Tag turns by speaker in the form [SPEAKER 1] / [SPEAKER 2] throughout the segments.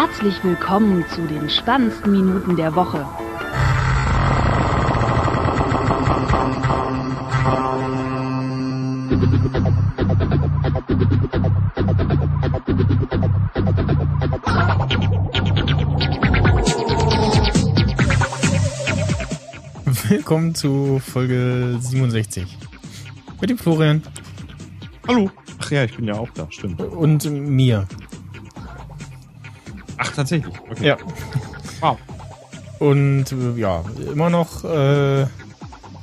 [SPEAKER 1] Herzlich willkommen zu den spannendsten Minuten der Woche.
[SPEAKER 2] Willkommen zu Folge 67. Mit dem Florian.
[SPEAKER 3] Hallo. Ach ja, ich bin ja auch da, stimmt.
[SPEAKER 2] Und mir.
[SPEAKER 3] Ach, tatsächlich. Okay.
[SPEAKER 2] Ja.
[SPEAKER 3] Wow.
[SPEAKER 2] Und äh, ja, immer noch äh,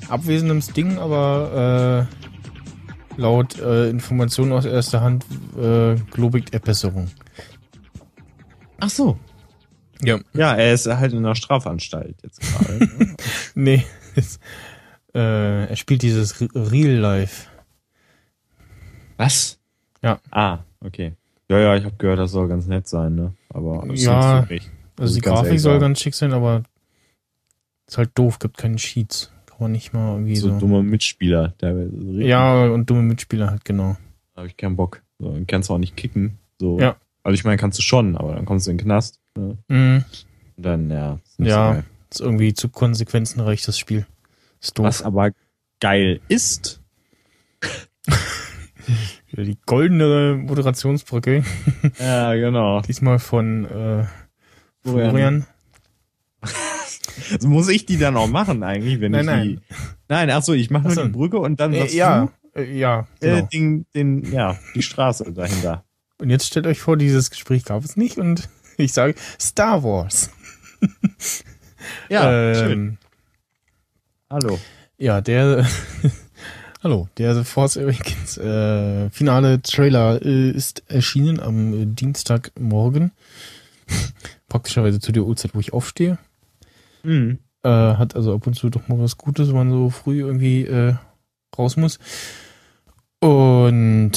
[SPEAKER 2] abwesendes Ding, aber äh, laut äh, Informationen aus erster Hand äh, globigt er Besserung.
[SPEAKER 3] Ach so.
[SPEAKER 2] Ja.
[SPEAKER 3] Ja, er ist halt in einer Strafanstalt jetzt gerade. ne?
[SPEAKER 2] Nee. es, äh, er spielt dieses Re- Real Life.
[SPEAKER 3] Was?
[SPEAKER 2] Ja.
[SPEAKER 3] Ah, okay. Ja, ja, ich habe gehört, das soll ganz nett sein, ne? Aber
[SPEAKER 2] Ja.
[SPEAKER 3] nicht.
[SPEAKER 2] Also die Grafik soll ganz schick sein, aber ist halt doof, gibt keine Cheats. Kann man nicht mal irgendwie
[SPEAKER 3] so
[SPEAKER 2] so.
[SPEAKER 3] dummer Mitspieler. Der
[SPEAKER 2] Ja, und dumme Mitspieler halt, genau.
[SPEAKER 3] Da habe ich keinen Bock. So, dann kannst du auch nicht kicken. So.
[SPEAKER 2] Ja.
[SPEAKER 3] Also ich meine, kannst du schon, aber dann kommst du in den Knast. Ne?
[SPEAKER 2] Mhm.
[SPEAKER 3] Und dann, ja. Ist
[SPEAKER 2] Ja.
[SPEAKER 3] So.
[SPEAKER 2] Ist irgendwie zu konsequenzenreich, das Spiel. Ist doof.
[SPEAKER 3] Was aber geil ist,
[SPEAKER 2] Die goldene Moderationsbrücke.
[SPEAKER 3] ja, genau.
[SPEAKER 2] Diesmal von äh,
[SPEAKER 3] Florian.
[SPEAKER 2] Florian.
[SPEAKER 3] Also muss ich die dann auch machen eigentlich, wenn
[SPEAKER 2] Nein,
[SPEAKER 3] ich die. Nein, ach so, ich mache nur
[SPEAKER 2] so.
[SPEAKER 3] die Brücke und dann
[SPEAKER 2] Äh, ja, äh, ja,
[SPEAKER 3] du, äh,
[SPEAKER 2] genau.
[SPEAKER 3] den, den, ja, die Straße dahinter.
[SPEAKER 2] Und jetzt stellt euch vor, dieses Gespräch gab es nicht und ich sage Star Wars.
[SPEAKER 3] Ja, schön.
[SPEAKER 2] ähm,
[SPEAKER 3] Hallo.
[SPEAKER 2] Ja, der. Hallo, der The Force Awakens äh, finale Trailer äh, ist erschienen am äh, Dienstagmorgen. Praktischerweise zu der Uhrzeit, wo ich aufstehe.
[SPEAKER 3] Mhm.
[SPEAKER 2] Äh, hat also ab und zu doch mal was Gutes, wenn man so früh irgendwie äh, raus muss. Und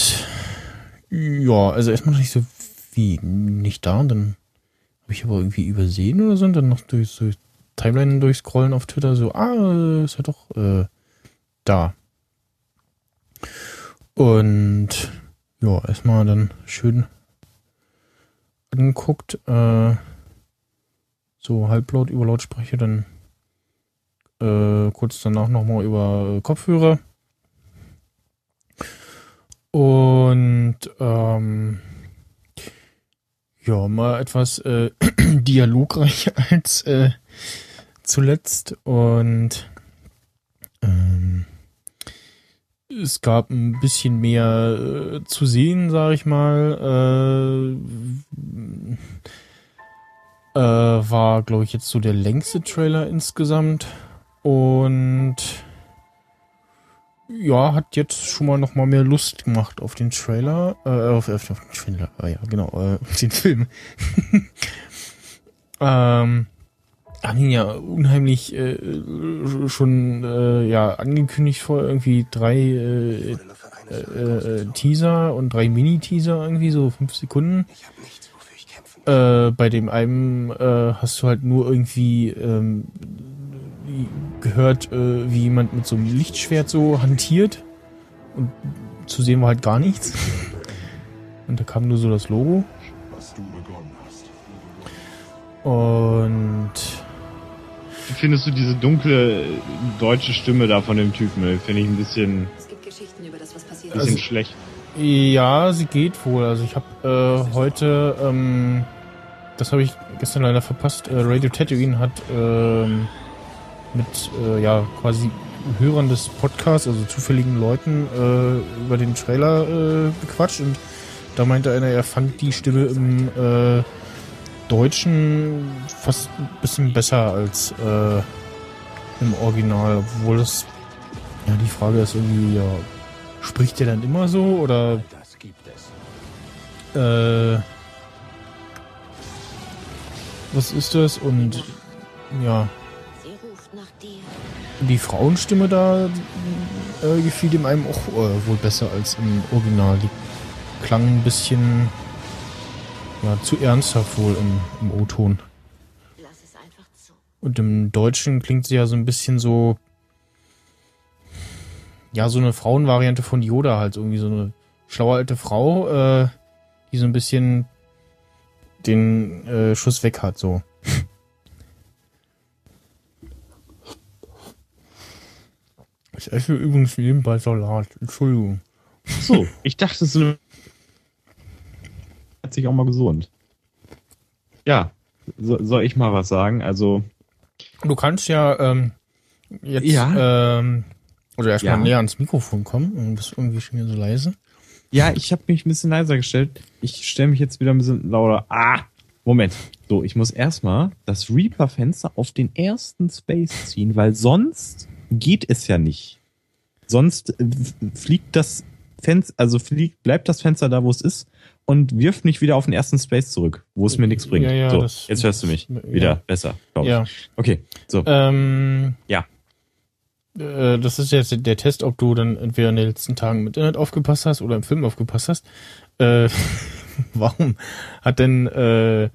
[SPEAKER 2] ja, also erstmal nicht so wie nicht da und dann habe ich aber irgendwie übersehen oder so und dann noch durch so Timeline durchscrollen auf Twitter so, ah, ist ja doch äh, da. Und ja, erstmal dann schön angeguckt, äh, so halblaut über Lautsprecher, dann äh, kurz danach nochmal über äh, Kopfhörer. Und ähm, ja, mal etwas äh, dialogreicher als äh, zuletzt. Und ähm, es gab ein bisschen mehr äh, zu sehen, sage ich mal. Äh, äh, war, glaube ich, jetzt so der längste Trailer insgesamt. Und ja, hat jetzt schon mal noch mal mehr Lust gemacht auf den Trailer. Äh, auf, auf, auf den Trailer, ah, ja, genau, äh, auf den Film. ähm, haben ihn ja unheimlich äh, schon äh, ja angekündigt vor irgendwie drei äh, äh, äh, Teaser und drei Mini-Teaser irgendwie so fünf Sekunden. Äh, bei dem einen äh, hast du halt nur irgendwie ähm, gehört, äh, wie jemand mit so einem Lichtschwert so hantiert und zu sehen war halt gar nichts. Und da kam nur so das Logo. Und
[SPEAKER 3] findest du diese dunkle äh, deutsche Stimme da von dem Typen? ey? Finde ich ein bisschen,
[SPEAKER 4] Es gibt Geschichten über das, was passiert
[SPEAKER 3] bisschen
[SPEAKER 4] ist.
[SPEAKER 3] schlecht.
[SPEAKER 2] Ja, sie geht wohl. Also ich habe äh, heute, ähm, das habe ich gestern leider verpasst, äh, Radio Tatooine hat ähm, mit äh, ja quasi Hörern des Podcasts, also zufälligen Leuten, äh, über den Trailer äh, gequatscht und da meinte einer, er fand die Stimme im äh, Deutschen fast ein bisschen besser als äh, im Original, obwohl das ja die Frage ist irgendwie, ja, spricht der dann immer so oder
[SPEAKER 5] Das gibt es.
[SPEAKER 2] äh, was ist das? Und ja, die Frauenstimme da äh, gefiel dem einem auch äh, wohl besser als im Original. Die klang ein bisschen ja, zu ernsthaft wohl im, im O-Ton.
[SPEAKER 4] Lass es einfach zu.
[SPEAKER 2] Und im Deutschen klingt sie ja so ein bisschen so. Ja, so eine Frauenvariante von Yoda halt. Irgendwie so eine schlaue alte Frau, äh, die so ein bisschen den äh, Schuss weg hat, so. Ich esse übrigens nebenbei Salat. Entschuldigung.
[SPEAKER 3] So, ich dachte, es ist hat sich auch mal gesund. Ja, so, soll ich mal was sagen? Also,
[SPEAKER 2] Du kannst ja ähm, jetzt
[SPEAKER 3] Ja.
[SPEAKER 2] ähm, oder erstmal
[SPEAKER 3] Ja.
[SPEAKER 2] näher ans Mikrofon kommen. Du bist irgendwie schon wieder so leise.
[SPEAKER 3] ja, ich habe mich ein bisschen leiser gestellt. Ich stelle mich jetzt wieder ein bisschen lauter. Ah, Moment. So, ich muss erstmal das Reaper-Fenster auf den ersten Space ziehen, weil sonst geht es ja nicht. Sonst äh, fliegt das Fenster, also fliegt, bleibt das Fenster da, wo es ist und wirft mich wieder auf den ersten Space zurück, wo es mir nichts bringt.
[SPEAKER 2] Ja, ja,
[SPEAKER 3] so,
[SPEAKER 2] das-
[SPEAKER 3] jetzt hörst du mich
[SPEAKER 2] ja.
[SPEAKER 3] wieder besser, glaube ich.
[SPEAKER 2] Ja.
[SPEAKER 3] Okay, so.
[SPEAKER 2] Ähm,
[SPEAKER 3] Ja.
[SPEAKER 2] Äh, das ist jetzt der Test, ob du dann entweder in den letzten Tagen im Internet aufgepasst hast oder im Film aufgepasst hast. Äh, warum hat denn äh,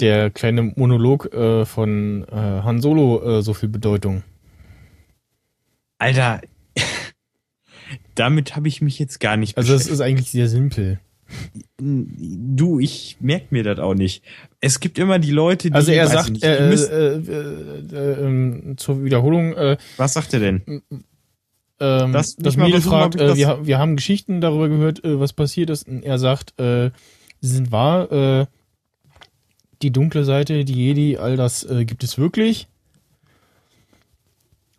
[SPEAKER 2] der kleine Monolog äh, von äh, Han Solo äh, so viel Bedeutung?
[SPEAKER 3] Alter, damit habe ich mich jetzt gar nicht
[SPEAKER 2] Also es ist eigentlich sehr simpel.
[SPEAKER 3] Du, ich merk mir das auch nicht. Es gibt immer die Leute, die.
[SPEAKER 2] Also er sagt,
[SPEAKER 3] nicht,
[SPEAKER 2] äh, äh, äh, äh, ähm, zur Wiederholung, äh,
[SPEAKER 3] was sagt er denn?
[SPEAKER 2] ähm,
[SPEAKER 3] Das
[SPEAKER 2] das, Mädel
[SPEAKER 3] versuchen,
[SPEAKER 2] fragt, äh,
[SPEAKER 3] das-
[SPEAKER 2] wir, wir haben Geschichten darüber gehört, äh, was passiert ist. Und er sagt, äh, sie sind wahr, äh, die dunkle Seite, die Jedi, all das äh, gibt es wirklich.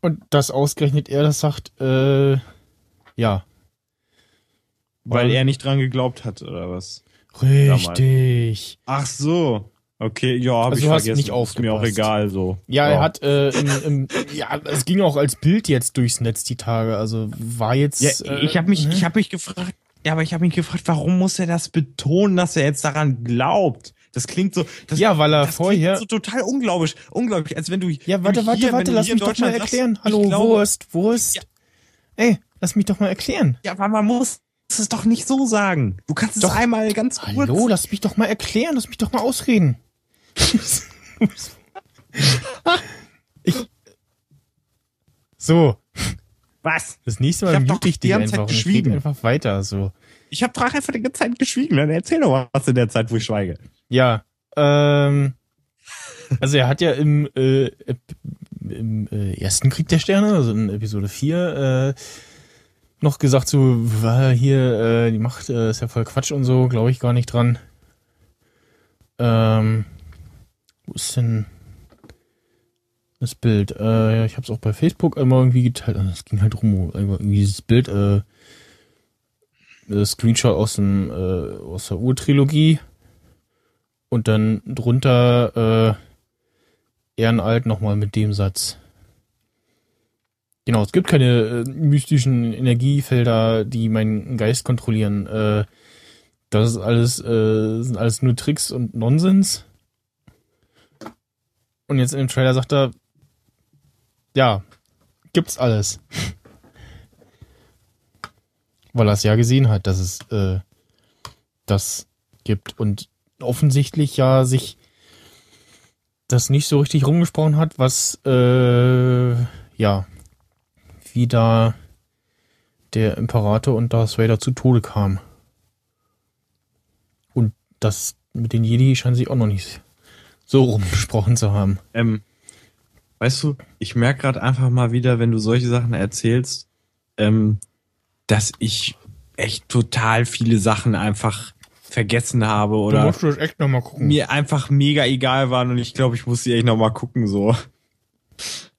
[SPEAKER 2] Und das ausgerechnet er das sagt, äh, ja.
[SPEAKER 3] Weil er nicht dran geglaubt hat, oder was?
[SPEAKER 2] Richtig.
[SPEAKER 3] Ach so. Okay, ja, habe
[SPEAKER 2] Also
[SPEAKER 3] ich vergessen.
[SPEAKER 2] nicht
[SPEAKER 3] Ist mir auch
[SPEAKER 2] aufgepasst.
[SPEAKER 3] egal so.
[SPEAKER 2] Ja, er hat, äh, im, im, ja, es ging auch als Bild jetzt durchs Netz die Tage. Also war jetzt.
[SPEAKER 3] Ja,
[SPEAKER 2] äh,
[SPEAKER 3] ich habe mich,
[SPEAKER 2] ne?
[SPEAKER 3] ich habe mich gefragt. Ja, aber ich habe mich gefragt, warum muss er das betonen, dass er jetzt daran glaubt? Das klingt so. Das,
[SPEAKER 2] Ja, weil er
[SPEAKER 3] das
[SPEAKER 2] vorher-
[SPEAKER 3] klingt so total unglaublich, unglaublich, als wenn du.
[SPEAKER 2] Ja, warte, warte,
[SPEAKER 3] hier,
[SPEAKER 2] warte, lass mich doch mal erklären. Hallo,
[SPEAKER 3] glaube-
[SPEAKER 2] Wurst, Wurst.
[SPEAKER 3] Ja.
[SPEAKER 2] Ey, lass mich doch mal erklären.
[SPEAKER 3] Ja, aber man muss es doch nicht so sagen. Du kannst es
[SPEAKER 2] Doch.
[SPEAKER 3] einmal ganz kurz.
[SPEAKER 2] Hallo, lass mich doch mal erklären, lass mich doch mal ausreden. ich. So,
[SPEAKER 3] Was?
[SPEAKER 2] das nächste Mal mute ich dich einfach
[SPEAKER 3] Zeit
[SPEAKER 2] und ich einfach weiter, so.
[SPEAKER 3] Ich habe doch einfach die ganze Zeit geschwiegen. Dann erzähl doch was in der Zeit, wo ich schweige.
[SPEAKER 2] Ja, ähm, also er hat ja im, äh, im äh, ersten Krieg der Sterne, also in Episode 4, äh, noch gesagt so, hier, äh, die Macht äh, ist ja voll Quatsch und so, glaube ich gar nicht dran. Ähm, wo ist denn das Bild? Äh, ja, ich habe es auch bei Facebook einmal irgendwie geteilt. Es ging halt rum, irgendwie dieses Bild, äh, äh, Screenshot aus dem äh, aus der Urtrilogie und dann drunter äh, Ehrenalt nochmal mit dem Satz. Genau, es gibt keine äh, mystischen Energiefelder, die meinen Geist kontrollieren. Äh, das ist alles, äh, sind alles nur Tricks und Nonsens. Und jetzt in dem Trailer sagt er, ja, gibt's alles. Weil er es ja gesehen hat, dass es äh, das gibt. Und offensichtlich ja sich das nicht so richtig rumgesprochen hat, was äh, ja wie da der Imperator und Darth Vader zu Tode kam. Und das mit den Jedi scheint sich auch noch nicht so rumgesprochen zu haben.
[SPEAKER 3] Ähm, weißt du, ich merke gerade einfach mal wieder, wenn du solche Sachen erzählst, ähm, dass ich echt total viele Sachen einfach vergessen habe oder
[SPEAKER 2] musst das echt nochmal gucken.
[SPEAKER 3] mir einfach mega egal waren und ich glaube, ich muss die echt noch mal gucken so.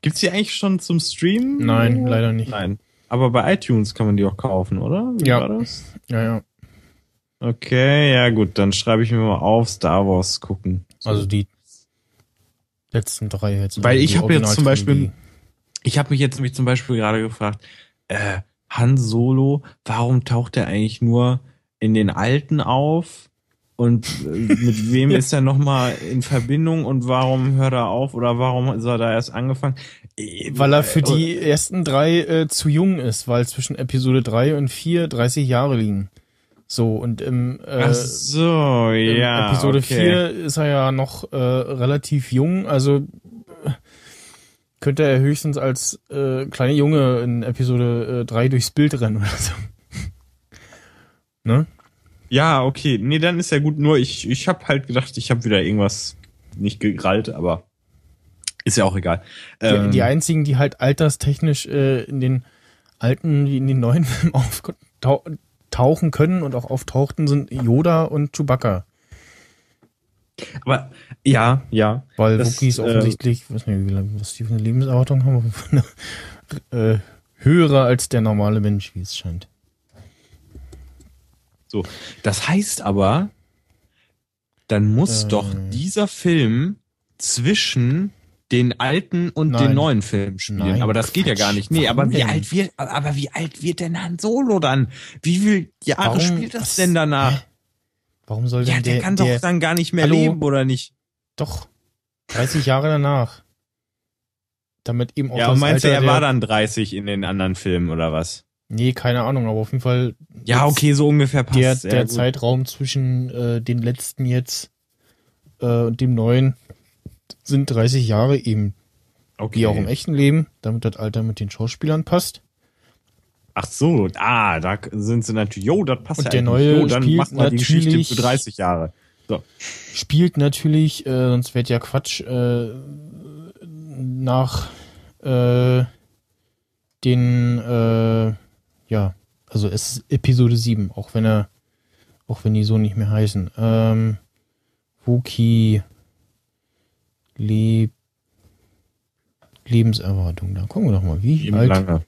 [SPEAKER 3] Gibt's die eigentlich schon zum Stream?
[SPEAKER 2] Nein, leider nicht.
[SPEAKER 3] Nein. Aber bei iTunes kann man die auch kaufen, oder? Wie
[SPEAKER 2] Ja.
[SPEAKER 3] war das?
[SPEAKER 2] Ja, ja.
[SPEAKER 3] Okay, ja gut, dann schreibe ich mir mal auf Star Wars gucken. So.
[SPEAKER 2] Also die letzten drei jetzt.
[SPEAKER 3] Weil
[SPEAKER 2] also
[SPEAKER 3] ich habe jetzt zum. Beispiel, ich habe mich jetzt nämlich zum Beispiel gerade gefragt, äh, Han Solo, warum taucht er eigentlich nur in den Alten auf? Und äh, mit wem ist er nochmal in Verbindung und warum hört er auf oder warum ist er da erst angefangen? Äh,
[SPEAKER 2] Weil er für
[SPEAKER 3] äh,
[SPEAKER 2] die ersten drei äh, zu jung ist, weil zwischen Episode 3 und 4 30 Jahre liegen. So, und im, äh,
[SPEAKER 3] Ach so, ja.
[SPEAKER 2] Episode
[SPEAKER 3] okay.
[SPEAKER 2] 4 ist er ja noch äh, relativ jung, also könnte er höchstens als äh, kleiner Junge in Episode äh, 3 durchs Bild rennen oder so. Ne?
[SPEAKER 3] Ja, okay. Nee, dann ist ja gut. Nur ich, ich habe halt gedacht, ich habe wieder irgendwas nicht gegrallt, aber ist ja auch egal.
[SPEAKER 2] Die,
[SPEAKER 3] Ähm,
[SPEAKER 2] die einzigen, die halt alterstechnisch äh, in den alten wie in den neuen Filmen auftauchen können und auch auftauchten, sind Yoda und Chewbacca.
[SPEAKER 3] aber ja, ja.
[SPEAKER 2] Weil
[SPEAKER 3] Das,
[SPEAKER 2] Wookiees
[SPEAKER 3] äh,
[SPEAKER 2] offensichtlich, weiß nicht, wie lange- was die für eine Lebenserwartung haben, aber eine, äh, höhere als der normale Mensch, wie es scheint.
[SPEAKER 3] So. Das heißt aber, dann muss
[SPEAKER 2] Äh.
[SPEAKER 3] doch dieser Film zwischen den alten und
[SPEAKER 2] Nein.
[SPEAKER 3] den neuen Film spielen.
[SPEAKER 2] Nein,
[SPEAKER 3] aber das geht ja
[SPEAKER 2] Quatsch.
[SPEAKER 3] gar nicht. Nee,
[SPEAKER 2] Warum
[SPEAKER 3] aber wie
[SPEAKER 2] denn?
[SPEAKER 3] alt wird, aber wie alt wird denn Han Solo dann? Wie viel Jahre
[SPEAKER 2] Warum-
[SPEAKER 3] spielt das
[SPEAKER 2] was-
[SPEAKER 3] denn danach?
[SPEAKER 2] Hä? Warum soll
[SPEAKER 3] Ja,
[SPEAKER 2] denn
[SPEAKER 3] der,
[SPEAKER 2] der,
[SPEAKER 3] kann
[SPEAKER 2] der
[SPEAKER 3] doch dann gar nicht mehr
[SPEAKER 2] Hallo?
[SPEAKER 3] leben, oder nicht?
[SPEAKER 2] doch 30 Jahre danach. Damit eben auch
[SPEAKER 3] Ja, und meinst du,
[SPEAKER 2] Alter
[SPEAKER 3] er
[SPEAKER 2] der,
[SPEAKER 3] war dann 30 in den anderen Filmen, oder was?
[SPEAKER 2] Nee, keine Ahnung, aber auf jeden Fall
[SPEAKER 3] Ja, okay, so ungefähr passt.
[SPEAKER 2] der, der
[SPEAKER 3] gut.
[SPEAKER 2] Zeitraum zwischen äh, den letzten jetzt äh, und dem neuen sind 30 Jahre eben,
[SPEAKER 3] okay.
[SPEAKER 2] wie auch im echten Leben, damit das Alter mit den Schauspielern passt.
[SPEAKER 3] Ach so, ah, da sind sie natürlich, jo, das passt
[SPEAKER 2] Und
[SPEAKER 3] ja
[SPEAKER 2] der neue
[SPEAKER 3] jo, dann
[SPEAKER 2] spielt
[SPEAKER 3] machen wir die Geschichte
[SPEAKER 2] natürlich-
[SPEAKER 3] für 30 Jahre. So.
[SPEAKER 2] Spielt natürlich, äh, sonst wird ja Quatsch, äh, nach äh, den, äh, ja, also es ist Episode 7, auch wenn er, auch wenn die so nicht mehr heißen. Ähm, Wookie Leb Lebenserwartung. Da gucken wir doch mal, wie
[SPEAKER 3] Eben
[SPEAKER 2] alt,
[SPEAKER 3] lange.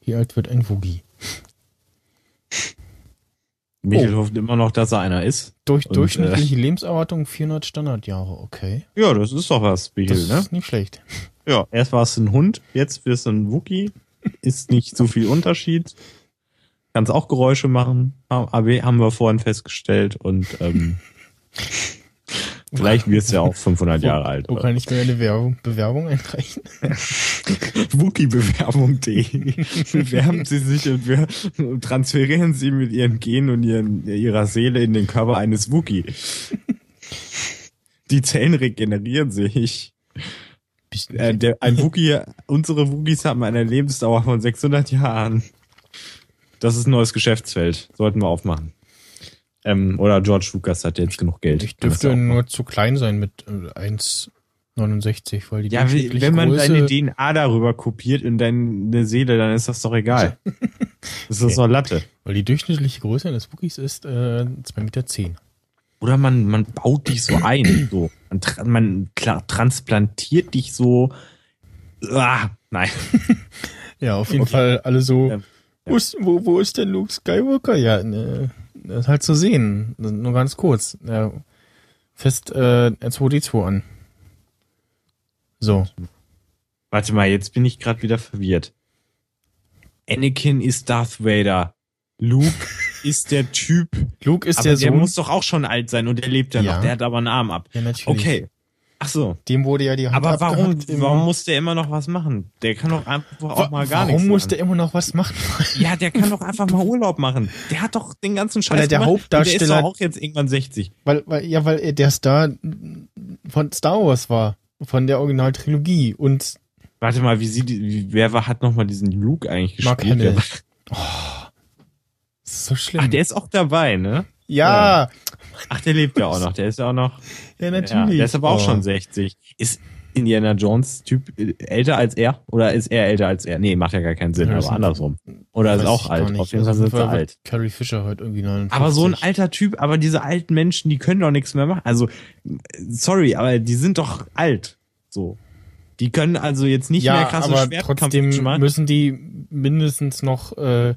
[SPEAKER 2] wie alt wird ein Wookie?
[SPEAKER 3] Michael
[SPEAKER 2] Oh.
[SPEAKER 3] hofft immer noch, dass er einer ist.
[SPEAKER 2] Durch,
[SPEAKER 3] Und,
[SPEAKER 2] durchschnittliche Lebenserwartung 400 Standardjahre, okay.
[SPEAKER 3] Ja, das ist doch was,
[SPEAKER 2] Das
[SPEAKER 3] Michael, ne?
[SPEAKER 2] ist nicht schlecht.
[SPEAKER 3] Ja, erst war es ein Hund, jetzt wirst du ein Wookie. Ist nicht so viel Unterschied. Kannst auch Geräusche machen. AB haben wir vorhin festgestellt und ähm, vielleicht wirst du ja auch 500 Jahre alt.
[SPEAKER 2] Wo kann ich mir eine Werbung, Bewerbung einreichen?
[SPEAKER 3] Wookiebewerbung.de. Bewerben Sie sich und wir transferieren Sie mit Ihren Genen und ihren, Ihrer Seele in den Körper eines Wookie. Die Zellen regenerieren sich. Äh, der, ein Wookie, unsere Wookies haben eine Lebensdauer von 600 Jahren. Das ist ein neues Geschäftsfeld. Sollten wir aufmachen. Ähm, oder George Lucas hat jetzt genug Geld.
[SPEAKER 2] Ich dürfte nur zu klein sein mit äh, 1,69, weil die
[SPEAKER 3] Ja, wenn man
[SPEAKER 2] Größe,
[SPEAKER 3] deine DNA darüber kopiert in deine Seele, dann ist das doch egal. Das ist doch Latte.
[SPEAKER 2] weil die durchschnittliche Größe eines Wookies ist äh, 2,10 Meter.
[SPEAKER 3] Oder man, man baut dich so ein. So. Man, man klar, transplantiert dich so. Ah, nein.
[SPEAKER 2] Ja, auf jeden
[SPEAKER 3] Okay.
[SPEAKER 2] Fall alle so,
[SPEAKER 3] Ähm,
[SPEAKER 2] wo, ist, wo, wo ist denn Luke Skywalker? Ja, ne, das ist halt zu sehen. Nur ganz kurz. Ja, fest äh, R2D2 an. So.
[SPEAKER 3] Warte mal, jetzt bin ich gerade wieder verwirrt. Anakin ist Darth Vader. Luke ist der Typ.
[SPEAKER 2] Luke ist
[SPEAKER 3] aber
[SPEAKER 2] der
[SPEAKER 3] der
[SPEAKER 2] Sohn.
[SPEAKER 3] muss doch auch schon alt sein und der lebt ja,
[SPEAKER 2] Ja.
[SPEAKER 3] noch. Der hat aber einen Arm ab.
[SPEAKER 2] ja, natürlich.
[SPEAKER 3] Okay. Ach so.
[SPEAKER 2] Dem wurde ja die Hand
[SPEAKER 3] Aber warum, warum muss der immer noch was machen? Der kann doch einfach auch mal gar
[SPEAKER 2] warum
[SPEAKER 3] nichts
[SPEAKER 2] muss
[SPEAKER 3] machen.
[SPEAKER 2] der immer noch was machen?
[SPEAKER 3] Ja, der kann doch einfach mal Urlaub machen. Der hat doch den ganzen Scheiß
[SPEAKER 2] Weil er der
[SPEAKER 3] gemacht. Und Der ist
[SPEAKER 2] Hauptdarsteller-
[SPEAKER 3] doch auch jetzt irgendwann 60.
[SPEAKER 2] Weil, weil, ja, weil er der Star von Star Wars war. Von der Originaltrilogie. Und
[SPEAKER 3] Warte mal, wie sieht wer war, hat nochmal diesen Luke eigentlich
[SPEAKER 2] Mark
[SPEAKER 3] gespielt?
[SPEAKER 2] Hamill.
[SPEAKER 3] Der-
[SPEAKER 2] das ist so schlimm.
[SPEAKER 3] Ach, der ist auch dabei, ne?
[SPEAKER 2] ja,
[SPEAKER 3] Ach, der lebt ja auch noch. Der ist ja auch noch.
[SPEAKER 2] ja,
[SPEAKER 3] Ja,
[SPEAKER 2] natürlich.
[SPEAKER 3] der ist aber auch
[SPEAKER 2] Oh.
[SPEAKER 3] schon 60. Ist Indiana Jones Typ äh, älter als er? Oder ist er älter als er? Nee, macht ja gar keinen Sinn,
[SPEAKER 2] Ja,
[SPEAKER 3] aber andersrum. Oder ist auch alt.
[SPEAKER 2] nicht.
[SPEAKER 3] Auf jeden Fall sind sie alt.
[SPEAKER 2] Carrie Fisher heute irgendwie 59.
[SPEAKER 3] Aber so ein alter Typ, aber diese alten Menschen, die können doch nichts mehr machen. Also, sorry, aber die sind doch alt. So. Die können also jetzt nicht
[SPEAKER 2] ja,
[SPEAKER 3] mehr krasse
[SPEAKER 2] aber
[SPEAKER 3] Schwertkampf
[SPEAKER 2] trotzdem
[SPEAKER 3] machen.
[SPEAKER 2] müssen die mindestens noch äh,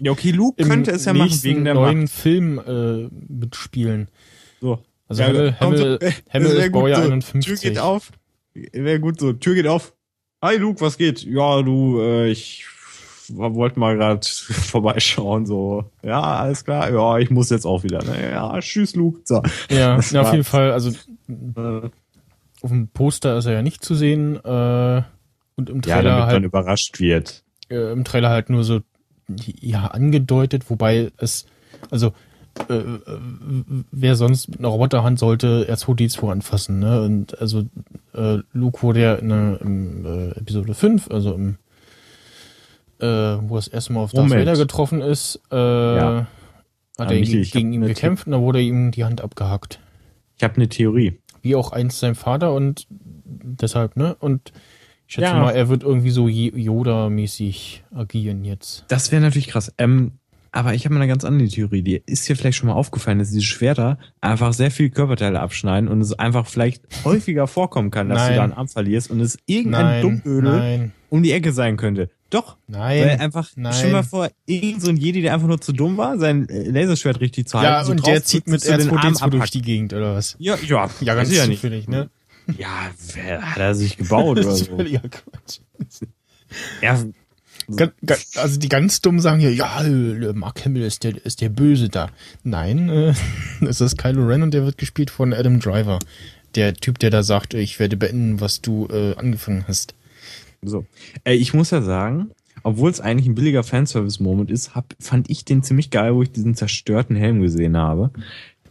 [SPEAKER 3] Ja, okay, Luke könnte es ja machen wegen der
[SPEAKER 2] neuen
[SPEAKER 3] Macht.
[SPEAKER 2] Film äh, mitspielen.
[SPEAKER 3] So.
[SPEAKER 2] Also
[SPEAKER 3] Ja, so- äh,
[SPEAKER 2] Hamill
[SPEAKER 3] das wär
[SPEAKER 2] ist Baujahr
[SPEAKER 3] so.
[SPEAKER 2] 51.
[SPEAKER 3] Tür geht auf. Wäre gut so. Tür geht auf. Hi Luke, was geht? Ja, du, äh, ich wollte mal gerade vorbeischauen, so. Ja, alles klar. Ja, ich muss jetzt auch wieder. Ne? Ja, tschüss Luke. So.
[SPEAKER 2] Ja, ja, auf jeden Fall. Also
[SPEAKER 3] Äh,
[SPEAKER 2] auf dem Poster ist er ja nicht zu sehen. Äh, und im
[SPEAKER 3] Ja,
[SPEAKER 2] Trailer
[SPEAKER 3] damit man
[SPEAKER 2] halt
[SPEAKER 3] überrascht wird.
[SPEAKER 2] äh, im Trailer halt nur so ja angedeutet, wobei es also äh, äh, wer sonst mit einer Roboterhand sollte R2D2 anfassen, ne? Und also äh, Luke wurde ja in, der- im äh, Episode 5, also im äh, wo er das erste Mal auf Darth
[SPEAKER 3] Moment.
[SPEAKER 2] Vader getroffen ist, äh,
[SPEAKER 3] Ja.
[SPEAKER 2] Hat
[SPEAKER 3] Aber
[SPEAKER 2] er
[SPEAKER 3] Michael,
[SPEAKER 2] gegen, ihn gekämpft und da wurde ihm die Hand abgehackt.
[SPEAKER 3] Ich habe eine Theorie.
[SPEAKER 2] Wie auch einst sein Vater und deshalb, ne? Und ich schätze
[SPEAKER 3] Ja.
[SPEAKER 2] mal, er wird irgendwie so Yoda-mäßig agieren jetzt.
[SPEAKER 3] Das wäre natürlich krass. Ähm, aber ich habe mal eine ganz andere Theorie. Die ist dir vielleicht schon mal aufgefallen, dass diese Schwerter einfach sehr viel Körperteile abschneiden und es einfach vielleicht häufiger vorkommen kann, dass
[SPEAKER 2] Nein.
[SPEAKER 3] du da einen Arm verlierst und es irgendein
[SPEAKER 2] Nein,
[SPEAKER 3] Dummödel
[SPEAKER 2] nein,
[SPEAKER 3] um die Ecke sein könnte. Doch. Weil
[SPEAKER 2] nein.
[SPEAKER 3] einfach,
[SPEAKER 2] nein.
[SPEAKER 3] stell dir mal vor, irgend so ein Jedi, der einfach nur zu dumm war, sein äh, Laserschwert richtig zu halten.
[SPEAKER 2] Ja,
[SPEAKER 3] so
[SPEAKER 2] und
[SPEAKER 3] drauf
[SPEAKER 2] der zieht mit
[SPEAKER 3] dass du den Arm
[SPEAKER 2] R2D2 durch die Gegend, oder was?
[SPEAKER 3] Ja, ja,
[SPEAKER 2] Ja, ganz
[SPEAKER 3] weiß ich ja nicht.
[SPEAKER 2] zufällig, ne?
[SPEAKER 3] Ja, wer, hat er sich gebaut oder so?
[SPEAKER 2] völliger Quatsch.
[SPEAKER 3] Ja,
[SPEAKER 2] Also die ganz dummen sagen hier, ja, äh, Mark Hamill ist der, ist der Böse da. Nein, äh, es ist Kylo Ren und der wird gespielt von Adam Driver. Der Typ, der da sagt, ich werde beenden, was du äh, angefangen hast.
[SPEAKER 3] So. Äh, ich muss ja sagen, obwohl es eigentlich ein billiger Fanservice-Moment ist, hab, fand ich den ziemlich geil, wo ich diesen zerstörten Helm gesehen habe.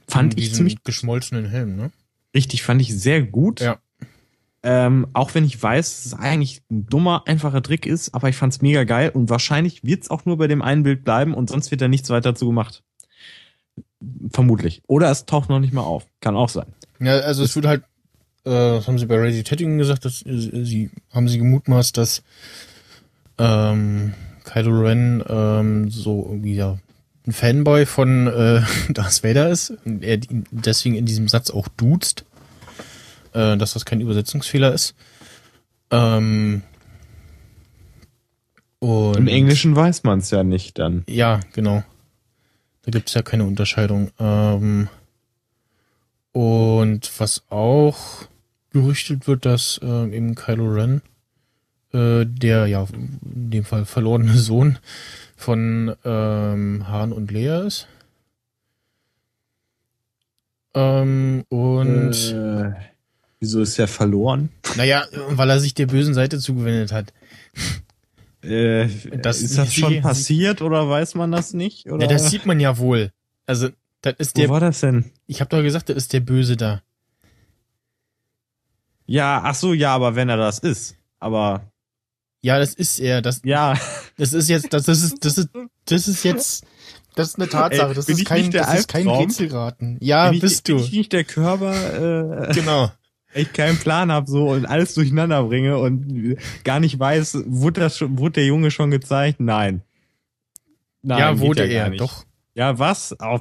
[SPEAKER 3] Fand ich
[SPEAKER 2] Diesen
[SPEAKER 3] ziemlich
[SPEAKER 2] geschmolzenen Helm, ne?
[SPEAKER 3] Richtig, fand ich sehr gut.
[SPEAKER 2] Ja.
[SPEAKER 3] Ähm, auch wenn ich weiß, dass es eigentlich ein dummer, einfacher Trick ist, aber ich fand's mega geil und wahrscheinlich wird's auch nur bei dem einen Bild bleiben und sonst wird da nichts weiter zu gemacht. Vermutlich. Oder es taucht noch nicht mal auf. Kann auch sein.
[SPEAKER 2] Ja, also es wird halt, äh, das haben sie bei Radio Tatooine gesagt, dass äh, sie haben sie gemutmaßt, dass ähm, Kylo Ren ähm, so irgendwie ja ein Fanboy von äh, Darth Vader ist er deswegen in diesem Satz auch duzt, äh, dass das kein Übersetzungsfehler ist. Ähm, und
[SPEAKER 3] Im Englischen weiß man's ja nicht dann.
[SPEAKER 2] ja, genau. Da gibt's ja keine Unterscheidung. Ähm, und was auch gerüchtet wird, dass ähm, eben Kylo Ren, äh, der ja in dem Fall verlorene Sohn von ähm, Han und Leia ist. Ähm, und
[SPEAKER 3] äh, wieso ist er verloren?
[SPEAKER 2] naja, weil er sich der bösen Seite zugewendet hat.
[SPEAKER 3] Äh,
[SPEAKER 2] Das-
[SPEAKER 3] ist das schon
[SPEAKER 2] sie-
[SPEAKER 3] passiert oder weiß man das nicht? Oder?
[SPEAKER 2] Ja, das sieht man ja wohl. Also, das ist
[SPEAKER 3] Wo
[SPEAKER 2] der,
[SPEAKER 3] war das denn?
[SPEAKER 2] ich habe doch gesagt, das ist der Böse da.
[SPEAKER 3] Ja, ach so, ja, aber wenn er das ist. Aber
[SPEAKER 2] Ja, das ist er. Das,
[SPEAKER 3] ja,
[SPEAKER 2] das ist jetzt, das ist, das ist, das ist jetzt, das ist eine Tatsache.
[SPEAKER 3] Ey,
[SPEAKER 2] das
[SPEAKER 3] bin
[SPEAKER 2] ist kein, das ist kein? Rätselraten. Ja,
[SPEAKER 3] bin ich,
[SPEAKER 2] bist
[SPEAKER 3] bin
[SPEAKER 2] du.
[SPEAKER 3] ich nicht der Körper, äh,
[SPEAKER 2] Genau.
[SPEAKER 3] ich keinen Plan hab so und alles durcheinander bringe und gar nicht weiß, wurde das schon, wurde der Junge schon gezeigt? Nein. Nein,
[SPEAKER 2] ja, wurde er,
[SPEAKER 3] nicht.
[SPEAKER 2] doch.
[SPEAKER 3] Ja, was? Oh.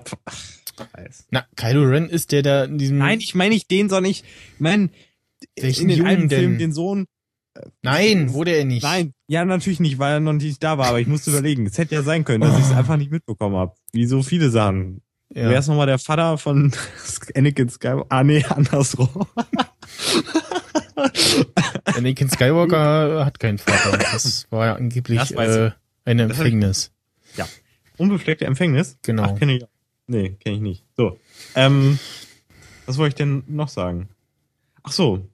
[SPEAKER 2] Na, Kylo Ren ist der da in diesem.
[SPEAKER 3] Nein, ich meine nicht den, sondern ich meine in den alten? Filmen den Sohn.
[SPEAKER 2] Nein, wurde er nicht.
[SPEAKER 3] Nein, ja, natürlich nicht, weil er noch nicht da war, aber ich musste überlegen. Es hätte ja sein können, dass ich es einfach nicht mitbekommen habe. Wie so viele Sachen.
[SPEAKER 2] Ja.
[SPEAKER 3] Wer ist nochmal der Vater von Anakin Skywalker? Ah, nee, andersrum.
[SPEAKER 2] Anakin Skywalker hat keinen Vater. Das war ja angeblich äh, eine Empfängnis.
[SPEAKER 3] Unbefleckte Empfängnis?
[SPEAKER 2] Genau.
[SPEAKER 3] Ach, kenne ich. Nee, kenne ich nicht. So. Ähm, was wollte ich denn noch sagen? Ach so.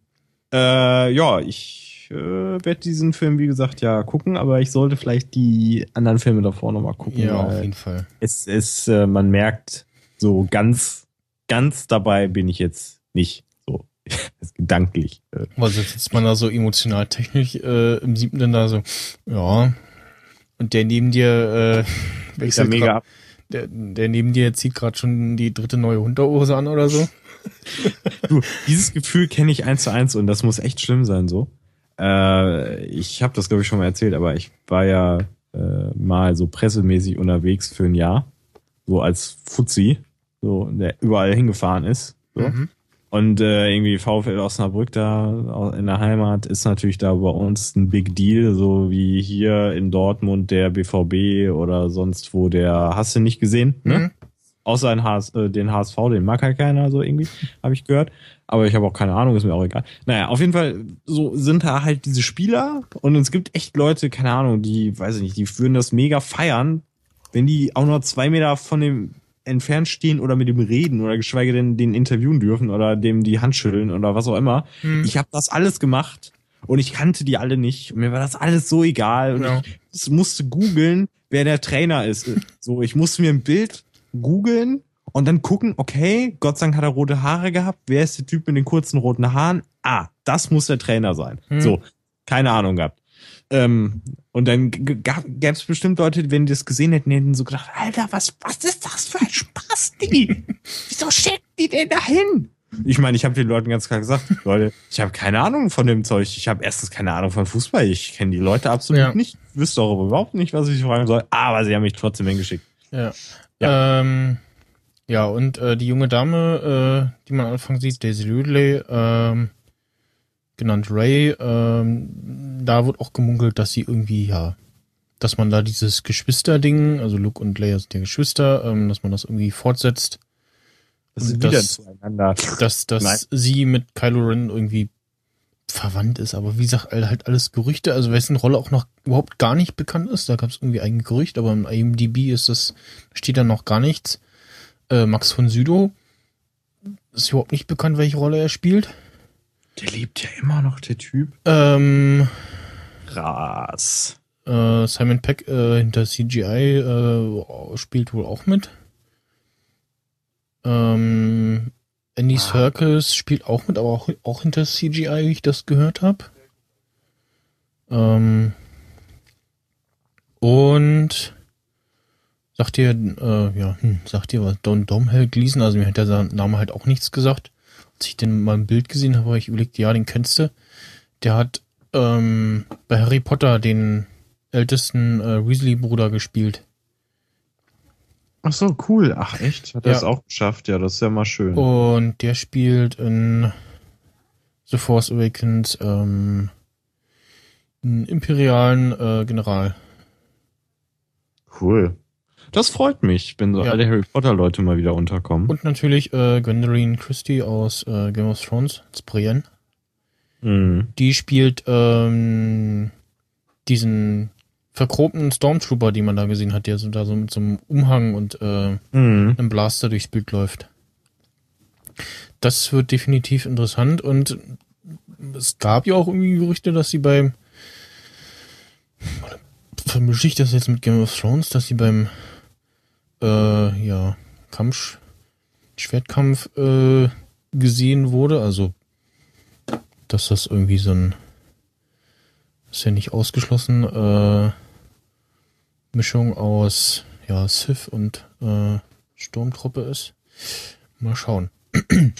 [SPEAKER 3] Äh, ja, ich äh, werde diesen Film, wie gesagt, ja gucken, aber ich sollte vielleicht die anderen Filme davor nochmal gucken.
[SPEAKER 2] Ja, auf jeden Fall.
[SPEAKER 3] es ist, äh, man merkt, so ganz, ganz dabei bin ich jetzt nicht. So, gedanklich. Äh,
[SPEAKER 2] Was sitzt man da so emotional technisch äh, im siebten da so, ja. Und der neben dir äh,
[SPEAKER 3] ist ja
[SPEAKER 2] wechselt
[SPEAKER 3] mega
[SPEAKER 2] grad,
[SPEAKER 3] ab.
[SPEAKER 2] der, der neben dir zieht gerade schon die dritte neue Unterhose an oder so.
[SPEAKER 3] Du, dieses Gefühl kenne ich eins zu eins und das muss echt schlimm sein so. Äh, ich habe das glaube ich schon mal erzählt, aber ich war ja äh, mal so pressemäßig unterwegs für ein Jahr, so als Fuzzi, so der überall hingefahren ist. So.
[SPEAKER 2] Mhm.
[SPEAKER 3] Und äh, irgendwie VfL Osnabrück da in der Heimat ist natürlich da bei uns ein Big Deal, so wie hier in Dortmund der BVB oder sonst wo der hast du nicht gesehen, ne?
[SPEAKER 2] Mhm.
[SPEAKER 3] Außer den, HS, äh, den HSV, den mag halt keiner so irgendwie, habe ich gehört. Aber ich habe auch keine Ahnung, ist mir auch egal. Naja, auf jeden Fall so sind da halt diese Spieler und es gibt echt Leute, keine Ahnung, die, weiß ich nicht, die würden das mega feiern, wenn die auch nur zwei Meter von dem entfernt stehen oder mit dem reden oder geschweige denn den interviewen dürfen oder dem die Hand schütteln oder was auch immer.
[SPEAKER 2] Mhm.
[SPEAKER 3] Ich habe das alles gemacht und ich kannte die alle nicht. Und mir war das alles so egal und
[SPEAKER 2] Ja.
[SPEAKER 3] ich musste googeln, wer der Trainer ist. So, ich musste mir ein Bild googeln und dann gucken, okay, Gott sei Dank hat er rote Haare gehabt. Wer ist der Typ mit den kurzen roten Haaren? Ah, das muss der Trainer sein.
[SPEAKER 2] Hm.
[SPEAKER 3] So, keine Ahnung gehabt. Ähm, Und dann gäbe es bestimmt Leute, wenn die das gesehen hätten, hätten so gedacht, Alter, was, was ist das für ein Spasti? Wieso schickt die denn dahin? Ich meine, ich habe den Leuten ganz klar gesagt, Leute, ich habe keine Ahnung von dem Zeug. Ich habe erstens keine Ahnung von Fußball. Ich kenne die Leute absolut
[SPEAKER 2] Ja.
[SPEAKER 3] nicht. Wüsste auch überhaupt nicht, was ich fragen soll. Aber sie haben mich trotzdem hingeschickt.
[SPEAKER 2] Ja. Ja, ähm, ja und äh, die junge Dame, äh, die man am Anfang sieht, Daisy Ridley, ähm, genannt Ray, ähm, da wird auch gemunkelt, dass sie irgendwie, ja, dass man da dieses Geschwisterding, also Luke und Leia sind ja Geschwister, ähm, dass man das irgendwie fortsetzt,
[SPEAKER 3] Das ist wieder
[SPEAKER 2] das-
[SPEAKER 3] zueinander.
[SPEAKER 2] dass, dass
[SPEAKER 3] Nein.
[SPEAKER 2] sie mit Kylo Ren irgendwie verwandt ist, aber wie gesagt, halt alles Gerüchte, also wessen Rolle auch noch überhaupt gar nicht bekannt ist, da gab es irgendwie ein Gerücht, aber im IMDb ist das, steht da noch gar nichts. Äh, Max von Sydow ist überhaupt nicht bekannt, welche Rolle er spielt.
[SPEAKER 3] Der lebt ja immer noch, der Typ.
[SPEAKER 2] Ähm,
[SPEAKER 3] Krass.
[SPEAKER 2] äh, Simon Peck äh, hinter CGI äh, spielt wohl auch mit. Ähm, Andy
[SPEAKER 3] Ah.
[SPEAKER 2] Serkis spielt auch mit, aber auch, auch hinter CGI, wie ich das gehört habe. Ähm, und sagt ihr, äh, ja, hm, sagt ihr was, Don Domhnall Gleason, also mir hat der Name halt auch nichts gesagt. Als ich den mal im Bild gesehen habe, habe ich überlegt, ja, den kennst du. Der hat ähm, bei Harry Potter den ältesten äh, Weasley-Bruder gespielt.
[SPEAKER 3] Ach so, cool. Ach echt? Hat er
[SPEAKER 2] Ja.
[SPEAKER 3] es auch geschafft? Ja, das ist ja mal schön.
[SPEAKER 2] Und der spielt in The Force Awakens ähm, einen imperialen äh, General.
[SPEAKER 3] Cool. Das freut mich, wenn so
[SPEAKER 2] Ja.
[SPEAKER 3] alle Harry Potter Leute mal wieder unterkommen.
[SPEAKER 2] Und natürlich äh, Gwendoline Christie aus äh, Game of Thrones, als Brienne.
[SPEAKER 3] Mhm.
[SPEAKER 2] Die spielt ähm, diesen verchromten Stormtrooper, die man da gesehen hat, der so da so mit so einem Umhang und äh,
[SPEAKER 3] Mhm.
[SPEAKER 2] einem Blaster durchs Bild läuft. Das wird definitiv interessant und es gab ja auch irgendwie Gerüchte, dass sie beim vermische ich das jetzt mit Game of Thrones, dass sie beim äh, ja Kampf Schwertkampf äh, gesehen wurde, also dass das irgendwie so ein ist ja nicht ausgeschlossen äh, Mischung aus ja Sith und äh, Sturmtruppe ist. Mal schauen.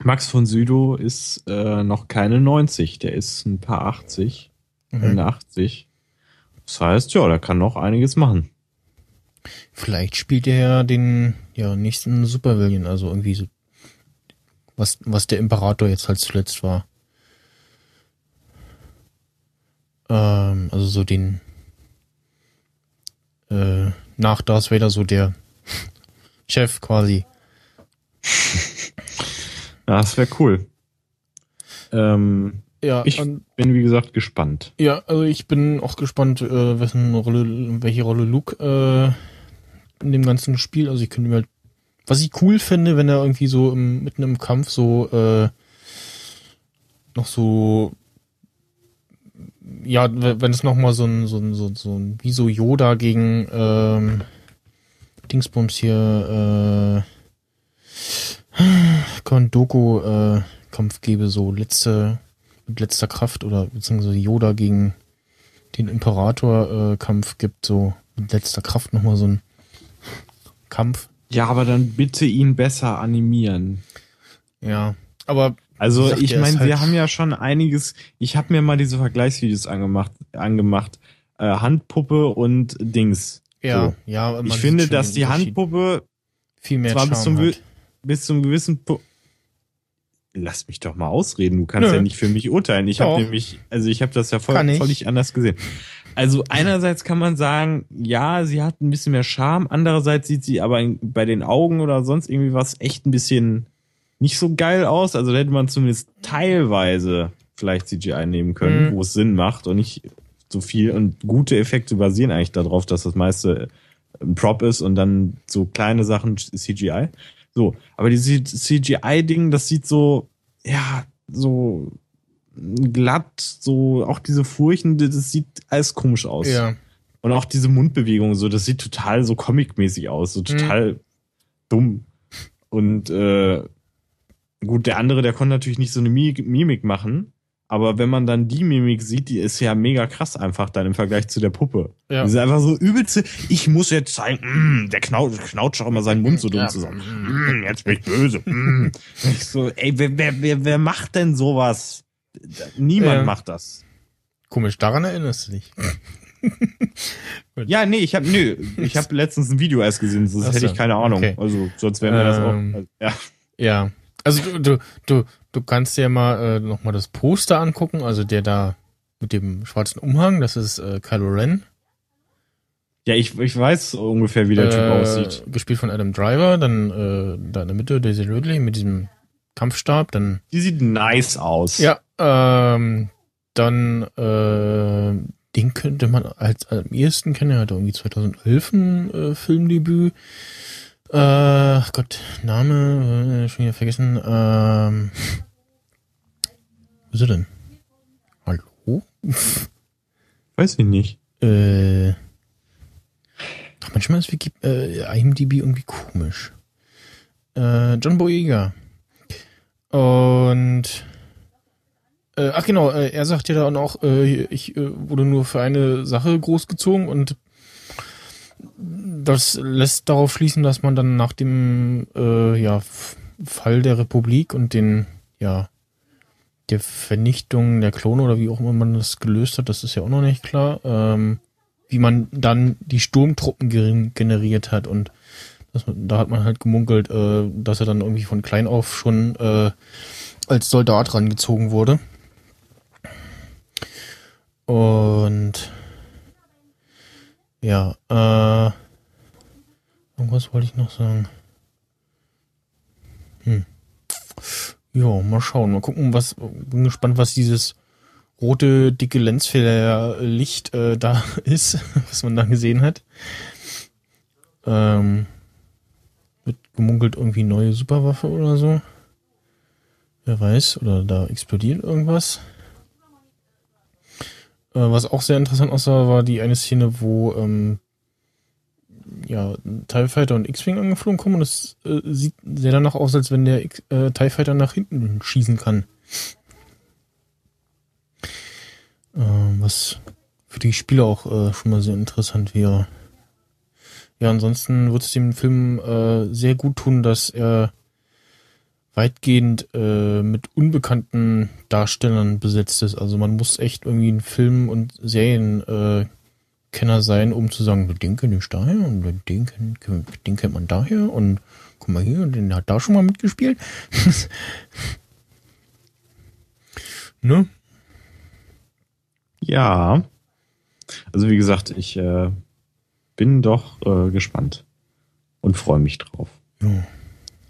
[SPEAKER 3] Max von Südow ist äh, noch keine 90, der ist ein paar 80,
[SPEAKER 2] Mhm.
[SPEAKER 3] Ende 80. Das heißt, ja, der kann noch einiges machen.
[SPEAKER 2] Vielleicht spielt er ja den ja, nächsten Supervillain, also irgendwie so was, was der Imperator jetzt halt zuletzt war. Ähm, also so den äh, nach Darth Vader so der Chef quasi.
[SPEAKER 3] Ja, das wäre cool. Ähm,
[SPEAKER 2] Ja,
[SPEAKER 3] ich
[SPEAKER 2] und-
[SPEAKER 3] bin, wie gesagt, gespannt.
[SPEAKER 2] Ja, also ich bin auch gespannt, äh, wessen Rolle, welche Rolle Luke äh, in dem ganzen Spiel. Also ich könnte mir halt, was ich cool fände, wenn er irgendwie so im, mitten im Kampf so äh, noch so ja, wenn es noch mal so ein so ein so, ein- so ein wie so Yoda gegen ähm, Dingsbums hier äh, Kondoku äh, Kampf gäbe, so letzte mit letzter Kraft oder beziehungsweise Yoda gegen den Imperator äh, Kampf gibt, so mit letzter Kraft nochmal so ein Kampf.
[SPEAKER 3] Ja, aber dann bitte ihn besser animieren.
[SPEAKER 2] Ja. Aber
[SPEAKER 3] Also ich meine,
[SPEAKER 2] ist halt-
[SPEAKER 3] wir haben ja schon einiges. Ich habe mir mal diese Vergleichsvideos angemacht, angemacht. Äh, Handpuppe und Dings.
[SPEAKER 2] ja,
[SPEAKER 3] So.
[SPEAKER 2] ja,
[SPEAKER 3] Ich finde, dass die. Handpuppe
[SPEAKER 2] viel mehr
[SPEAKER 3] zwar bis
[SPEAKER 2] Charme
[SPEAKER 3] zum,
[SPEAKER 2] hat.
[SPEAKER 3] bis zum gewissen Pu Lass mich doch mal ausreden. Du kannst
[SPEAKER 2] Nö.
[SPEAKER 3] ja nicht für mich urteilen. Ich habe nämlich, also ich habe das ja voll, völlig anders gesehen. Also einerseits kann man sagen, ja, sie hat ein bisschen mehr Charme. Andererseits sieht sie aber bei den Augen oder sonst irgendwie was echt ein bisschen nicht so geil aus. Also da hätte man zumindest teilweise vielleicht CGI nehmen können,
[SPEAKER 2] Mhm.
[SPEAKER 3] wo es Sinn macht und nicht so viel. Und gute Effekte basieren eigentlich darauf, dass das meiste ein Prop ist und dann so kleine Sachen CGI. So, aber dieses CGI-Ding, das sieht so, ja, so glatt, so auch diese Furchen, das sieht alles komisch aus.
[SPEAKER 2] Ja.
[SPEAKER 3] Und auch diese Mundbewegung, so, das sieht total so comic-mäßig aus, so total dumm. Und äh, gut, der andere, der konnte natürlich nicht so eine Mi- Mimik machen, Aber wenn man dann die Mimik sieht, die ist ja mega krass einfach dann im Vergleich zu der Puppe.
[SPEAKER 2] Ja.
[SPEAKER 3] Die ist einfach so übelste, ich muss jetzt zeigen, mm, der knaut, knautscht auch immer seinen Mund so dumm
[SPEAKER 2] Ja.
[SPEAKER 3] zusammen. Mm, jetzt bin ich böse. Mm. Ich so, ey, wer, wer, wer, wer macht denn sowas? Niemand
[SPEAKER 2] Ja.
[SPEAKER 3] macht das.
[SPEAKER 2] Komisch, daran erinnerst du dich.
[SPEAKER 3] Ja, nee, ich habe nö, ich habe letztens ein Video erst gesehen, sonst
[SPEAKER 2] Ach
[SPEAKER 3] hätte ich keine Ahnung.
[SPEAKER 2] okay.
[SPEAKER 3] Also sonst wäre mir das
[SPEAKER 2] Ähm,
[SPEAKER 3] auch. Ja.
[SPEAKER 2] Ja. Also du, du, du, du kannst dir mal äh, nochmal das Poster angucken, also der da mit dem schwarzen Umhang, das ist äh, Kylo Ren.
[SPEAKER 3] Ja, ich, ich weiß ungefähr, wie der Typ
[SPEAKER 2] äh,
[SPEAKER 3] aussieht.
[SPEAKER 2] Gespielt von Adam Driver, dann äh, da in der Mitte Daisy Ridley mit diesem Kampfstab, dann
[SPEAKER 3] Die sieht nice aus.
[SPEAKER 2] ja, ähm, dann äh, den könnte man als am ehesten kennen, er hatte irgendwie 2011 ein äh, Filmdebüt. Äh, Gott, Name, äh, schon wieder vergessen. Ähm, wo ist er denn? Hallo?
[SPEAKER 3] Weiß ich nicht.
[SPEAKER 2] Äh, ach, manchmal ist Wiki, äh, IMDb irgendwie komisch. Äh, John Boyega. Und äh, ach genau, äh, er sagt ja dann auch, äh, ich äh, wurde nur für eine Sache großgezogen und das lässt darauf schließen, dass man dann nach dem äh, ja, Fall der Republik und den ja der Vernichtung der Klone oder wie auch immer man das gelöst hat, das ist ja auch noch nicht klar, ähm, wie man dann die Sturmtruppen generiert hat und das, da hat man halt gemunkelt, äh, dass er dann irgendwie von klein auf schon äh, als Soldat rangezogen wurde. Und ja, äh, irgendwas wollte ich noch sagen. Hm. Ja, mal schauen, mal gucken, was, bin gespannt, was dieses rote, dicke Lensfehler-Licht äh, da ist, was man da gesehen hat. Ähm, wird gemunkelt irgendwie neue Superwaffe oder so. Wer weiß, oder da explodiert irgendwas. Äh, was auch sehr interessant aussah, war die eine Szene, wo ähm, ja, TIE Fighter und X-Wing angeflogen kommen und es äh, sieht sehr danach aus, als wenn der X äh, TIE Fighter nach hinten schießen kann. Ähm, was für die Spieler auch äh, schon mal sehr interessant wäre. Ja, ansonsten wird es dem Film äh, sehr gut tun, dass er weitgehend äh, mit unbekannten Darstellern besetzt ist. Also man muss echt irgendwie ein Film- und Serienkenner äh, Kenner sein, um zu sagen, den kenne ich daher und den, den kennt man daher und guck mal hier, den hat da schon mal mitgespielt. ne?
[SPEAKER 3] Ja. Also wie gesagt, ich äh, bin doch äh, gespannt und freue mich drauf.
[SPEAKER 2] Ja,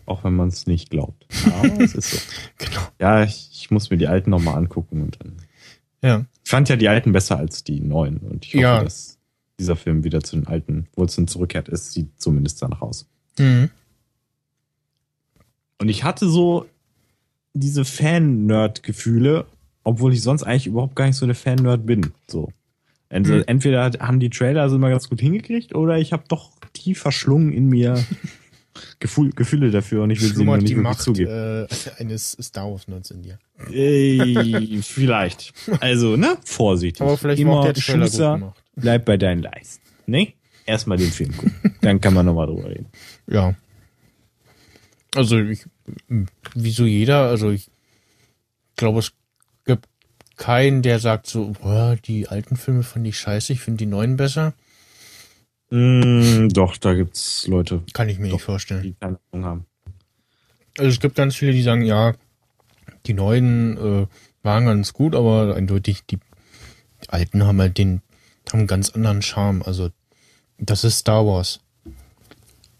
[SPEAKER 3] Auch wenn man es nicht glaubt. Aber es ist so.
[SPEAKER 2] genau.
[SPEAKER 3] Ja, ich, ich muss mir die alten nochmal angucken und dann.
[SPEAKER 2] Ja.
[SPEAKER 3] Ich fand ja die alten besser als die neuen und ich hoffe,
[SPEAKER 2] Ja.
[SPEAKER 3] dass dieser Film wieder zu den alten Wurzeln zurückkehrt. Es sieht zumindest danach aus.
[SPEAKER 2] Mhm.
[SPEAKER 3] Und ich hatte so diese Fan-Nerd-Gefühle, obwohl ich sonst eigentlich überhaupt gar nicht so der Fan-Nerd bin. So. Entweder haben die Trailer also immer ganz gut hingekriegt oder ich habe doch tief verschlungen in mir Gefühl, Gefühle dafür und ich will sie nur
[SPEAKER 2] Schlummert
[SPEAKER 3] nicht
[SPEAKER 2] die Macht
[SPEAKER 3] zugeben.
[SPEAKER 2] äh, eines Star Wars Nerds in dir.
[SPEAKER 3] Ey, vielleicht. Also, ne? Vorsichtig.
[SPEAKER 2] Aber vielleicht
[SPEAKER 3] Immer
[SPEAKER 2] auch der Trailer gut gemacht.
[SPEAKER 3] Bleib bei deinen Leisten. Ne? Erstmal den Film gucken. Dann kann man nochmal drüber reden.
[SPEAKER 2] Ja. Also ich, wie so jeder, also ich glaube, es gibt keinen, der sagt so, boah, die alten Filme fand ich scheiße, ich finde die neuen besser.
[SPEAKER 3] Mm, doch, da gibt's Leute,
[SPEAKER 2] Kann ich mir
[SPEAKER 3] Doch.
[SPEAKER 2] nicht vorstellen.
[SPEAKER 3] die keine Ahnung haben.
[SPEAKER 2] Also es gibt ganz viele, die sagen, ja, die neuen äh, waren ganz gut, aber eindeutig die, die alten haben halt den, haben einen ganz anderen Charme. Also das ist Star Wars.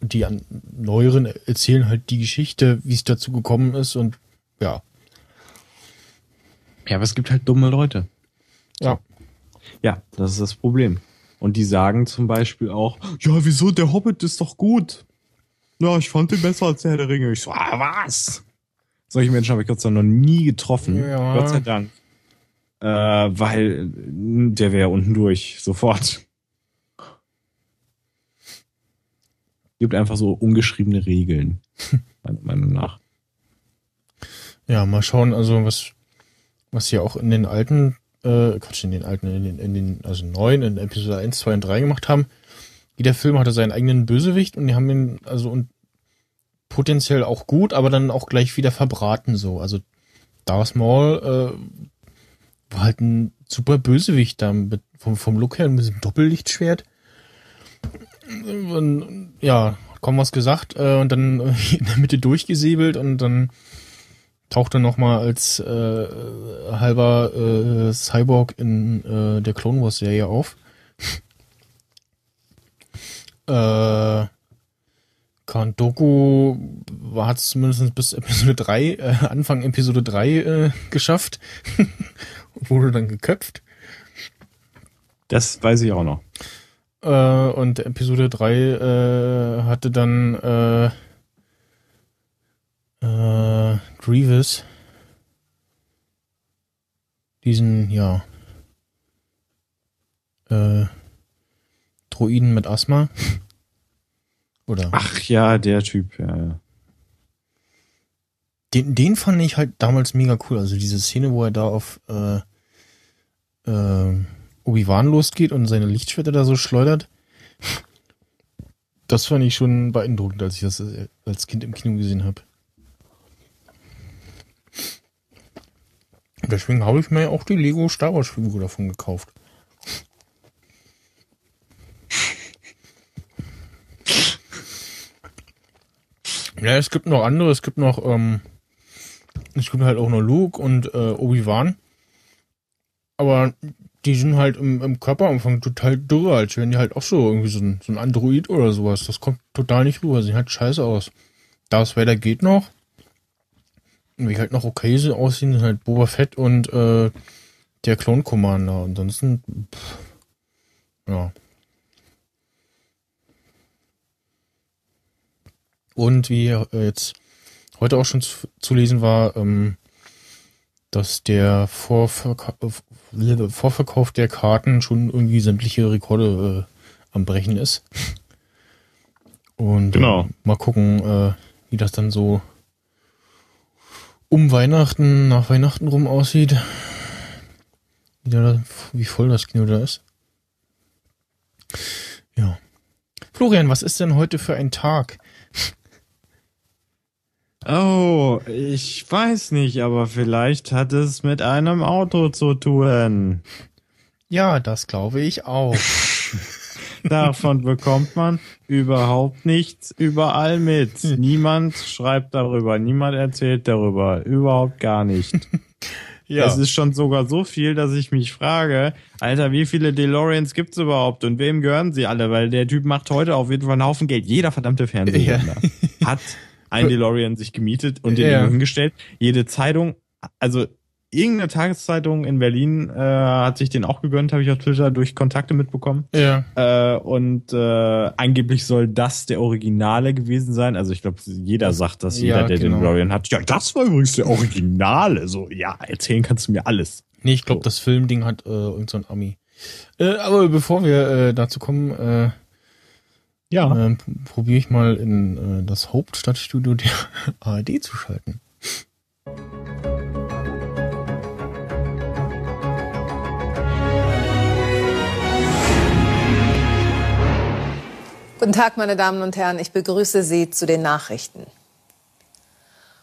[SPEAKER 2] Die an, neueren erzählen halt die Geschichte, wie es dazu gekommen ist und ja,
[SPEAKER 3] Ja, aber es gibt halt dumme Leute.
[SPEAKER 2] ja.
[SPEAKER 3] Ja, das ist das Problem. Und die sagen zum Beispiel auch, ja, wieso, der Hobbit ist doch gut. Ja, ich fand den besser als der Herr der Ringe. Ich so, ah, was? Solche Menschen habe ich Gott sei Dank noch nie getroffen.
[SPEAKER 2] Ja.
[SPEAKER 3] Gott sei Dank. Äh, weil der wäre unten durch, sofort. Gibt einfach so ungeschriebene Regeln, meiner Meinung nach.
[SPEAKER 2] Ja, mal schauen, also was was sie auch in den alten, äh, Quatsch, in den alten, in den, in den also neuen, in Episode 1, 2 und 3 gemacht haben. Jeder Film hatte seinen eigenen Bösewicht und die haben ihn, also und potenziell auch gut, aber dann auch gleich wieder verbraten so. Also Darth Maul äh, war halt ein super Bösewicht da mit, vom, vom Look her mit diesem Doppellichtschwert. Und, ja, kaum was gesagt äh, und dann in der Mitte durchgesäbelt und dann taucht er nochmal als äh, halber äh, Cyborg in äh, der Clone Wars Serie auf. äh, Count Doku hat es zumindest bis Episode 3, äh, Anfang Episode 3 äh, geschafft. Wurde dann geköpft.
[SPEAKER 3] Das weiß ich auch noch.
[SPEAKER 2] Äh, und Episode 3 äh, hatte dann äh, äh, Grievous diesen, ja, äh, Droiden mit Asthma. Oder?
[SPEAKER 3] Ach ja, der Typ, ja.
[SPEAKER 2] Den, den fand ich halt damals mega cool. Also diese Szene, wo er da auf äh, äh, Obi-Wan losgeht und seine Lichtschwerter da so schleudert. Das fand ich schon beeindruckend, als ich das äh, als Kind im Kino gesehen habe. Deswegen habe ich mir ja auch die Lego Star Wars Figur davon gekauft. Ja, es gibt noch andere. Es gibt noch, ähm, es gibt halt auch noch Luke und äh, Obi-Wan. Aber die sind halt im, im Körperumfang total dürre, als wären die halt auch so irgendwie so ein, so ein Android oder sowas. Das kommt total nicht rüber. Sieht halt scheiße aus. Darth Vader geht noch. Und wie halt noch okay so aussehen, sind halt Boba Fett und äh, der Clone Commander. Ansonsten, pff, ja. Und wie äh, jetzt heute auch schon zu, zu lesen war, ähm, dass der Vorverka Vorverkauf der Karten schon irgendwie sämtliche Rekorde äh, am Brechen ist. Und
[SPEAKER 3] Genau.
[SPEAKER 2] äh, mal gucken, äh, wie das dann so um Weihnachten, nach Weihnachten rum aussieht. Wie, da, wie voll das Kino da ist. Ja. Florian, was ist denn heute für ein Tag?
[SPEAKER 3] Oh, ich weiß nicht, aber vielleicht hat es mit einem Auto zu tun.
[SPEAKER 2] Ja, das glaube ich auch.
[SPEAKER 3] Davon bekommt man überhaupt nichts überall mit. Niemand schreibt darüber, niemand erzählt darüber, überhaupt gar nicht. Es ist schon sogar so viel, dass ich mich frage, Alter, wie viele DeLoreans gibt's überhaupt und wem gehören sie alle? Weil der Typ macht heute auf jeden Fall einen Haufen Geld. Jeder verdammte Fernsehsender hat ein DeLorean sich gemietet und den
[SPEAKER 2] Ja.
[SPEAKER 3] hingestellt. Jede Zeitung, also irgendeine Tageszeitung in Berlin äh, hat sich den auch gegönnt, habe ich auf Twitter durch Kontakte mitbekommen.
[SPEAKER 2] ja.
[SPEAKER 3] Äh, und äh, angeblich soll das der Originale gewesen sein. Also ich glaube, jeder sagt, dass
[SPEAKER 2] Ja,
[SPEAKER 3] jeder, der
[SPEAKER 2] genau.
[SPEAKER 3] den DeLorean hat. Ja, das war übrigens der Originale. So, ja, erzählen kannst du mir alles.
[SPEAKER 2] Nee, ich glaube,
[SPEAKER 3] So.
[SPEAKER 2] das Filmding hat äh, irgend so ein Ami. Äh, aber bevor wir äh, dazu kommen, äh,
[SPEAKER 3] Ja.
[SPEAKER 2] ähm, probiere ich mal in äh, das Hauptstadtstudio der ARD zu schalten.
[SPEAKER 5] Guten Tag, meine Damen und Herren. Ich begrüße Sie zu den Nachrichten.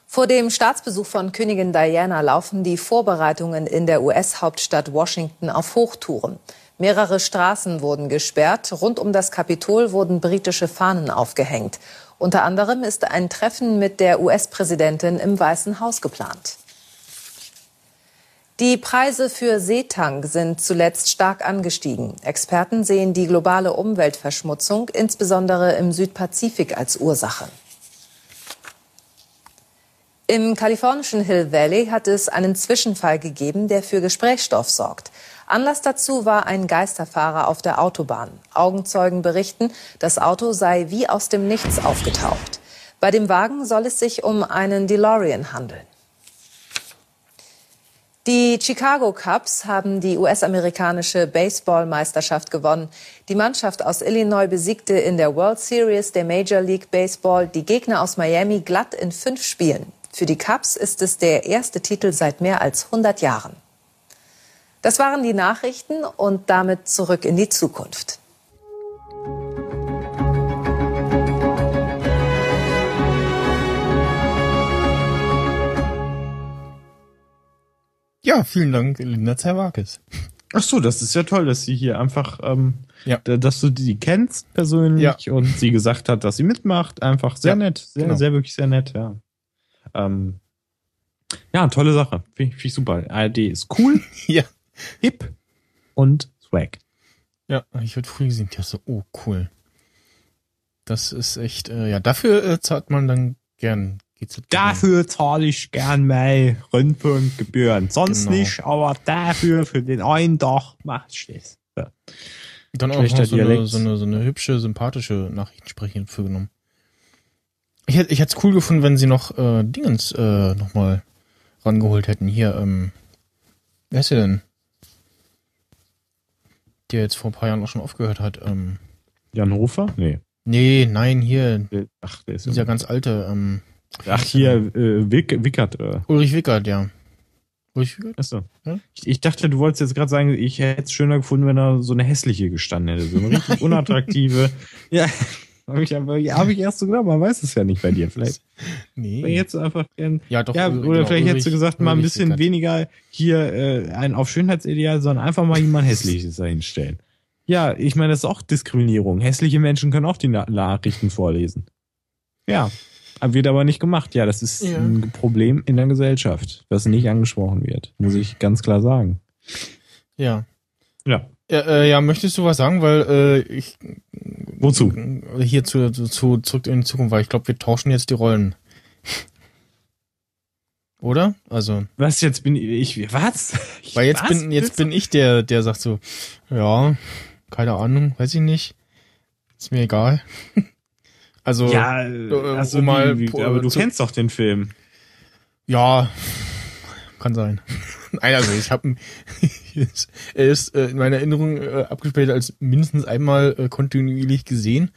[SPEAKER 5] Vor dem Staatsbesuch von Königin Diana laufen die Vorbereitungen in der US-Hauptstadt Washington auf Hochtouren. Mehrere Straßen wurden gesperrt. Rund um das Kapitol wurden britische Fahnen aufgehängt. Unter anderem ist ein Treffen mit der US-Präsidentin im Weißen Haus geplant. Die Preise für Seetank sind zuletzt stark angestiegen. Experten sehen die globale Umweltverschmutzung insbesondere im Südpazifik als Ursache. Im kalifornischen Hill Valley hat es einen Zwischenfall gegeben, der für Gesprächsstoff sorgt. Anlass dazu war ein Geisterfahrer auf der Autobahn. Augenzeugen berichten, das Auto sei wie aus dem Nichts aufgetaucht. Bei dem Wagen soll es sich um einen DeLorean handeln. Die Chicago Cubs haben die US-amerikanische Baseballmeisterschaft gewonnen. Die Mannschaft aus Illinois besiegte in der World Series der Major League Baseball die Gegner aus Miami glatt in fünf Spielen. Für die Cubs ist es der erste Titel seit mehr als 100 Jahren. Das waren die Nachrichten und damit zurück in die Zukunft.
[SPEAKER 2] Ja, vielen Dank, Linda Zerwakis.
[SPEAKER 3] Ach so, das ist ja toll, dass sie hier einfach, ähm,
[SPEAKER 2] Ja.
[SPEAKER 3] dass du die kennst persönlich
[SPEAKER 2] Ja.
[SPEAKER 3] und sie gesagt hat, dass sie mitmacht. Einfach sehr
[SPEAKER 2] Ja,
[SPEAKER 3] nett, sehr,
[SPEAKER 2] genau.
[SPEAKER 3] sehr wirklich sehr nett, ja. Ähm, ja, tolle Sache. Finde ich, find ich super. ARD ist cool,
[SPEAKER 2] Ja.
[SPEAKER 3] Hip und swag.
[SPEAKER 2] Ja, ich heute früh gesehen, ja so, oh cool. Das ist echt, äh, ja, dafür äh, zahlt man dann gern GZ.
[SPEAKER 3] Dafür zahle ich gern mehr Rundfunkgebühren. Sonst
[SPEAKER 2] Genau.
[SPEAKER 3] nicht, aber dafür, für den einen Tag mach ich das. Ja.
[SPEAKER 2] Dann auch noch so eine, so, eine, so eine hübsche, sympathische Nachrichtensprecherin für genommen. Ich hätte ich hätte es cool gefunden, wenn sie noch äh, Dingens äh, nochmal rangeholt hätten. Hier, ähm, wer ist der denn? Der jetzt vor ein paar Jahren auch schon aufgehört hat. Ähm,
[SPEAKER 3] Jan Hofer? Nee.
[SPEAKER 2] nee, nein, hier,
[SPEAKER 3] Ach, der ist
[SPEAKER 2] dieser
[SPEAKER 3] ja.
[SPEAKER 2] ganz alte, ähm,
[SPEAKER 3] Ach, hier, äh, Wick, Wickert. Äh.
[SPEAKER 2] Ulrich Wickert, ja. Ulrich Wickert?
[SPEAKER 3] Achso.
[SPEAKER 2] Ja?
[SPEAKER 3] Ich, ich dachte, du wolltest jetzt gerade sagen, ich hätte es schöner gefunden, wenn er so eine hässliche gestanden hätte. So eine richtig unattraktive. ja, habe ich, hab ich erst so gedacht, man weiß es ja nicht bei dir. Vielleicht
[SPEAKER 2] Nee.
[SPEAKER 3] jetzt einfach gern.
[SPEAKER 2] Ja, doch.
[SPEAKER 3] Ja, oder
[SPEAKER 2] genau,
[SPEAKER 3] vielleicht hättest du gesagt, mal ein bisschen weniger hier äh, ein auf Schönheitsideal, sondern einfach mal jemand Hässliches dahinstellen. Ja, ich meine, das ist auch Diskriminierung. Hässliche Menschen können auch die Na Nachrichten vorlesen. Ja, wird aber nicht gemacht. Ja, das ist
[SPEAKER 2] Ja.
[SPEAKER 3] ein Problem in der Gesellschaft, was nicht angesprochen wird, muss ich ganz klar sagen.
[SPEAKER 2] Ja.
[SPEAKER 3] Ja.
[SPEAKER 2] Ja, äh, ja, möchtest du was sagen? Weil äh, ich
[SPEAKER 3] Wozu?
[SPEAKER 2] hier zu, zu, zu zurück in die Zukunft, weil ich glaube, wir tauschen jetzt die Rollen. Oder? Also,
[SPEAKER 3] Was jetzt bin ich? Was?
[SPEAKER 2] weil jetzt
[SPEAKER 3] Was?
[SPEAKER 2] bin jetzt bin ich der, der sagt so, ja, keine Ahnung, weiß ich nicht, ist mir egal. Also
[SPEAKER 3] Ja,
[SPEAKER 2] äh,
[SPEAKER 3] also
[SPEAKER 2] mal
[SPEAKER 3] wie, wie, aber du kennst doch den Film.
[SPEAKER 2] Ja, kann sein. Nein, also ich habe er ist äh, in meiner Erinnerung äh, abgespielt als mindestens einmal äh, kontinuierlich gesehen.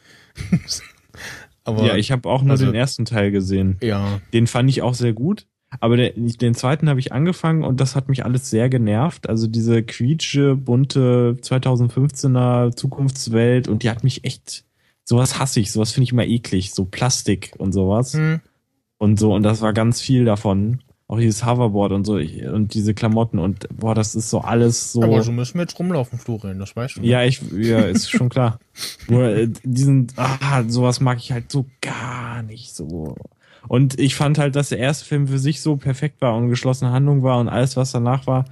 [SPEAKER 2] Aber
[SPEAKER 3] ja, ich habe auch nur
[SPEAKER 2] also-
[SPEAKER 3] den ersten Teil gesehen.
[SPEAKER 2] ja,
[SPEAKER 3] Den fand ich auch sehr gut. Aber der, den zweiten habe ich angefangen und das hat mich alles sehr genervt. Also diese quietsche, bunte 2015er Zukunftswelt und die hat mich echt, sowas hasse ich, sowas finde ich immer eklig, so Plastik und sowas
[SPEAKER 2] hm,
[SPEAKER 3] und so und das war ganz viel davon. Auch dieses Hoverboard und so ich- und diese Klamotten und boah, das ist so alles so.
[SPEAKER 2] aber so müssen wir jetzt rumlaufen, Florian, das weißt du. ne?
[SPEAKER 3] Ja, ich, ja, ist schon klar. Nur äh, diesen, ah, sowas mag ich halt so gar nicht so. Und ich fand halt, dass der erste Film für sich so perfekt war und geschlossene Handlung war und alles, was danach war,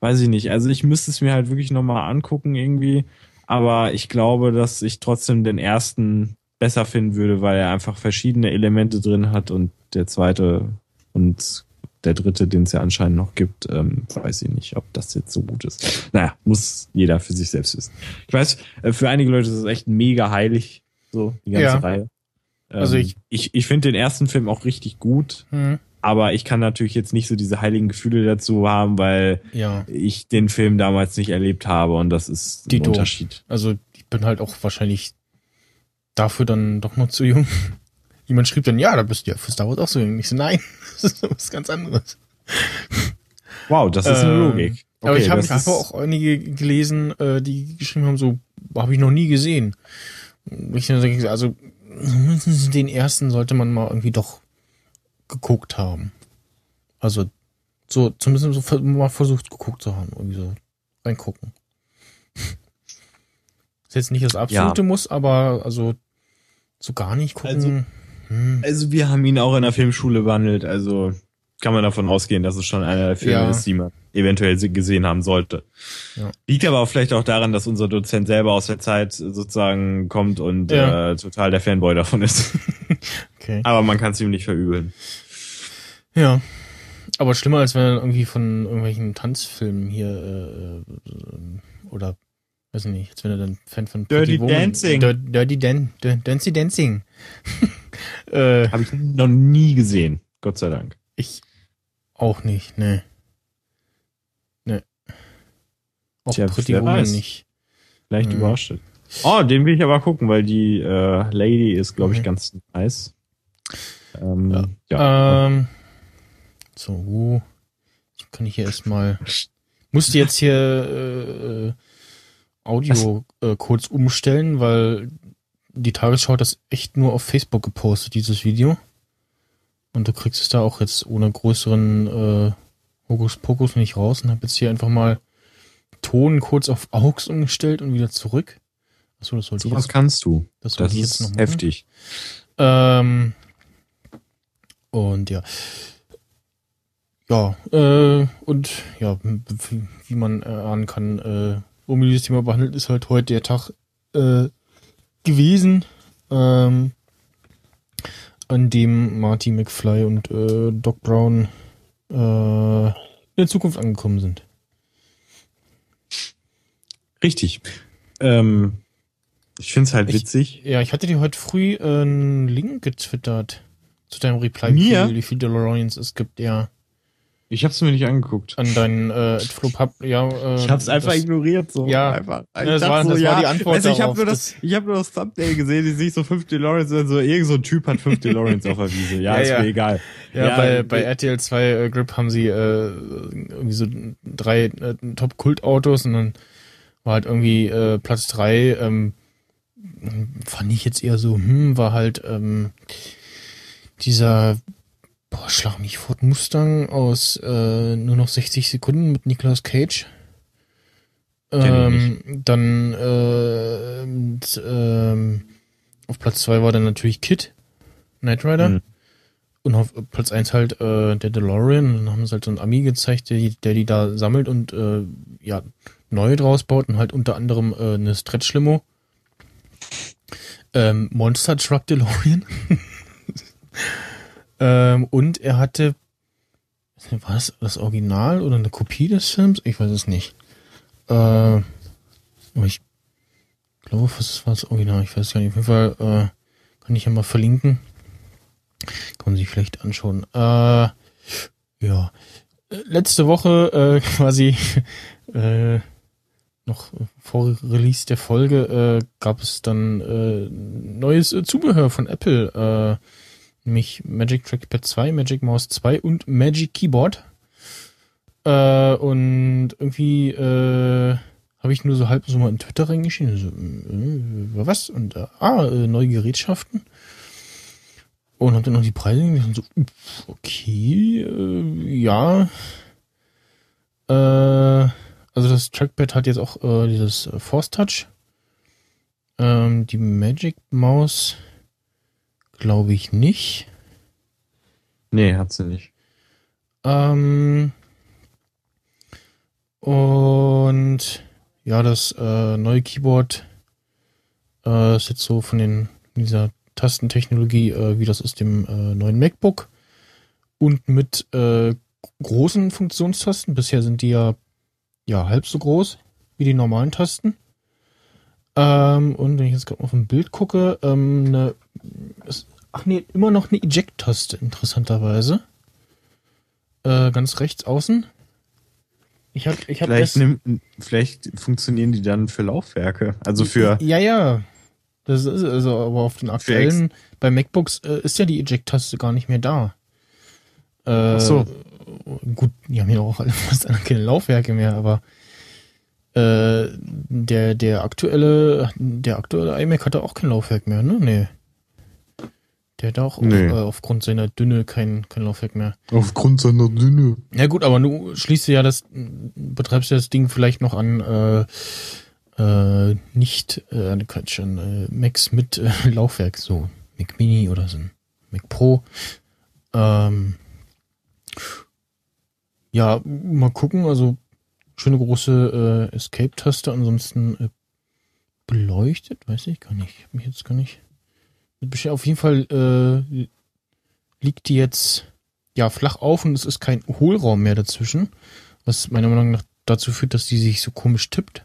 [SPEAKER 3] weiß ich nicht. Also ich müsste es mir halt wirklich nochmal angucken irgendwie. Aber ich glaube, dass ich trotzdem den ersten besser finden würde, weil er einfach verschiedene Elemente drin hat und der zweite und der dritte, den es ja anscheinend noch gibt, ähm, weiß ich nicht, ob das jetzt so gut ist. Naja, muss jeder für sich selbst wissen. Ich weiß, äh, für einige Leute ist es echt mega heilig, so die ganze
[SPEAKER 2] Ja.
[SPEAKER 3] Reihe. Ähm,
[SPEAKER 2] Also ich-
[SPEAKER 3] ich, ich finde den ersten Film auch richtig gut,
[SPEAKER 2] Hm,
[SPEAKER 3] aber ich kann natürlich jetzt nicht so diese heiligen Gefühle dazu haben, weil
[SPEAKER 2] ja,
[SPEAKER 3] ich den Film damals nicht erlebt habe und das ist ein
[SPEAKER 2] Dito.
[SPEAKER 3] Unterschied.
[SPEAKER 2] also ich bin halt auch wahrscheinlich dafür dann doch noch zu jung. Jemand schrieb dann, ja, da bist du ja für Star Wars auch so jung. Ich so, nein, das ist was ganz anderes.
[SPEAKER 3] Wow, das ist eine
[SPEAKER 2] Ähm,
[SPEAKER 3] Logik.
[SPEAKER 2] aber ich habe hab auch einige gelesen, äh, die geschrieben haben, so, habe ich noch nie gesehen. Ich denke, also mindestens den ersten sollte man mal irgendwie doch geguckt haben. Also so, zumindest so mal versucht geguckt zu haben, irgendwie so reingucken. Ist jetzt nicht das absolute Muss, aber also so gar nicht gucken.
[SPEAKER 3] Also-
[SPEAKER 2] hm,
[SPEAKER 3] Also wir haben ihn auch in der Filmschule behandelt, also kann man davon ausgehen, dass es schon einer der Filme
[SPEAKER 2] Ja.
[SPEAKER 3] ist, die man eventuell se- gesehen haben sollte.
[SPEAKER 2] Ja.
[SPEAKER 3] Liegt aber auch vielleicht auch daran, dass unser Dozent selber aus der Zeit sozusagen kommt und
[SPEAKER 2] Ja.
[SPEAKER 3] äh, total der Fanboy davon ist.
[SPEAKER 2] okay.
[SPEAKER 3] aber man kann es ihm nicht verübeln.
[SPEAKER 2] Ja. Aber schlimmer, als wenn er irgendwie von irgendwelchen Tanzfilmen hier äh, äh, oder weiß ich nicht, als wenn er dann Fan von
[SPEAKER 3] Dirty
[SPEAKER 2] Pretty
[SPEAKER 3] Dancing.
[SPEAKER 2] Dir- Dirty Dan Dir- Dancy Dancing. äh,
[SPEAKER 3] Habe ich noch nie gesehen, Gott sei Dank.
[SPEAKER 2] ich auch nicht, ne. Ne. Auch
[SPEAKER 3] Tja,
[SPEAKER 2] Pretty nicht.
[SPEAKER 3] Vielleicht
[SPEAKER 2] Mhm.
[SPEAKER 3] überrascht. Oh, den will ich aber gucken, weil die äh, Lady ist, glaube ich,
[SPEAKER 2] Mhm.
[SPEAKER 3] ganz nice. Ähm,
[SPEAKER 2] Ja.
[SPEAKER 3] ja.
[SPEAKER 2] Ähm, So, kann ich hier erstmal. Musste jetzt hier äh, äh, Audio äh, kurz umstellen, weil die Tagesschau hat das echt nur auf Facebook gepostet, dieses Video. Und du kriegst es da auch jetzt ohne größeren äh, Hokuspokus nicht raus und hab jetzt hier einfach mal Ton kurz auf AUX umgestellt und wieder zurück. Achso, das sollte ich
[SPEAKER 3] Sowas
[SPEAKER 2] jetzt,
[SPEAKER 3] kannst du.
[SPEAKER 2] das
[SPEAKER 3] Das
[SPEAKER 2] ich jetzt
[SPEAKER 3] ist heftig.
[SPEAKER 2] Ähm, und ja. Ja, äh, und ja, wie, wie man erahnen kann, äh, um dieses Thema behandelt, ist halt heute der Tag äh, gewesen, ähm, an dem Marty McFly und äh, Doc Brown äh, in der Zukunft angekommen sind.
[SPEAKER 3] Richtig. Ähm, ich find's halt
[SPEAKER 2] Ich-
[SPEAKER 3] witzig.
[SPEAKER 2] Ja, ich hatte dir heute früh äh, einen Link getwittert zu deinem Reply,
[SPEAKER 3] Mir?
[SPEAKER 2] wie viel, wie viel DeLoreans es gibt, ja.
[SPEAKER 3] Ich hab's mir nicht angeguckt.
[SPEAKER 2] an deinen äh, Flop ja. Äh,
[SPEAKER 3] Ich hab's einfach
[SPEAKER 2] das,
[SPEAKER 3] ignoriert, so.
[SPEAKER 2] Ja.
[SPEAKER 3] einfach. Ich
[SPEAKER 2] das
[SPEAKER 3] dachte
[SPEAKER 2] war- das war die Antwort
[SPEAKER 3] du, ich habe
[SPEAKER 2] darauf,
[SPEAKER 3] nur das, ich habe nur das Thumbnail gesehen, die sich so fünf DeLoreans, und so irgend so ein Typ hat fünf DeLoreans auf der Wiese. Ja,
[SPEAKER 2] Ja,
[SPEAKER 3] ist
[SPEAKER 2] ja.
[SPEAKER 3] mir egal.
[SPEAKER 2] Ja,
[SPEAKER 3] Ja,
[SPEAKER 2] bei, bei RTL 2 äh, Grip haben sie äh, irgendwie so drei äh, Top-Kult-Autos und dann war halt irgendwie äh, Platz drei, ähm, fand ich jetzt eher so, hm, war halt ähm, dieser boah, schlag mich Ford Mustang aus äh, nur noch 60 Sekunden mit Nicolas Cage. Ähm, dann äh, und, ähm, auf Platz zwei war dann natürlich Kid, Knight Rider.
[SPEAKER 3] Mhm.
[SPEAKER 2] Und auf Platz eins halt äh, der DeLorean. Und dann haben sie halt so einen Ami gezeigt, der, die- der die da sammelt und äh, ja, neue draus baut und halt unter anderem äh, eine Stretch-Limo. Ähm, Monster Truck DeLorean. ähm, und er hatte, war das das Original oder eine Kopie des Films? Ich weiß es nicht. Äh, ich glaube, was war das Original? Ich weiß gar nicht. Auf jeden Fall äh, kann ich ja mal verlinken. Kann man sich vielleicht anschauen. Äh, ja. Letzte Woche äh, quasi äh, noch vor Release der Folge äh, gab es dann äh, neues äh, Zubehör von Apple, äh, nämlich Magic Trackpad 2, Magic Mouse 2 und Magic Keyboard. Äh, und irgendwie äh, habe ich nur so halb so mal in Twitter reingeschrieben. So, äh, was? Und äh, ah, äh, neue Gerätschaften. Und hab dann noch die Preise und so, okay, äh, ja. Äh, also das Trackpad hat jetzt auch äh, dieses äh, Force Touch. Ähm, die Magic Maus glaube ich nicht.
[SPEAKER 3] Nee, hat sie nicht.
[SPEAKER 2] Ähm, und ja, das äh, neue Keyboard äh, ist jetzt so von den dieser Tastentechnologie äh, wie das aus dem äh, neuen MacBook und mit äh, großen Funktionstasten. Bisher sind die ja ja halb so groß wie die normalen Tasten. Ähm, und wenn ich jetzt gerade auf ein Bild gucke, ähm, eine, ist, ach nee, immer noch eine Eject-Taste, interessanterweise. Äh, ganz rechts außen. Ich hab, ich hab
[SPEAKER 3] Vielleicht, nimm, vielleicht funktionieren die dann für Laufwerke. Also für,
[SPEAKER 2] Ja, ja. Das ist also, aber auf den aktuellen, bei MacBooks äh, ist ja die Eject-Taste gar nicht mehr da. Äh,
[SPEAKER 3] Ach so.
[SPEAKER 2] Gut, die haben ja auch alle fast keine Laufwerke mehr, aber äh, der, der aktuelle, der aktuelle iMac hatte auch kein Laufwerk mehr, ne? Nee. Der hat auch
[SPEAKER 3] Nee.
[SPEAKER 2] äh, aufgrund seiner Dünne kein, kein Laufwerk mehr.
[SPEAKER 3] aufgrund seiner Dünne.
[SPEAKER 2] Ja gut, aber du schließt ja das, betreibst ja das Ding vielleicht noch an äh, äh, nicht äh, Quatsch, an äh, Macs mit äh, Laufwerk, so Mac Mini oder so ein Mac Pro. Ähm, ja, mal gucken, also schöne große äh, Escape-Taste, ansonsten beleuchtet, weiß ich gar nicht, ich hab mich jetzt gar nicht. Auf jeden Fall äh, liegt die jetzt ja flach auf und es ist kein Hohlraum mehr dazwischen, was meiner Meinung nach dazu führt, dass die sich so komisch tippt.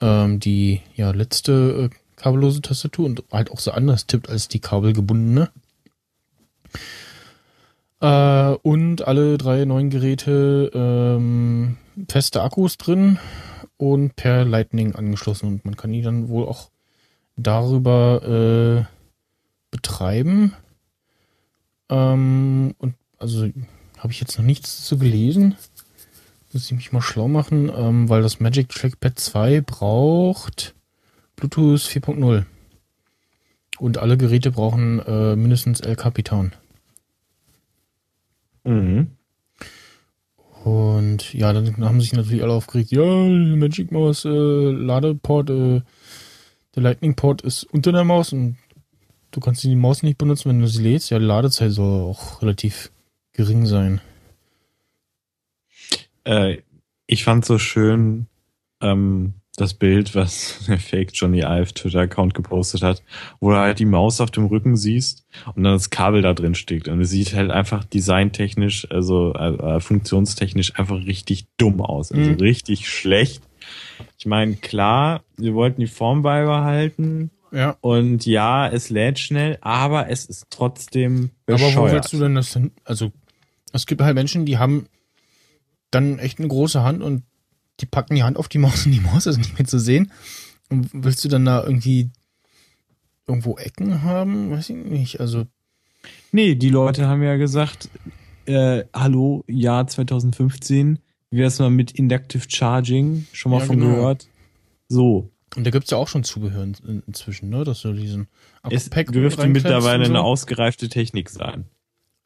[SPEAKER 2] Ähm, die ja letzte äh, kabellose Tastatur und halt auch so anders tippt als die kabelgebundene. Äh, und alle drei neuen Geräte ähm, feste Akkus drin und per Lightning angeschlossen und man kann die dann wohl auch darüber äh, betreiben. Ähm, und also habe ich jetzt noch nichts zu gelesen. Muss ich mich mal schlau machen, ähm, weil das Magic Trackpad 2 braucht Bluetooth 4.0. Und alle Geräte brauchen äh, mindestens El Capitan.
[SPEAKER 3] Mhm.
[SPEAKER 2] Und ja, dann haben sich natürlich alle aufgeregt, ja, Magic Mouse äh, Ladeport, äh, der Lightning Port ist unter der Maus und du kannst die Maus nicht benutzen, wenn du sie lädst. Ja, die Ladezeit soll auch relativ gering sein.
[SPEAKER 3] Äh, ich fand so schön ähm, das Bild, was der Fake Johnny Ive Twitter-Account gepostet hat, wo du halt die Maus auf dem Rücken siehst und dann das Kabel da drin steckt. Und es sieht halt einfach designtechnisch, also äh, funktionstechnisch einfach richtig dumm aus. Also
[SPEAKER 2] Mhm.
[SPEAKER 3] richtig schlecht. Ich meine, klar, wir wollten die Form beibehalten
[SPEAKER 2] Ja.
[SPEAKER 3] und ja, es lädt schnell, aber es ist trotzdem
[SPEAKER 2] Aber
[SPEAKER 3] bescheuert.
[SPEAKER 2] wo willst du denn das denn? Also, es gibt halt Menschen, die haben dann echt eine große Hand und die packen die Hand auf die Maus und die Maus ist nicht mehr zu sehen. Und willst du dann da irgendwie irgendwo Ecken haben? Weiß ich nicht. Also,
[SPEAKER 3] Nee, die Leute haben ja gesagt, äh, hallo, Jahr 2015, wie wär's mal mit Inductive Charging? Schon mal
[SPEAKER 2] Ja,
[SPEAKER 3] von
[SPEAKER 2] genau.
[SPEAKER 3] gehört? So.
[SPEAKER 2] Und da gibt's ja auch schon Zubehör in, in, inzwischen, ne? Dass du diesen
[SPEAKER 3] Es
[SPEAKER 2] Akku-Pack
[SPEAKER 3] dürfte mittlerweile
[SPEAKER 2] so.
[SPEAKER 3] eine ausgereifte Technik sein.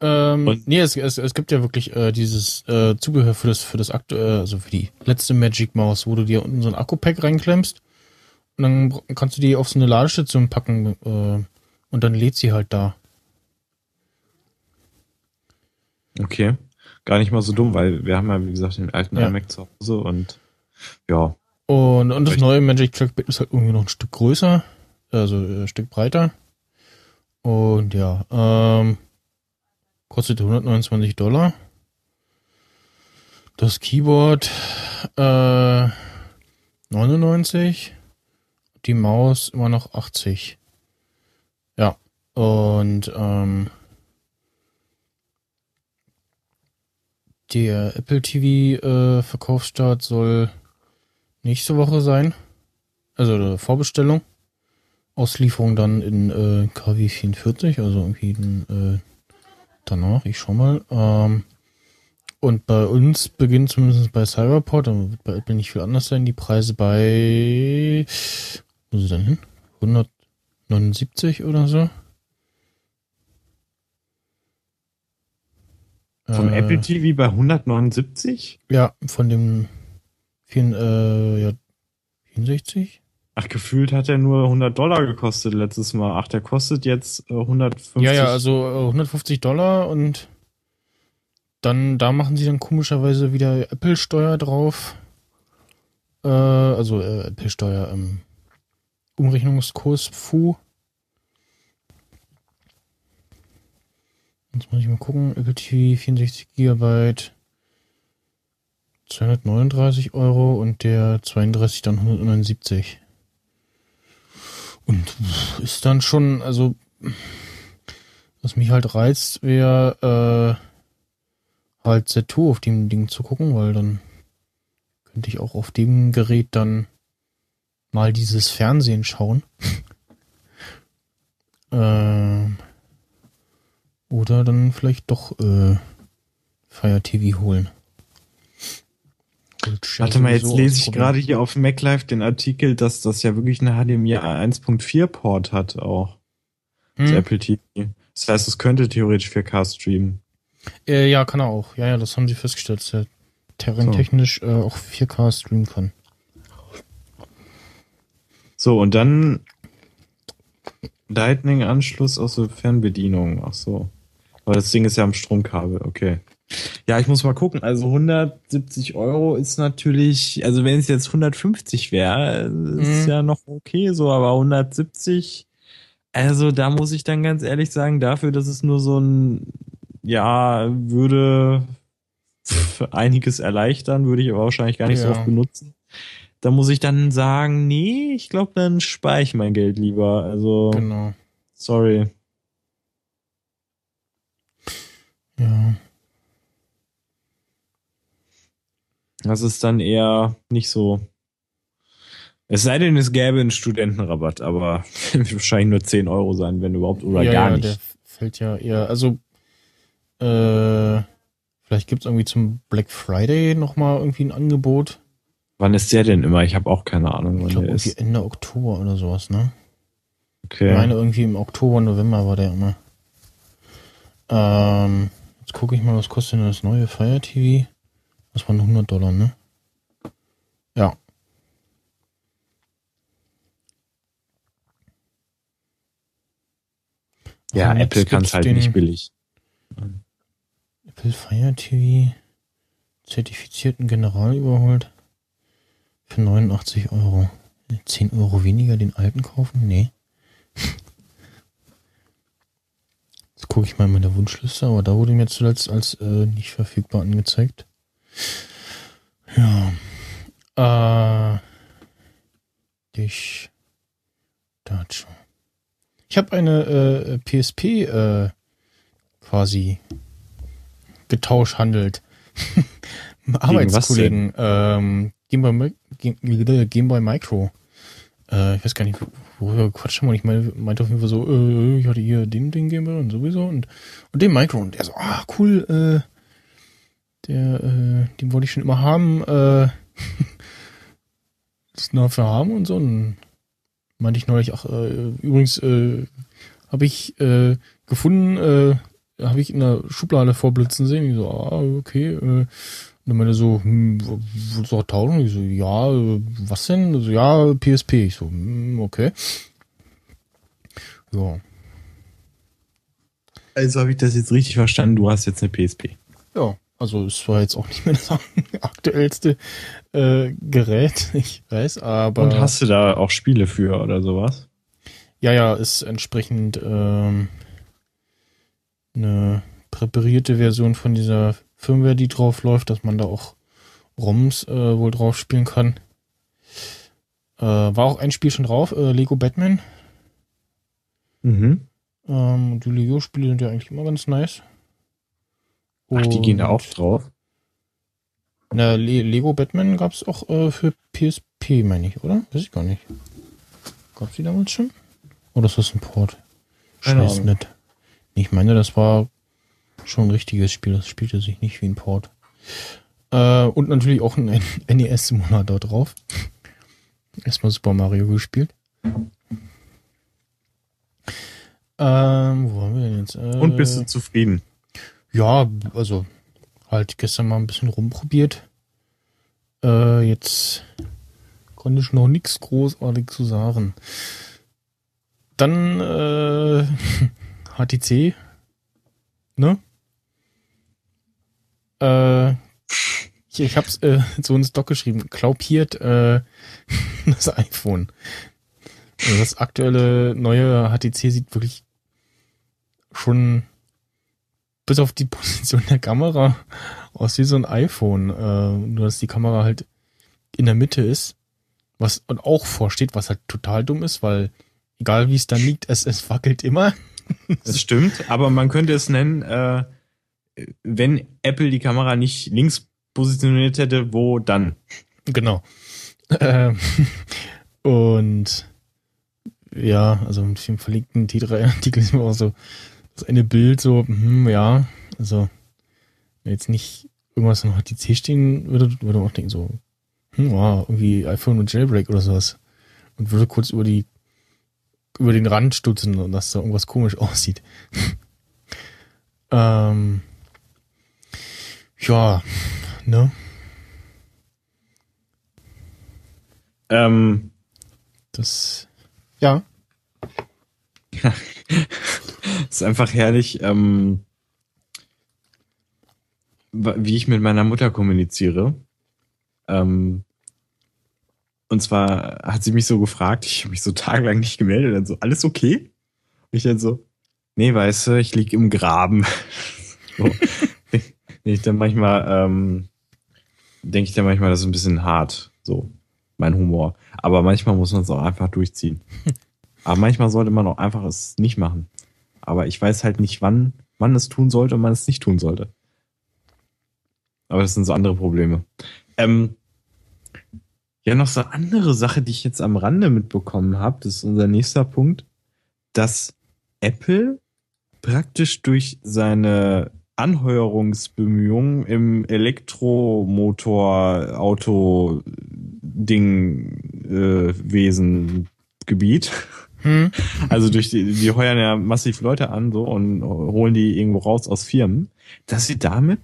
[SPEAKER 2] Ähm,
[SPEAKER 3] Und-
[SPEAKER 2] nee, es, es, es gibt ja wirklich äh, dieses äh, Zubehör für das für das aktuelle, also für die letzte Magic Maus, wo du dir unten so ein Akku-Pack reinklemmst und dann kannst du die auf so eine Ladestation packen äh, und dann lädt sie halt da.
[SPEAKER 3] Okay. Gar nicht mal so dumm, weil wir haben ja, wie gesagt, den alten
[SPEAKER 2] Ja.
[SPEAKER 3] iMac zu Hause und ja.
[SPEAKER 2] Und, und das neue Magic Trackpad ist halt irgendwie noch ein Stück größer, also ein Stück breiter. Und ja, ähm, kostet 129 Dollar. Das Keyboard äh, 99. Die Maus immer noch 80. Ja. Und ähm, der Apple TV äh, Verkaufsstart soll nächste Woche sein. Also eine Vorbestellung. Auslieferung dann in äh, KW 44, also irgendwie in, äh, danach. Ich schau mal. Ähm, und bei uns beginnt zumindest bei Cyberport, dann wird bei Apple nicht viel anders sein, die Preise bei, wo sind sie denn hin? 179 oder so?
[SPEAKER 3] Vom
[SPEAKER 2] Äh,
[SPEAKER 3] Apple TV bei 179?
[SPEAKER 2] Ja, von dem vielen, äh, ja, 64?
[SPEAKER 3] Ach, gefühlt hat er nur 100 Dollar gekostet letztes Mal. Ach, der kostet jetzt äh, 150.
[SPEAKER 2] Ja, ja, also äh, 150 Dollar und dann, da machen sie dann komischerweise wieder Apple-Steuer drauf. Äh, also äh, Apple-Steuer, ähm, Umrechnungskurs FU. Jetzt muss ich mal gucken. Apple TV 64 Gigabyte. 239 Euro und der 32 dann 179. Und ist dann schon, also was mich halt reizt, wäre äh, halt Z2 auf dem Ding zu gucken, weil dann könnte ich auch auf dem Gerät dann mal dieses Fernsehen schauen. ähm, oder dann vielleicht doch äh, Fire TV holen. Ja
[SPEAKER 3] Warte mal, jetzt lese ich gerade hier auf MacLife den Artikel, dass das ja wirklich eine HDMI 1.4 Port hat auch. Das
[SPEAKER 2] Hm.
[SPEAKER 3] Apple TV. Das heißt, es könnte theoretisch 4K streamen.
[SPEAKER 2] Äh, ja, kann er auch. Ja, ja, das haben sie festgestellt, dass er terrentechnisch äh, auch 4K streamen kann.
[SPEAKER 3] So, und dann Lightning-Anschluss aus der Fernbedienung. Ach so. Aber das Ding ist ja am Stromkabel, okay. Ja, ich muss mal gucken. Also 170 Euro ist natürlich, also wenn es jetzt 150 wäre, ist
[SPEAKER 2] Mhm.
[SPEAKER 3] ja noch okay so, aber 170, also da muss ich dann ganz ehrlich sagen, dafür, dass es nur so ein, ja, würde einiges erleichtern, würde ich aber wahrscheinlich gar nicht so
[SPEAKER 2] Ja.
[SPEAKER 3] oft benutzen. Da muss ich dann sagen, nee, ich glaube, dann spare ich mein Geld lieber. Also,
[SPEAKER 2] Genau.
[SPEAKER 3] sorry.
[SPEAKER 2] Ja.
[SPEAKER 3] Das ist dann eher nicht so. Es sei denn, es gäbe einen Studentenrabatt, aber wahrscheinlich nur 10 Euro sein, wenn überhaupt, oder
[SPEAKER 2] ja,
[SPEAKER 3] gar
[SPEAKER 2] ja,
[SPEAKER 3] nicht.
[SPEAKER 2] Der fällt ja eher, also äh, Vielleicht gibt's irgendwie zum Black Friday nochmal irgendwie ein Angebot.
[SPEAKER 3] Wann ist der denn immer? Ich habe auch keine Ahnung,
[SPEAKER 2] Ich
[SPEAKER 3] wann
[SPEAKER 2] glaube
[SPEAKER 3] der
[SPEAKER 2] irgendwie
[SPEAKER 3] ist.
[SPEAKER 2] Ende Oktober oder sowas, ne? Ich
[SPEAKER 3] Okay.
[SPEAKER 2] meine irgendwie im Oktober, November war der immer. Ähm, jetzt gucke ich mal, was kostet denn das neue Fire TV? Das waren 100 Dollar, ne? Ja.
[SPEAKER 3] ja,
[SPEAKER 2] Und jetzt
[SPEAKER 3] Apple kann es halt nicht billig.
[SPEAKER 2] Apple Fire TV zertifizierten General überholt für 89 Euro. 10 Euro weniger den alten kaufen? Nee. Jetzt gucke ich mal in meine Wunschliste, aber da wurde mir zuletzt als äh, nicht verfügbar angezeigt. Ja. Äh, ich dazu. Ich habe eine äh, PSP äh, quasi getauscht handelt. Arbeitskollegen. Ähm, Game Boy, Mi- Game, Game Boy Micro. Äh, ich weiß gar nicht, worüber wir gequatscht haben. Und ich meine, meinte auf jeden Fall so, äh, ich hatte hier den, den Game Boy und sowieso und, und den Micro. Und der so, ah, cool, äh, der, äh, den wollte ich schon immer haben, äh, das dafür haben und so. Und meinte ich neulich, ach, äh, übrigens, äh, habe ich äh, gefunden, äh, habe ich in der Schublade vorblitzen sehen. Ich so, ah, okay. Äh, und dann meinte er so, hm, willst du auch tauschen? Ich so, ja, äh, was denn? So, ja, PSP. Ich so, hm, okay. Ja.
[SPEAKER 3] Also habe ich das jetzt richtig verstanden, du hast jetzt eine PSP.
[SPEAKER 2] Ja, also es war jetzt auch nicht mehr das aktuellste äh, Gerät, ich weiß, aber.
[SPEAKER 3] Und hast du da auch Spiele für oder sowas?
[SPEAKER 2] Ja, ja, ist entsprechend ähm, eine präparierte Version von dieser Firmware, die drauf läuft, dass man da auch ROMs äh, wohl drauf spielen kann. Äh, war auch ein Spiel schon drauf, äh, Lego Batman.
[SPEAKER 3] Mhm.
[SPEAKER 2] Ähm, die Lego-Spiele sind ja eigentlich immer ganz nice.
[SPEAKER 3] Ach, die gehen da auch drauf.
[SPEAKER 2] Na, Le Lego Batman gab's auch äh, für PSP, meine ich, oder? Weiß ich gar nicht. Gab's die damals schon? Oder ist das ein Port? Scheiß nicht. Ich meine, das war schon ein richtiges Spiel. Das spielte sich nicht wie ein Port. Äh, und natürlich auch ein NES-Simulator drauf. Erstmal Super Mario gespielt. Ähm, wo haben wir denn jetzt? Äh,
[SPEAKER 3] Und bist du zufrieden?
[SPEAKER 2] Ja, also halt gestern mal ein bisschen rumprobiert. Äh, jetzt konnte ich noch nichts großartig zu sagen. Dann äh, HTC, ne? Äh, ich, ich hab's äh, so ins Doc geschrieben. Klaupiert äh, das iPhone. Also das aktuelle neue HTC sieht wirklich schon bis auf die Position der Kamera aus wie so ein iPhone. Äh, nur dass die Kamera halt in der Mitte ist, was und auch vorsteht, was halt total dumm ist, weil egal wie es dann liegt, es, es wackelt immer.
[SPEAKER 3] Das stimmt, aber man könnte es nennen, äh, wenn Apple die Kamera nicht links positioniert hätte, wo dann?
[SPEAKER 2] Genau. Ähm, und ja, also mit dem verlinkten T3-Artikel ist mir auch so das eine Bild so, hm, ja, also wenn jetzt nicht irgendwas noch HTC stehen würde, würde man auch denken so, hm, wow, irgendwie iPhone und Jailbreak oder sowas. Und würde kurz über die über den Rand stutzen und dass da irgendwas komisch aussieht. ähm, ja, ne?
[SPEAKER 3] Ähm,
[SPEAKER 2] Das, ja.
[SPEAKER 3] ist einfach herrlich, ähm, wie ich mit meiner Mutter kommuniziere. Ähm, und zwar hat sie mich so gefragt, ich habe mich so tagelang nicht gemeldet, dann so, alles okay? Und ich dann so, nee, weißt du, ich lieg im Graben. so. ich dann manchmal, ähm, denke ich dann manchmal, das ist ein bisschen hart, so, mein Humor. Aber manchmal muss man es auch einfach durchziehen. Aber manchmal sollte man auch einfach es nicht machen. Aber ich weiß halt nicht, wann man es tun sollte und man es nicht tun sollte. Aber das sind so andere Probleme. Ähm, ja, noch so eine andere Sache, die ich jetzt am Rande mitbekommen habe, das ist unser nächster Punkt, dass Apple praktisch durch seine Anheuerungsbemühungen im Elektromotor-Auto-Ding-Wesen-Gebiet.
[SPEAKER 2] Hm.
[SPEAKER 3] Also durch die, die heuern ja massiv Leute an so und holen die irgendwo raus aus Firmen, dass sie damit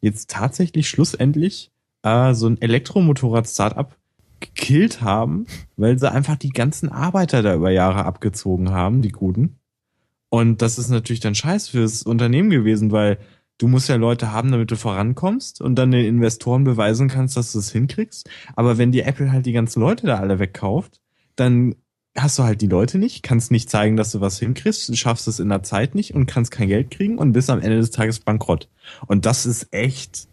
[SPEAKER 3] jetzt tatsächlich schlussendlich äh, so ein Elektromotorrad-Startup gekillt haben, weil sie einfach die ganzen Arbeiter da über Jahre abgezogen haben, die Guten. Und das ist natürlich dann scheiß fürs Unternehmen gewesen, weil du musst ja Leute haben, damit du vorankommst und dann den Investoren beweisen kannst, dass du es hinkriegst. Aber wenn dir Apple halt die ganzen Leute da alle wegkauft, dann hast du halt die Leute nicht, kannst nicht zeigen, dass du was hinkriegst, schaffst es in der Zeit nicht und kannst kein Geld kriegen und bist am Ende des Tages bankrott. Und das ist echt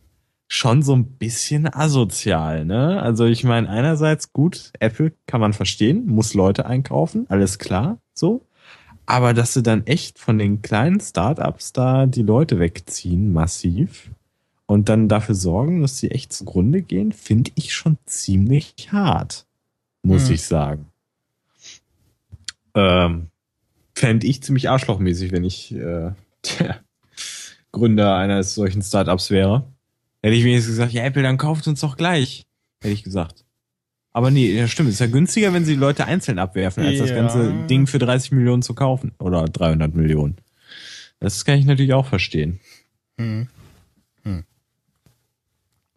[SPEAKER 3] schon so ein bisschen asozial, ne? Also ich meine, einerseits gut, Apple kann man verstehen, muss Leute einkaufen, alles klar, so. Aber dass sie dann echt von den kleinen Startups da die Leute wegziehen, massiv, und dann dafür sorgen, dass sie echt zugrunde gehen, finde ich schon ziemlich hart, muss
[SPEAKER 2] Hm.
[SPEAKER 3] ich sagen. Ähm, Fände ich ziemlich arschlochmäßig, wenn ich äh, der Gründer eines solchen Startups wäre. Hätte ich wenigstens gesagt, ja, Apple, dann kauft uns doch gleich. Hätte ich gesagt. Aber nee, ja stimmt, ist ja günstiger, wenn sie die Leute einzeln abwerfen, als das
[SPEAKER 2] Ja.
[SPEAKER 3] ganze Ding für 30 Millionen zu kaufen. Oder 300 Millionen. Das kann ich natürlich auch verstehen.
[SPEAKER 2] Hm.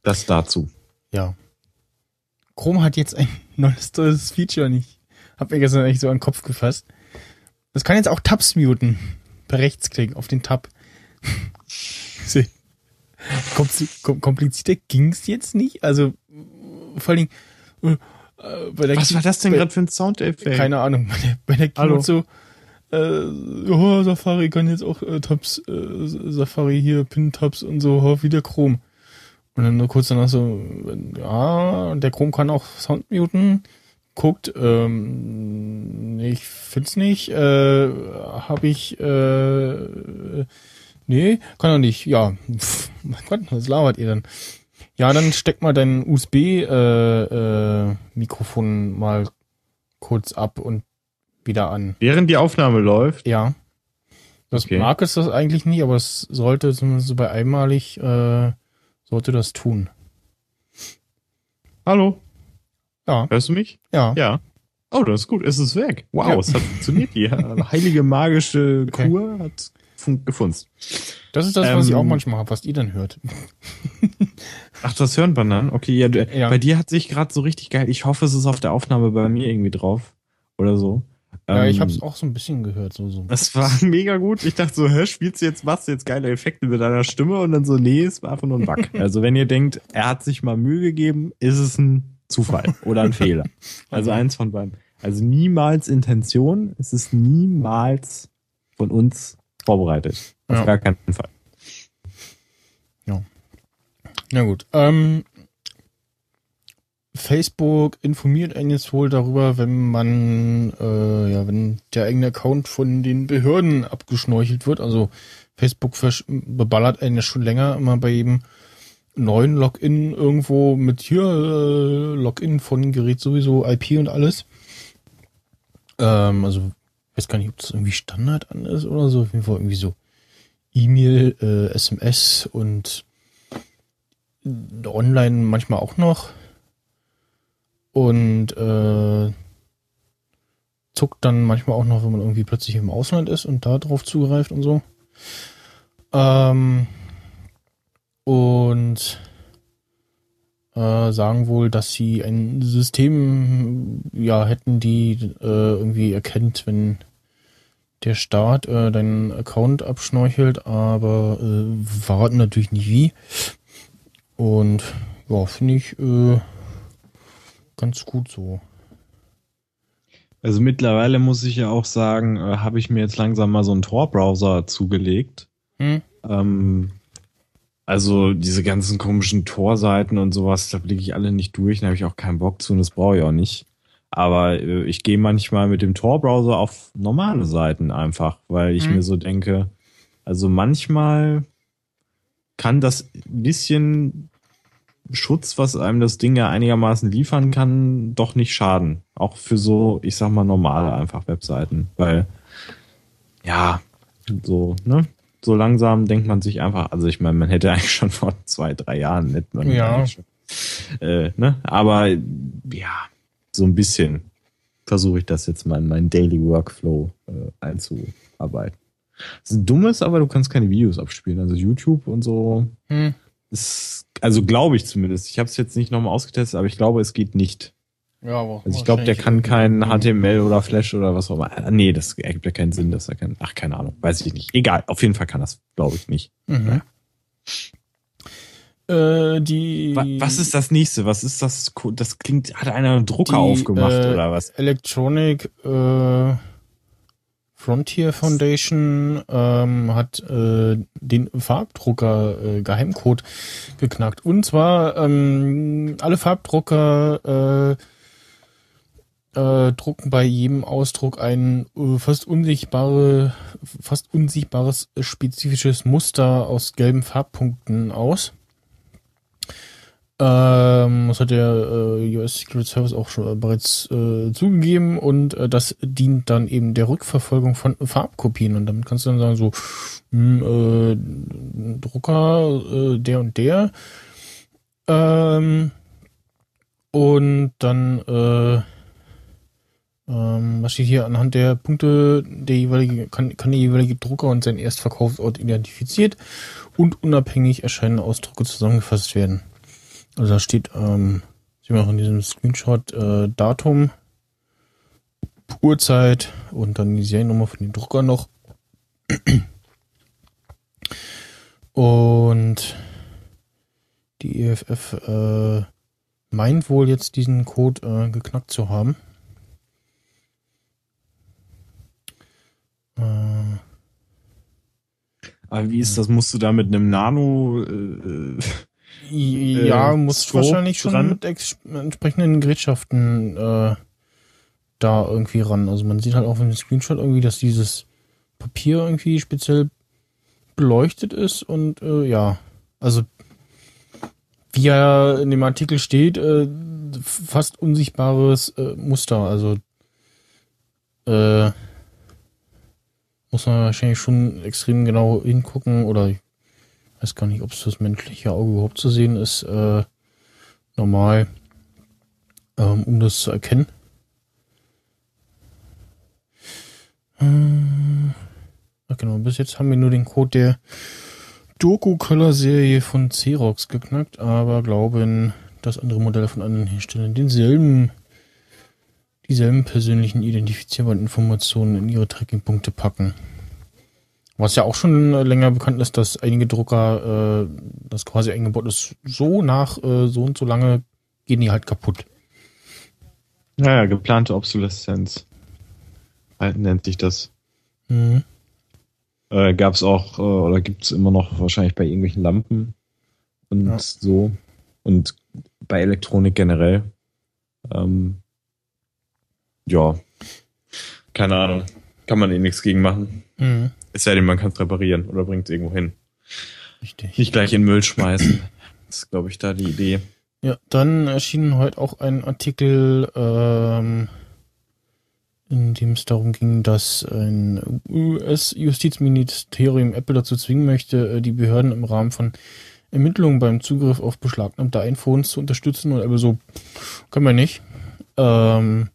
[SPEAKER 3] Das dazu.
[SPEAKER 2] Ja. Chrome hat jetzt ein neues tolles Feature nicht. Hab mir gestern eigentlich so an den Kopf gefasst. Das kann jetzt auch Tabs muten. Per Rechtsklick auf den Tab. Komplizierter ging's jetzt nicht. Also vor allen Dingen äh,
[SPEAKER 3] Was war das denn gerade für ein Soundeffekt?
[SPEAKER 2] Keine Ahnung. Bei der, bei der. Keynote so, äh, oh, Safari kann jetzt auch äh, Tabs, äh, Safari hier, Pin-Tabs und so, oh, wie der Chrome. Und dann nur kurz danach so, ja, der Chrome kann auch Sound muten. Guckt, ähm, ich find's nicht, äh, habe ich, äh, nee, kann er nicht, ja, Pff, mein Gott, was labert ihr dann? Ja, dann steck mal dein USB-Mikrofon äh, Mikrofon mal kurz ab und wieder an.
[SPEAKER 3] Während die Aufnahme läuft.
[SPEAKER 2] Ja. Das
[SPEAKER 3] Okay.
[SPEAKER 2] mag es das eigentlich nicht, aber es sollte zumindest so bei einmalig, äh, sollte das tun.
[SPEAKER 3] Hallo,
[SPEAKER 2] Ja,
[SPEAKER 3] hörst du mich?
[SPEAKER 2] ja.
[SPEAKER 3] Ja. Oh, das ist gut. Es ist weg. Wow,
[SPEAKER 2] Ja.
[SPEAKER 3] es hat funktioniert. Die heilige magische
[SPEAKER 2] Okay.
[SPEAKER 3] Kur hat fun- gefunzt.
[SPEAKER 2] Das ist das, was ich
[SPEAKER 3] Ähm,
[SPEAKER 2] auch manchmal habe, was ihr dann hört.
[SPEAKER 3] Ach, das hören wir dann? Okay, ja, du,
[SPEAKER 2] Ja.
[SPEAKER 3] bei dir hat sich gerade so richtig geil. Ich hoffe, es ist auf der Aufnahme bei mir irgendwie drauf. Oder so.
[SPEAKER 2] Ja, ich
[SPEAKER 3] Ähm,
[SPEAKER 2] habe es auch so ein bisschen gehört, so so.
[SPEAKER 3] Das war mega gut. Ich dachte so, hä, spielst du jetzt, machst du jetzt geile Effekte mit deiner Stimme? Und dann so, nee, es war einfach nur ein Bug. also wenn ihr denkt, er hat sich mal Mühe gegeben, ist es ein Zufall oder ein Fehler. Also eins von beiden. Also niemals Intention, es ist niemals von uns vorbereitet. Auf
[SPEAKER 2] Ja.
[SPEAKER 3] gar keinen Fall.
[SPEAKER 2] Na gut. Ähm, Facebook informiert einen jetzt wohl darüber, wenn man, äh, ja, wenn der eigene Account von den Behörden abgeschnorchelt wird. Also Facebook beballert einen ja schon länger immer bei jedem neuen Login irgendwo mit hier äh, Login von Gerät sowieso, IP und alles. Ähm, also weiß gar nicht, ob das irgendwie Standard an ist oder so. Auf jeden Fall irgendwie so E-Mail, äh, SMS und online manchmal auch noch. Und äh, zuckt dann manchmal auch noch, wenn man irgendwie plötzlich im Ausland ist und da drauf zugreift und so. Ähm, und äh, sagen wohl, dass sie ein System ja hätten, die äh, irgendwie erkennt, wenn der Staat äh, deinen Account abschnorchelt, aber äh, verraten natürlich nicht wie. Und ja, finde ich äh, ganz gut so.
[SPEAKER 3] Also mittlerweile muss ich ja auch sagen, äh, habe ich mir jetzt langsam mal so einen Tor-Browser zugelegt.
[SPEAKER 2] Hm?
[SPEAKER 3] Ähm, also diese ganzen komischen Tor-Seiten und sowas, da blicke ich alle nicht durch, da habe ich auch keinen Bock zu und das brauche ich auch nicht. Aber äh, ich gehe manchmal mit dem Tor-Browser auf normale Seiten einfach, weil ich
[SPEAKER 2] Mhm.
[SPEAKER 3] mir so denke, also manchmal kann das bisschen Schutz, was einem das Ding ja einigermaßen liefern kann, doch nicht schaden. Auch für so, ich sag mal, normale einfach Webseiten. Weil, ja, so, ne? So langsam denkt man sich einfach, also ich meine, man hätte eigentlich schon vor zwei, drei Jahren nicht man
[SPEAKER 2] Ja.
[SPEAKER 3] schon, äh, ne? Aber ja, so ein bisschen versuche ich das jetzt mal in meinen Daily Workflow äh, einzuarbeiten. Das ist dumm ist, aber du kannst keine Videos abspielen. Also YouTube und so
[SPEAKER 2] Hm.
[SPEAKER 3] ist, also glaube ich zumindest. Ich habe es jetzt nicht nochmal ausgetestet, aber ich glaube, es geht nicht.
[SPEAKER 2] Ja, aber
[SPEAKER 3] Also ich glaube, der kann kein HTML oder Flash oder was auch immer. Ah, Nee, das ergibt ja keinen Sinn, dass er kann. Ach, keine Ahnung, weiß ich nicht. Egal, auf jeden Fall kann das, glaube ich, nicht.
[SPEAKER 2] Mhm. Äh, die.
[SPEAKER 3] Wa- Was ist das nächste? Was ist das? Das klingt, hat einer einen Drucker
[SPEAKER 2] die,
[SPEAKER 3] aufgemacht
[SPEAKER 2] äh,
[SPEAKER 3] oder was?
[SPEAKER 2] Electronic äh, Frontier Foundation ähm, hat äh, den Farbdrucker äh, Geheimcode geknackt. Und zwar ähm, alle Farbdrucker äh, äh, drucken bei jedem Ausdruck ein äh, fast unsichtbare, fast unsichtbares äh, spezifisches Muster aus gelben Farbpunkten aus. Ähm, das hat der äh, US Secret Service auch schon bereits äh, zugegeben und äh, das dient dann eben der Rückverfolgung von Farbkopien und damit kannst du dann sagen so hm, äh, Drucker äh, der und der ähm, und dann äh, ähm, was steht hier anhand der Punkte der jeweilige kann, kann der jeweilige Drucker und sein Erstverkaufsort identifiziert und unabhängig erscheinende Ausdrucke zusammengefasst werden. Also da steht, ähm, sehen wir auch in diesem Screenshot, äh, Datum, Uhrzeit und dann die Seriennummer von dem Drucker noch. Und die EFF äh, meint wohl jetzt diesen Code äh, geknackt zu haben.
[SPEAKER 3] Aber wie ist das? Musst du da mit einem Nano äh,
[SPEAKER 2] Ja,
[SPEAKER 3] äh,
[SPEAKER 2] muss
[SPEAKER 3] Scope
[SPEAKER 2] wahrscheinlich schon
[SPEAKER 3] dran?
[SPEAKER 2] mit entsprechenden Gerätschaften äh, da irgendwie ran. Also man sieht halt auch im Screenshot irgendwie, dass dieses Papier irgendwie speziell beleuchtet ist und äh, ja, also wie ja in dem Artikel steht, äh, fast unsichtbares äh, Muster. Also äh, muss man wahrscheinlich schon extrem genau hingucken oder ich weiß gar nicht, ob es das menschliche Auge überhaupt zu sehen ist, äh, normal, ähm, um das zu erkennen. Ähm, ach genau, bis jetzt haben wir nur den Code der Doku-Color-Serie von Xerox geknackt, aber glauben, dass andere Modelle von anderen Herstellern denselben, dieselben persönlichen identifizierbaren Informationen in ihre Tracking-Punkte packen. Was ja auch schon länger bekannt ist, dass einige Drucker, äh, das quasi eingebaut ist, so nach äh, so und so lange gehen die halt kaputt.
[SPEAKER 3] Naja, geplante Obsoleszenz. Halt nennt sich das.
[SPEAKER 2] Mhm.
[SPEAKER 3] Äh, Gab es auch, äh, oder gibt es immer noch wahrscheinlich bei irgendwelchen Lampen und
[SPEAKER 2] Ja.
[SPEAKER 3] so. Und bei Elektronik generell. Ähm, ja. Keine Ahnung. Kann man eh nichts gegen machen.
[SPEAKER 2] Mhm.
[SPEAKER 3] Es sei denn, man kann es reparieren oder bringt es irgendwo hin.
[SPEAKER 2] Richtig.
[SPEAKER 3] Nicht gleich in den Müll schmeißen. Das ist, glaube ich, da die Idee.
[SPEAKER 2] Ja, dann erschien heute auch ein Artikel, ähm, in dem es darum ging, dass ein US-Justizministerium Apple dazu zwingen möchte, äh, die Behörden im Rahmen von Ermittlungen beim Zugriff auf beschlagnahmte iPhones zu unterstützen. Und Apple so, können wir nicht. Ähm,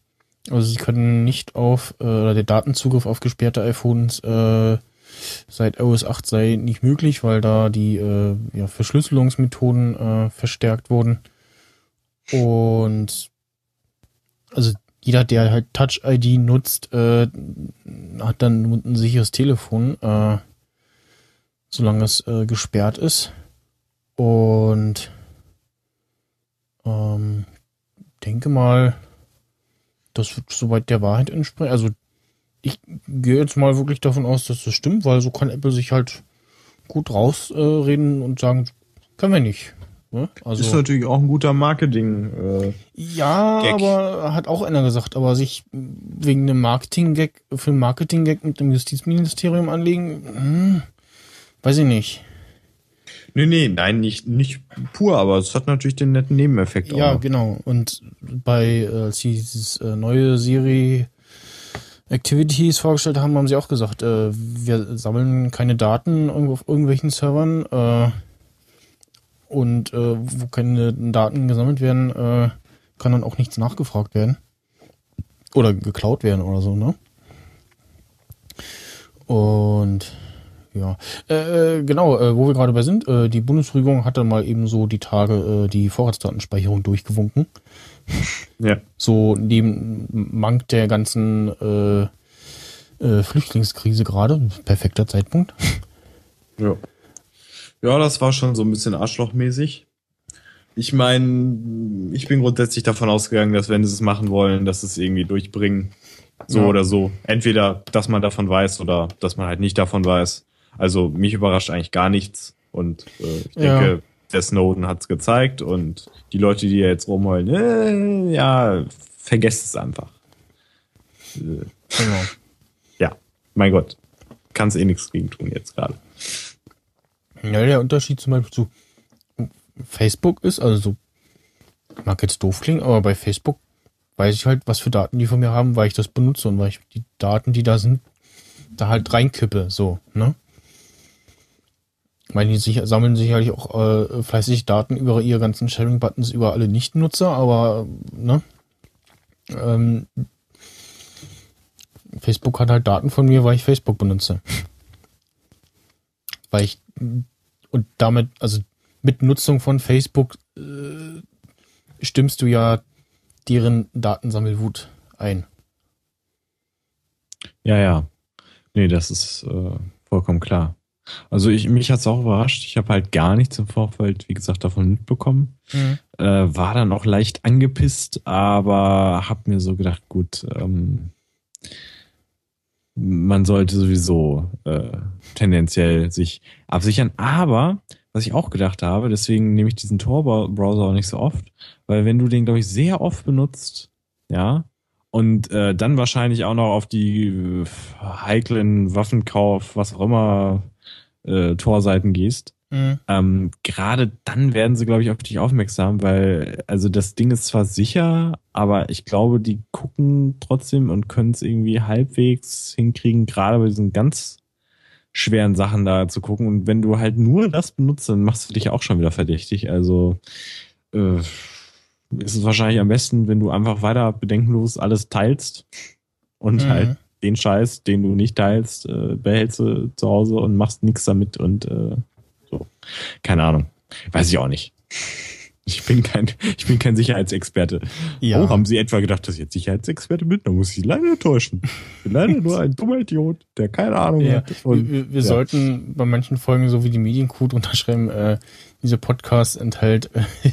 [SPEAKER 2] also sie können nicht auf, äh, der Datenzugriff auf gesperrte iPhones äh, seit iOS 8 sei nicht möglich, weil da die äh, ja, Verschlüsselungsmethoden äh, verstärkt wurden. Und also jeder, der halt Touch ID nutzt, äh, hat dann ein sicheres Telefon, äh, solange es äh, gesperrt ist. Und ähm, denke mal, das wird soweit der Wahrheit entsprechen. Also ich gehe jetzt mal wirklich davon aus, dass das stimmt, weil so kann Apple sich halt gut rausreden äh, und sagen, können wir nicht. Ne? Also
[SPEAKER 3] ist natürlich auch ein guter Marketing. Äh,
[SPEAKER 2] ja,
[SPEAKER 3] Gag.
[SPEAKER 2] aber hat auch einer gesagt, aber sich wegen einem Marketing-Gag für einen Marketing-Gag mit dem Justizministerium anlegen, hm, weiß ich nicht.
[SPEAKER 3] Nee, nee, nein, nicht, nicht pur, aber es hat natürlich den netten Nebeneffekt
[SPEAKER 2] Ja,
[SPEAKER 3] auch.
[SPEAKER 2] genau. Und bei, äh, als dieses äh, neue Serie Activities vorgestellt haben, haben sie auch gesagt, äh, wir sammeln keine Daten irgendwo auf irgendwelchen Servern äh, und äh, wo keine Daten gesammelt werden, äh, kann dann auch nichts nachgefragt werden oder geklaut werden oder so, ne? Und ja, äh, genau, äh, wo wir gerade bei sind, äh, die Bundesregierung hatte mal eben so die Tage äh, die Vorratsdatenspeicherung durchgewunken.
[SPEAKER 3] Ja.
[SPEAKER 2] So neben Mank der ganzen äh, äh, Flüchtlingskrise gerade. Perfekter Zeitpunkt.
[SPEAKER 3] Ja. Ja, das war schon so ein bisschen arschlochmäßig. Ich meine, ich bin grundsätzlich davon ausgegangen, dass wenn sie es machen wollen, dass sie es irgendwie durchbringen. So
[SPEAKER 2] Ja.
[SPEAKER 3] oder so. Entweder, dass man davon weiß oder dass man halt nicht davon weiß. Also mich überrascht eigentlich gar nichts. Und äh, ich
[SPEAKER 2] Ja.
[SPEAKER 3] denke, der Snowden hat's gezeigt und die Leute, die jetzt rumheulen, äh, ja, vergesst es einfach. Äh,
[SPEAKER 2] Genau.
[SPEAKER 3] ja, mein Gott. Kannst eh nichts gegen tun jetzt gerade.
[SPEAKER 2] Ja, der Unterschied zum Beispiel zu Facebook ist, also so, mag jetzt doof klingen, aber bei Facebook weiß ich halt, was für Daten die von mir haben, weil ich das benutze und weil ich die Daten, die da sind, da halt reinkippe, so, ne? Ich meine, die sicher, sammeln sicherlich auch äh, fleißig Daten über ihre ganzen Sharing-Buttons über alle Nicht-Nutzer, aber, ne? Ähm, Facebook hat halt Daten von mir, weil ich Facebook benutze. Weil ich und damit, also mit Nutzung von Facebook äh, stimmst du ja deren Datensammelwut ein.
[SPEAKER 3] Ja, ja. Nee, das ist äh, vollkommen klar. Also ich, mich hat's auch überrascht. Ich habe halt gar nichts im Vorfeld, wie gesagt, davon mitbekommen. Äh, war dann auch leicht angepisst, aber hab mir so gedacht, gut, ähm, man sollte sowieso äh, tendenziell sich absichern. Aber was ich auch gedacht habe, deswegen nehme ich diesen Tor-Browser auch nicht so oft, weil wenn du den, glaube ich, sehr oft benutzt, ja, und äh, dann wahrscheinlich auch noch auf die äh, heiklen Waffenkauf, was auch immer, äh, Torseiten gehst,
[SPEAKER 2] Mhm.
[SPEAKER 3] ähm, gerade dann werden sie, glaube ich, auf dich aufmerksam, weil, also das Ding ist zwar sicher, aber ich glaube, die gucken trotzdem und können es irgendwie halbwegs hinkriegen, gerade bei diesen ganz schweren Sachen da zu gucken. Und wenn du halt nur das benutzt, dann machst du dich auch schon wieder verdächtig. Also äh, ist es wahrscheinlich am besten, wenn du einfach weiter bedenkenlos alles teilst und
[SPEAKER 2] Mhm.
[SPEAKER 3] halt den Scheiß, den du nicht teilst, äh, behältst du zu Hause und machst nichts damit und äh, so. Keine Ahnung. Weiß ich auch nicht. Ich bin kein, ich bin kein Sicherheitsexperte.
[SPEAKER 2] Ja.
[SPEAKER 3] Oh, haben Sie etwa gedacht, dass ich jetzt Sicherheitsexperte bin? Da muss ich Sie leider enttäuschen. Ich bin leider nur ein dummer Idiot, der keine Ahnung
[SPEAKER 2] Ja,
[SPEAKER 3] hat. Und,
[SPEAKER 2] wir wir
[SPEAKER 3] ja.
[SPEAKER 2] sollten bei manchen Folgen so wie die Mediencode unterschreiben, äh, diese Podcast enthält äh,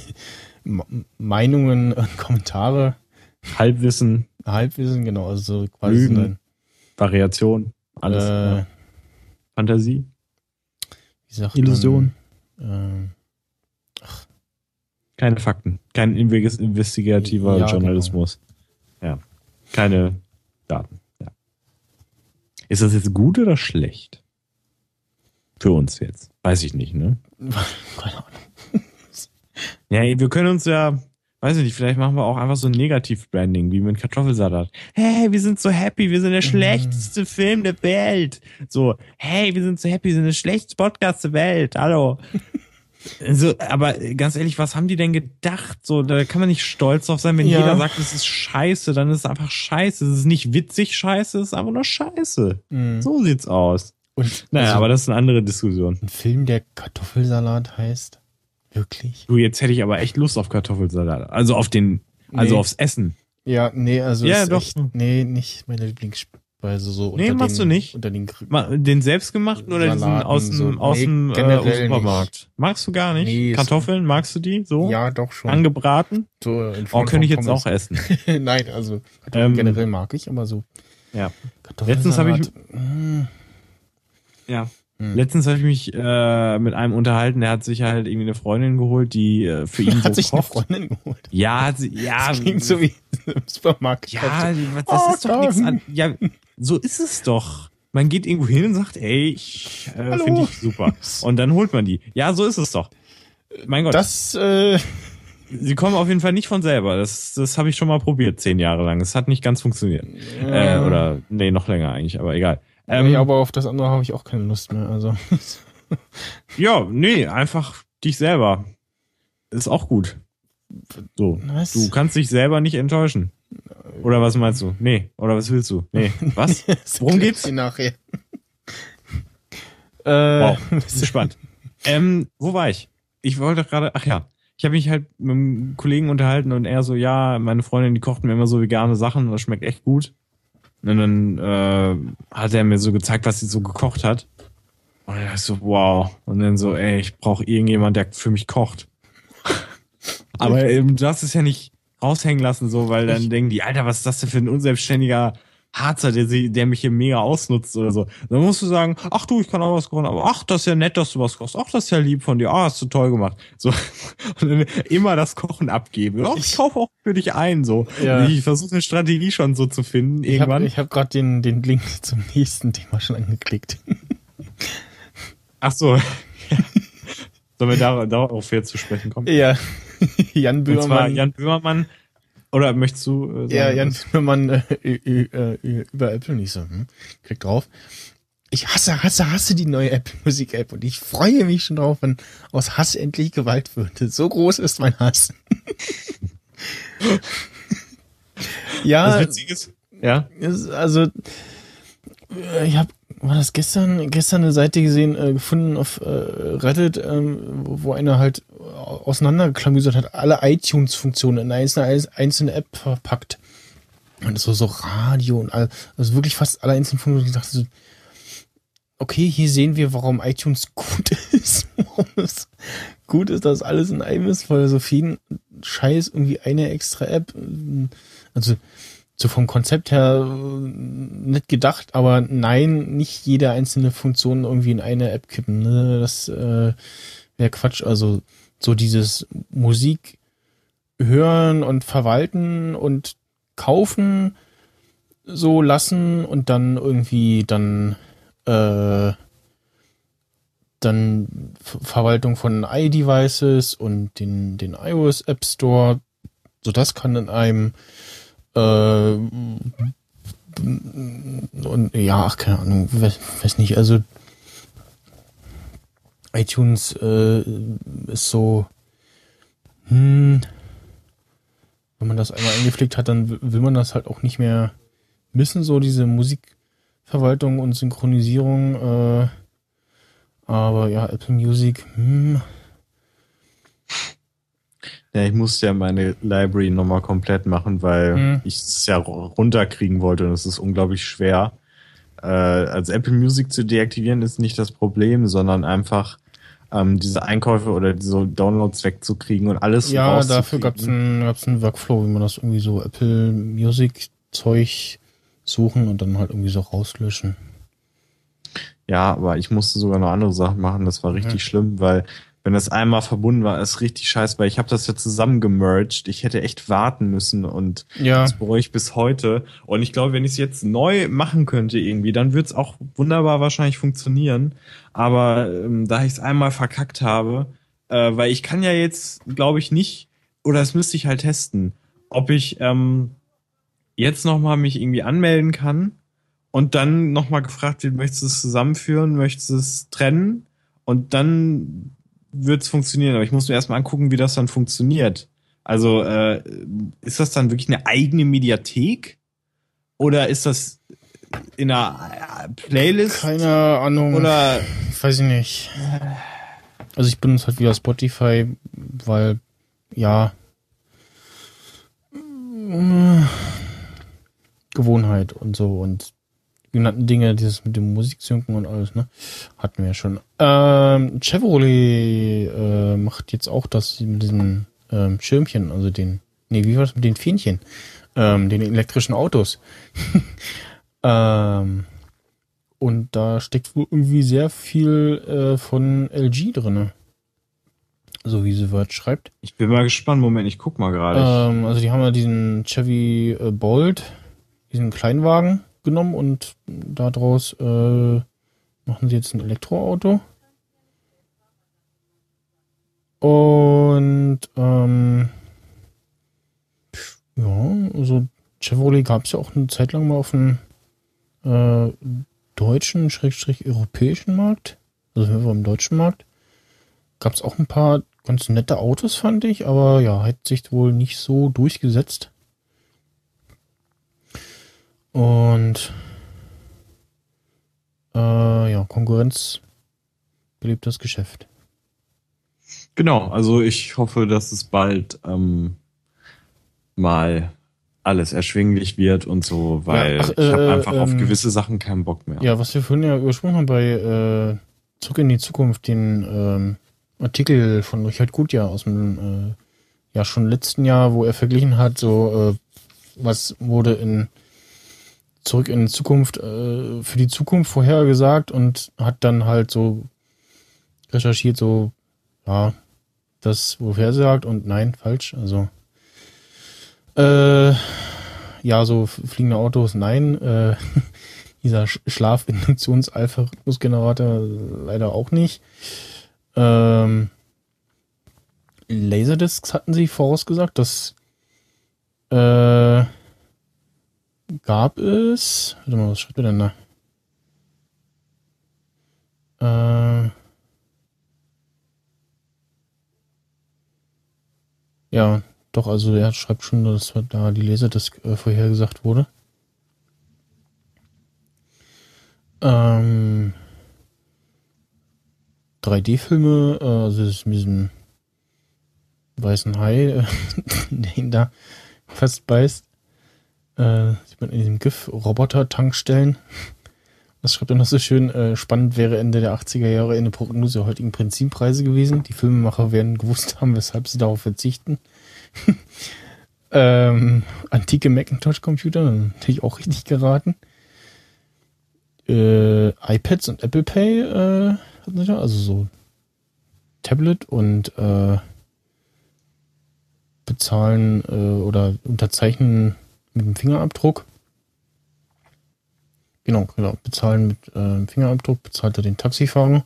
[SPEAKER 2] Meinungen und Kommentare,
[SPEAKER 3] Halbwissen,
[SPEAKER 2] Halbwissen, genau, also so quasi
[SPEAKER 3] Lügen, Variation, alles.
[SPEAKER 2] äh.
[SPEAKER 3] Fantasie. Illusion.
[SPEAKER 2] Man,
[SPEAKER 3] Keine Fakten. Kein inve- investigativer
[SPEAKER 2] Ja, genau.
[SPEAKER 3] Journalismus. Ja. Keine Daten. Ja. Ist das jetzt gut oder schlecht? Für uns jetzt. Weiß ich nicht, ne?
[SPEAKER 2] äh, keine Ahnung.
[SPEAKER 3] Ja, wir können uns ja, weiß ich nicht, vielleicht machen wir auch einfach so ein Negativ-Branding, wie mit Kartoffelsalat. Hey, wir sind so happy, wir sind der schlechteste Film der Welt. So, hey, wir sind so happy, wir sind der schlechteste Podcast der Welt. Hallo. So, aber ganz ehrlich, was haben die denn gedacht? So, da kann man nicht stolz drauf sein, wenn
[SPEAKER 2] Ja.
[SPEAKER 3] jeder sagt, es ist scheiße, dann ist es einfach scheiße. Es ist nicht witzig scheiße, es ist einfach nur scheiße.
[SPEAKER 2] Mhm.
[SPEAKER 3] So sieht's aus.
[SPEAKER 2] Und
[SPEAKER 3] Naja,
[SPEAKER 2] also,
[SPEAKER 3] aber das ist eine andere Diskussion.
[SPEAKER 2] ein Film, der Kartoffelsalat heißt, wirklich?
[SPEAKER 3] Du, jetzt hätte ich aber echt Lust auf Kartoffelsalat. Also auf den, also
[SPEAKER 2] Nee.
[SPEAKER 3] aufs Essen.
[SPEAKER 2] Ja, nee, also
[SPEAKER 3] Ja, doch.
[SPEAKER 2] Echt, nee, nicht meine Lieblingsspeise so.
[SPEAKER 3] Nee,
[SPEAKER 2] unter
[SPEAKER 3] machst
[SPEAKER 2] den,
[SPEAKER 3] du nicht?
[SPEAKER 2] Unter den
[SPEAKER 3] Den selbstgemachten oder diesen
[SPEAKER 2] Salaten,
[SPEAKER 3] aus dem,
[SPEAKER 2] so.
[SPEAKER 3] aus
[SPEAKER 2] Nee,
[SPEAKER 3] dem äh,
[SPEAKER 2] generell
[SPEAKER 3] Supermarkt? Magst du gar nicht?
[SPEAKER 2] Nee,
[SPEAKER 3] Kartoffeln, magst du die so?
[SPEAKER 2] Ja, doch schon.
[SPEAKER 3] Angebraten?
[SPEAKER 2] so in
[SPEAKER 3] Oh,
[SPEAKER 2] Form
[SPEAKER 3] könnte ich jetzt
[SPEAKER 2] Pommes.
[SPEAKER 3] auch essen.
[SPEAKER 2] Nein, also
[SPEAKER 3] Ähm,
[SPEAKER 2] generell mag ich, aber so
[SPEAKER 3] Ja. Letztens habe ich-
[SPEAKER 2] mh,
[SPEAKER 3] Ja.
[SPEAKER 2] Hm.
[SPEAKER 3] Letztens habe ich mich äh, mit einem unterhalten, der hat sich halt irgendwie eine Freundin geholt, die äh, für ihn so
[SPEAKER 2] hat sich eine
[SPEAKER 3] kocht.
[SPEAKER 2] Freundin geholt.
[SPEAKER 3] Ja, hat sie, ja,
[SPEAKER 2] Das klingt so wie im Supermarkt.
[SPEAKER 3] ja, das
[SPEAKER 2] Oh,
[SPEAKER 3] ist doch nichts an. Ja, so ist es doch. Man geht irgendwo hin und sagt, ey, ich äh, finde ich super. Und dann holt man die. Ja, so ist es doch. Mein Gott.
[SPEAKER 2] Das, äh,
[SPEAKER 3] sie kommen auf jeden Fall nicht von selber. Das, das habe ich schon mal probiert, zehn Jahre lang. Es hat nicht ganz funktioniert. Äh, oder, nee, noch länger eigentlich, aber egal.
[SPEAKER 2] Ähm, nee, aber auf das andere habe ich auch keine Lust mehr. Also.
[SPEAKER 3] ja, nee, einfach dich selber. Ist auch gut. So.
[SPEAKER 2] Was?
[SPEAKER 3] Du kannst dich selber nicht enttäuschen. Oder was meinst du? Nee. Oder was willst du? Nee. Was? Worum geht's?
[SPEAKER 2] Die nachher.
[SPEAKER 3] äh, wow. Gespannt. ähm, wo war ich? Ich wollte gerade, ach ja. Ich habe mich halt mit einem Kollegen unterhalten und er so, ja, meine Freundin, die kocht mir immer so vegane Sachen und das schmeckt echt gut. Und dann äh, hat er mir so gezeigt, was sie so gekocht hat. Und dann ich so, wow. Und dann so, ey, ich brauche irgendjemand, der für mich kocht. Aber ähm, du darfst es ja nicht raushängen lassen, so, weil dann denken die, Alter, was ist das denn für ein unselbstständiger Harzer, der, sie, der mich hier mega ausnutzt oder so. Dann musst du sagen, ach du, ich kann auch was kochen, aber ach, das ist ja nett, dass du was kochst. Ach, das ist ja lieb von dir. Ah, hast du toll gemacht. So. Und dann immer das Kochen abgeben. Ach, ich kaufe auch für dich ein, so.
[SPEAKER 2] Ja.
[SPEAKER 3] Ich versuche eine Strategie schon so zu finden,
[SPEAKER 2] Ich habe
[SPEAKER 3] irgendwann.
[SPEAKER 2] ich hab gerade den, den Link zum nächsten Thema schon angeklickt.
[SPEAKER 3] ach so. Sollen wir da- darauf jetzt zu sprechen kommen?
[SPEAKER 2] ja. Jan Böhmermann.
[SPEAKER 3] Jan Böhmermann. Oder möchtest du äh, sagen,
[SPEAKER 2] ja, Jan
[SPEAKER 3] was-
[SPEAKER 2] Böhmermann äh, äh, über Apple nicht so. Hm? Klick drauf. Ich hasse, hasse, hasse die neue Apple Musik App und ich freue mich schon drauf, wenn aus Hass endlich Gewalt wird. So groß ist mein Hass. ja,
[SPEAKER 3] Das Witzige ist, ja.
[SPEAKER 2] ist, also äh, ich habe war das gestern gestern eine Seite gesehen äh, gefunden auf äh, Reddit ähm, wo einer halt auseinanderklamüsert hat alle iTunes Funktionen in eine einzelne, App verpackt. Und das war so Radio und all, also wirklich fast alle einzelnen Funktionen. Ich dachte so okay hier sehen wir warum iTunes gut ist warum es gut ist dass alles in einem ist weil so viel Scheiß irgendwie eine extra App also so vom Konzept her äh, nicht gedacht, aber nein, nicht jede einzelne Funktion irgendwie in eine App kippen. Ne? Das äh, wäre Quatsch. Also so dieses Musik hören und verwalten und kaufen so lassen und dann irgendwie dann äh, dann Ver- Verwaltung von iDevices und den den iOS App Store. So das kann in einem äh, und ja, ach, keine Ahnung, weiß, weiß nicht, also iTunes äh, ist so, hm, wenn man das einmal eingepflegt hat, dann will man das halt auch nicht mehr missen, so diese Musikverwaltung und Synchronisierung, äh, aber ja, Apple Music, hm,
[SPEAKER 3] Ja, ich musste ja meine Library nochmal komplett machen, weil
[SPEAKER 2] Mhm.
[SPEAKER 3] ich es ja runterkriegen wollte und es ist unglaublich schwer. Äh, also Apple Music zu deaktivieren ist nicht das Problem, sondern einfach ähm, diese Einkäufe oder diese Downloads wegzukriegen und alles
[SPEAKER 2] Ja, dafür gab's einen, gab's einen Workflow, wie man das irgendwie so Apple Music Zeug suchen und dann halt irgendwie so rauslöschen.
[SPEAKER 3] Ja, aber ich musste sogar noch andere Sachen machen. Das war richtig schlimm, weil wenn das einmal verbunden war, ist richtig scheiße, weil ich habe das ja zusammen gemerged. Ich hätte echt warten müssen und
[SPEAKER 2] Ja.
[SPEAKER 3] das bereue ich bis heute. Und ich glaube, wenn ich es jetzt neu machen könnte irgendwie, dann wird es auch wunderbar wahrscheinlich funktionieren. Aber ähm, da ich es einmal verkackt habe, äh, weil ich kann ja jetzt, glaube ich, nicht, oder das müsste ich halt testen, ob ich ähm, jetzt nochmal mich irgendwie anmelden kann und dann nochmal gefragt wird, möchtest du es zusammenführen, möchtest du es trennen und dann wird es funktionieren. Aber ich muss mir erstmal angucken, wie das dann funktioniert. Also äh, ist das dann wirklich eine eigene Mediathek oder ist das in einer äh, Playlist
[SPEAKER 2] Keine Ahnung.
[SPEAKER 3] oder
[SPEAKER 2] weiß ich nicht. Also ich benutze halt wieder Spotify, weil ja äh, Gewohnheit und so und genannten Dinge, dieses mit dem Musiksynken und alles, ne? Hatten wir ja schon. Ähm, Chevrolet äh, macht jetzt auch das mit diesen ähm, Schirmchen, also den, nee, wie war das mit den Fähnchen? Ähm, den elektrischen Autos. ähm, und da steckt wohl irgendwie sehr viel äh, von LG drinne. So wie The Verge schreibt.
[SPEAKER 3] ich bin mal gespannt. Moment, ich guck mal gerade.
[SPEAKER 2] Ähm, also die haben ja diesen Chevy äh, Bolt, diesen Kleinwagen genommen und daraus äh, machen sie jetzt ein Elektroauto. Und ähm, ja, also Chevrolet gab es ja auch eine Zeit lang mal auf dem äh, deutschen, schrägstrich europäischen Markt. Also wenn wir im deutschen Markt. Gab es auch ein paar ganz nette Autos, fand ich, aber ja, hat sich wohl nicht so durchgesetzt. Und äh, ja, Konkurrenz belebt das Geschäft.
[SPEAKER 3] Genau, also ich hoffe, dass es bald ähm, mal alles erschwinglich wird und so, weil
[SPEAKER 2] Ja, ach,
[SPEAKER 3] ich habe
[SPEAKER 2] äh,
[SPEAKER 3] einfach auf
[SPEAKER 2] ähm,
[SPEAKER 3] gewisse Sachen keinen Bock mehr.
[SPEAKER 2] Ja, was wir vorhin ja übersprungen haben bei äh, Zurück in die Zukunft, den ähm, Artikel von Richard Gutjahr aus dem äh, ja schon letzten Jahr, wo er verglichen hat, so äh, was wurde in Zurück in die Zukunft äh, für die Zukunft vorhergesagt und hat dann halt so recherchiert, so ja, das woher sagt und nein, falsch, also äh, ja, so fliegende Autos, nein, äh, dieser Sch- Schlafinduktions-Alpha-Rhythmusgenerator leider auch nicht. Ähm, Laserdiscs hatten sie vorausgesagt, das äh, gab es. Warte mal, was schreibt er denn da? Äh, ja, doch, also er schreibt schon, dass da die Laserdisc äh, vorhergesagt wurde. Ähm, 3D-Filme, äh, also das mit diesem weißen Hai, ihn da fast beißt. Äh, sieht man in diesem GIF Roboter-Tankstellen. Das schreibt er noch so schön. Äh, spannend wäre Ende der 80er Jahre eine Prognose der heutigen Benzinpreise gewesen. Die Filmemacher werden gewusst haben, weshalb sie darauf verzichten. ähm, antike Macintosh-Computer, natürlich auch richtig geraten. Äh, iPads und Apple Pay, äh, hatten sie da, also so Tablet und äh, bezahlen äh, oder unterzeichnen mit dem Fingerabdruck. Genau, genau. Bezahlen mit äh, Fingerabdruck, bezahlt er den Taxifahrer.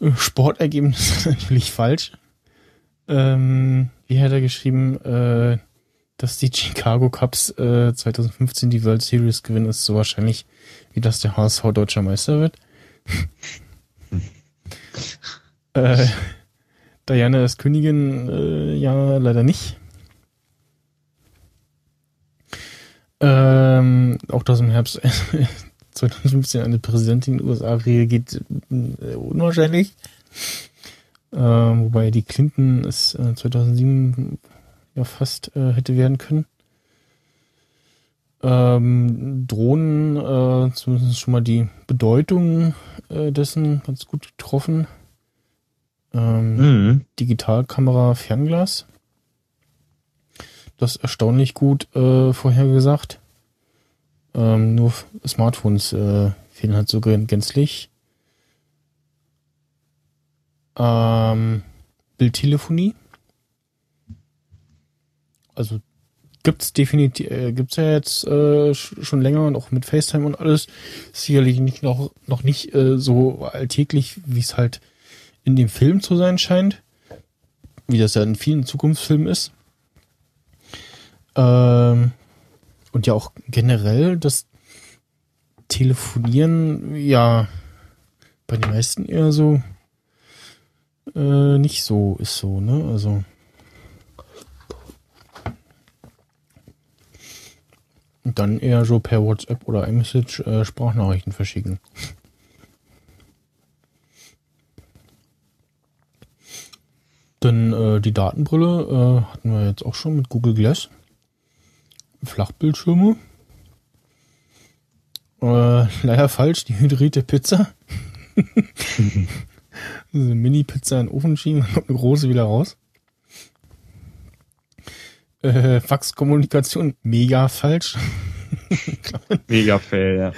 [SPEAKER 2] Äh, Sportergebnis ist natürlich falsch. Ähm, wie hat er geschrieben, äh, dass die Chicago Cubs äh, 2015 die World Series gewinnen, ist so wahrscheinlich, wie dass der HSV deutscher Meister wird. äh, Diana ist Königin, äh, ja, leider nicht. Ähm, auch dass im Herbst 2015 eine Präsidentin in den USA reagiert, äh, unwahrscheinlich. Ähm, wobei die Clinton es äh, 2007 ja fast äh, hätte werden können. Ähm, Drohnen, äh, zumindest schon mal die Bedeutung äh, dessen ganz gut getroffen. Ähm,
[SPEAKER 3] Mhm.
[SPEAKER 2] Digitalkamera, Fernglas. Das erstaunlich gut äh, vorhergesagt. Ähm, nur Smartphones äh, fehlen halt so gän- gänzlich. Ähm, Bildtelefonie. Also gibt's definitiv, äh, gibt's ja jetzt äh, sch- schon länger und auch mit FaceTime und alles. Sicherlich nicht noch noch nicht äh, so alltäglich, wie es halt in dem Film zu sein scheint, wie das ja in vielen Zukunftsfilmen ist. Ähm, und ja auch generell das Telefonieren, ja, bei den meisten eher so äh, nicht so ist so, ne? Also dann eher so per WhatsApp oder iMessage äh, Sprachnachrichten verschicken. Dann äh, die Datenbrille äh, hatten wir jetzt auch schon mit Google Glass. Flachbildschirme. Äh, leider falsch, die hydrierte Pizza. Diese Mini-Pizza in den Ofen schieben, dann kommt eine große wieder raus. Äh, Faxkommunikation, mega falsch.
[SPEAKER 3] Mega fail, ja.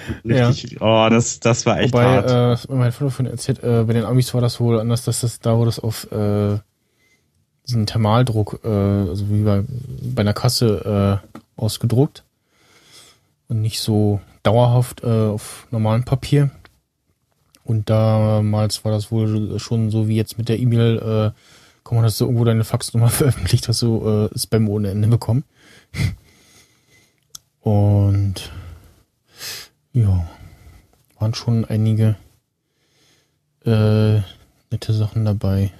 [SPEAKER 3] Richtig. Oh, das, das war echt
[SPEAKER 2] Wobei,
[SPEAKER 3] hart.
[SPEAKER 2] äh, das hat mir mein Vater von erzählt, äh, bei den Amis war das wohl anders, dass das da wurde das auf äh, diesen Thermaldruck, äh, also wie bei, bei einer Kasse äh, ausgedruckt und nicht so dauerhaft äh, auf normalem Papier. Und damals war das wohl schon so wie jetzt mit der E-Mail, äh, komm hast du irgendwo deine Faxnummer veröffentlicht, hast du äh, Spam ohne Ende bekommen. Und ja, waren schon einige äh, nette Sachen dabei.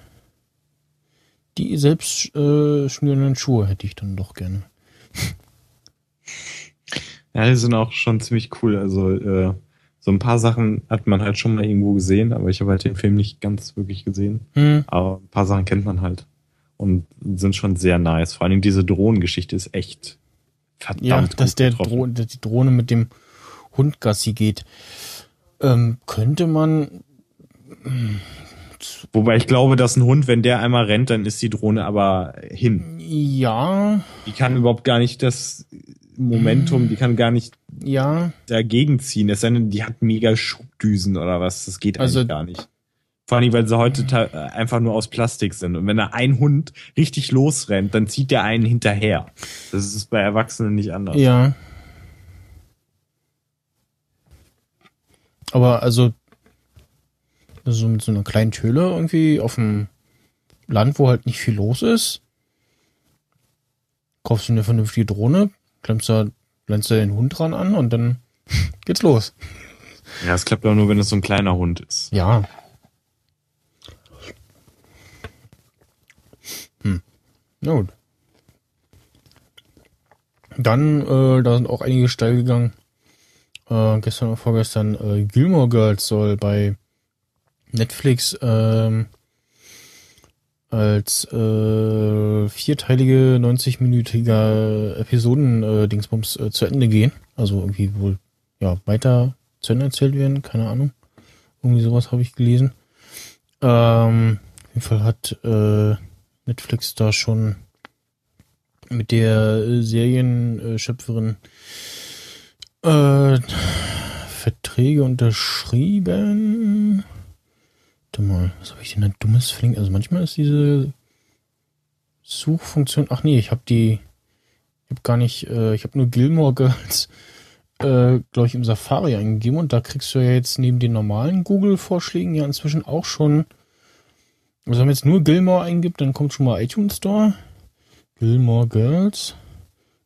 [SPEAKER 2] Die selbst äh, schnürenden Schuhe hätte ich dann doch gerne.
[SPEAKER 3] Ja, die sind auch schon ziemlich cool. Also äh, so ein paar Sachen hat man halt schon mal irgendwo gesehen, aber ich habe halt den Film nicht ganz wirklich gesehen.
[SPEAKER 2] Hm.
[SPEAKER 3] Aber ein paar Sachen kennt man halt und sind schon sehr nice. Vor allen Dingen diese Drohnengeschichte ist echt verdammt
[SPEAKER 2] Ja, dass der. Dro die Drohne mit dem Hund Gassi geht. Ähm, könnte man.
[SPEAKER 3] Wobei ich glaube, dass ein Hund, wenn der einmal rennt, dann ist die Drohne aber hin.
[SPEAKER 2] Ja,
[SPEAKER 3] Die kann überhaupt gar nicht das Momentum, die kann gar nicht
[SPEAKER 2] ja.
[SPEAKER 3] dagegen ziehen. Es sei denn, die hat mega Schubdüsen oder was. Das geht eigentlich
[SPEAKER 2] Also-
[SPEAKER 3] gar nicht. Vor allem, weil sie heute äh, einfach nur aus Plastik sind. Und wenn da ein Hund richtig losrennt, dann zieht der einen hinterher. Das ist bei Erwachsenen nicht anders.
[SPEAKER 2] Ja. Aber also, also mit so einer kleinen Töle irgendwie auf dem Land, wo halt nicht viel los ist, kaufst du eine vernünftige Drohne, klemmst da, blendest da den Hund dran an und dann geht's los.
[SPEAKER 3] Ja, es klappt auch nur, wenn es so ein kleiner Hund ist.
[SPEAKER 2] Ja. Hm. Na gut. Dann, äh, da sind auch einige steil gegangen. Äh, gestern oder vorgestern, äh, Gilmore Girls soll bei Netflix ähm, als äh, vierteilige, 90-minütiger Episoden-Dingsbums äh, zu Ende gehen. Also irgendwie wohl ja weiter zu Ende erzählt werden, keine Ahnung. Irgendwie sowas habe ich gelesen. Ähm, auf jeden Fall hat äh, Netflix da schon mit der äh, Serienschöpferin äh, Verträge unterschrieben. Warte mal, was habe ich denn da dummes verlinkt? Also manchmal ist diese Suchfunktion. Ach nee, ich habe die. Ich habe gar nicht. Äh, ich habe nur Gilmore Girls äh, glaube ich, im Safari eingegeben und da kriegst du ja jetzt neben den normalen Google-Vorschlägen ja inzwischen auch schon, also wenn man jetzt nur Gilmore eingibt, dann kommt schon mal iTunes Store, Gilmore Girls.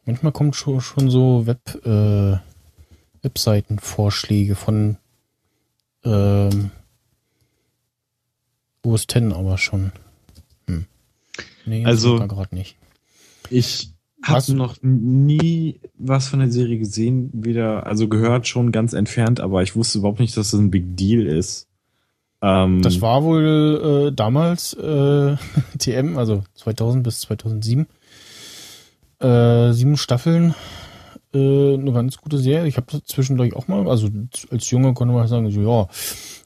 [SPEAKER 2] Manchmal kommt schon, schon so Web, äh, Webseiten-Vorschläge von ähm, OS X aber schon. Hm. Nee,
[SPEAKER 3] Also-
[SPEAKER 2] gerade nicht.
[SPEAKER 3] Ich habe noch nie was von der Serie gesehen, weder, also gehört schon ganz entfernt, aber ich wusste überhaupt nicht, dass das ein Big Deal ist. Ähm,
[SPEAKER 2] Das war wohl äh, damals äh, TM, also 2000 bis 2007. Äh, sieben Staffeln, äh, eine ganz gute Serie. Ich habe zwischendurch auch mal, also als Junge konnte man sagen, so ja,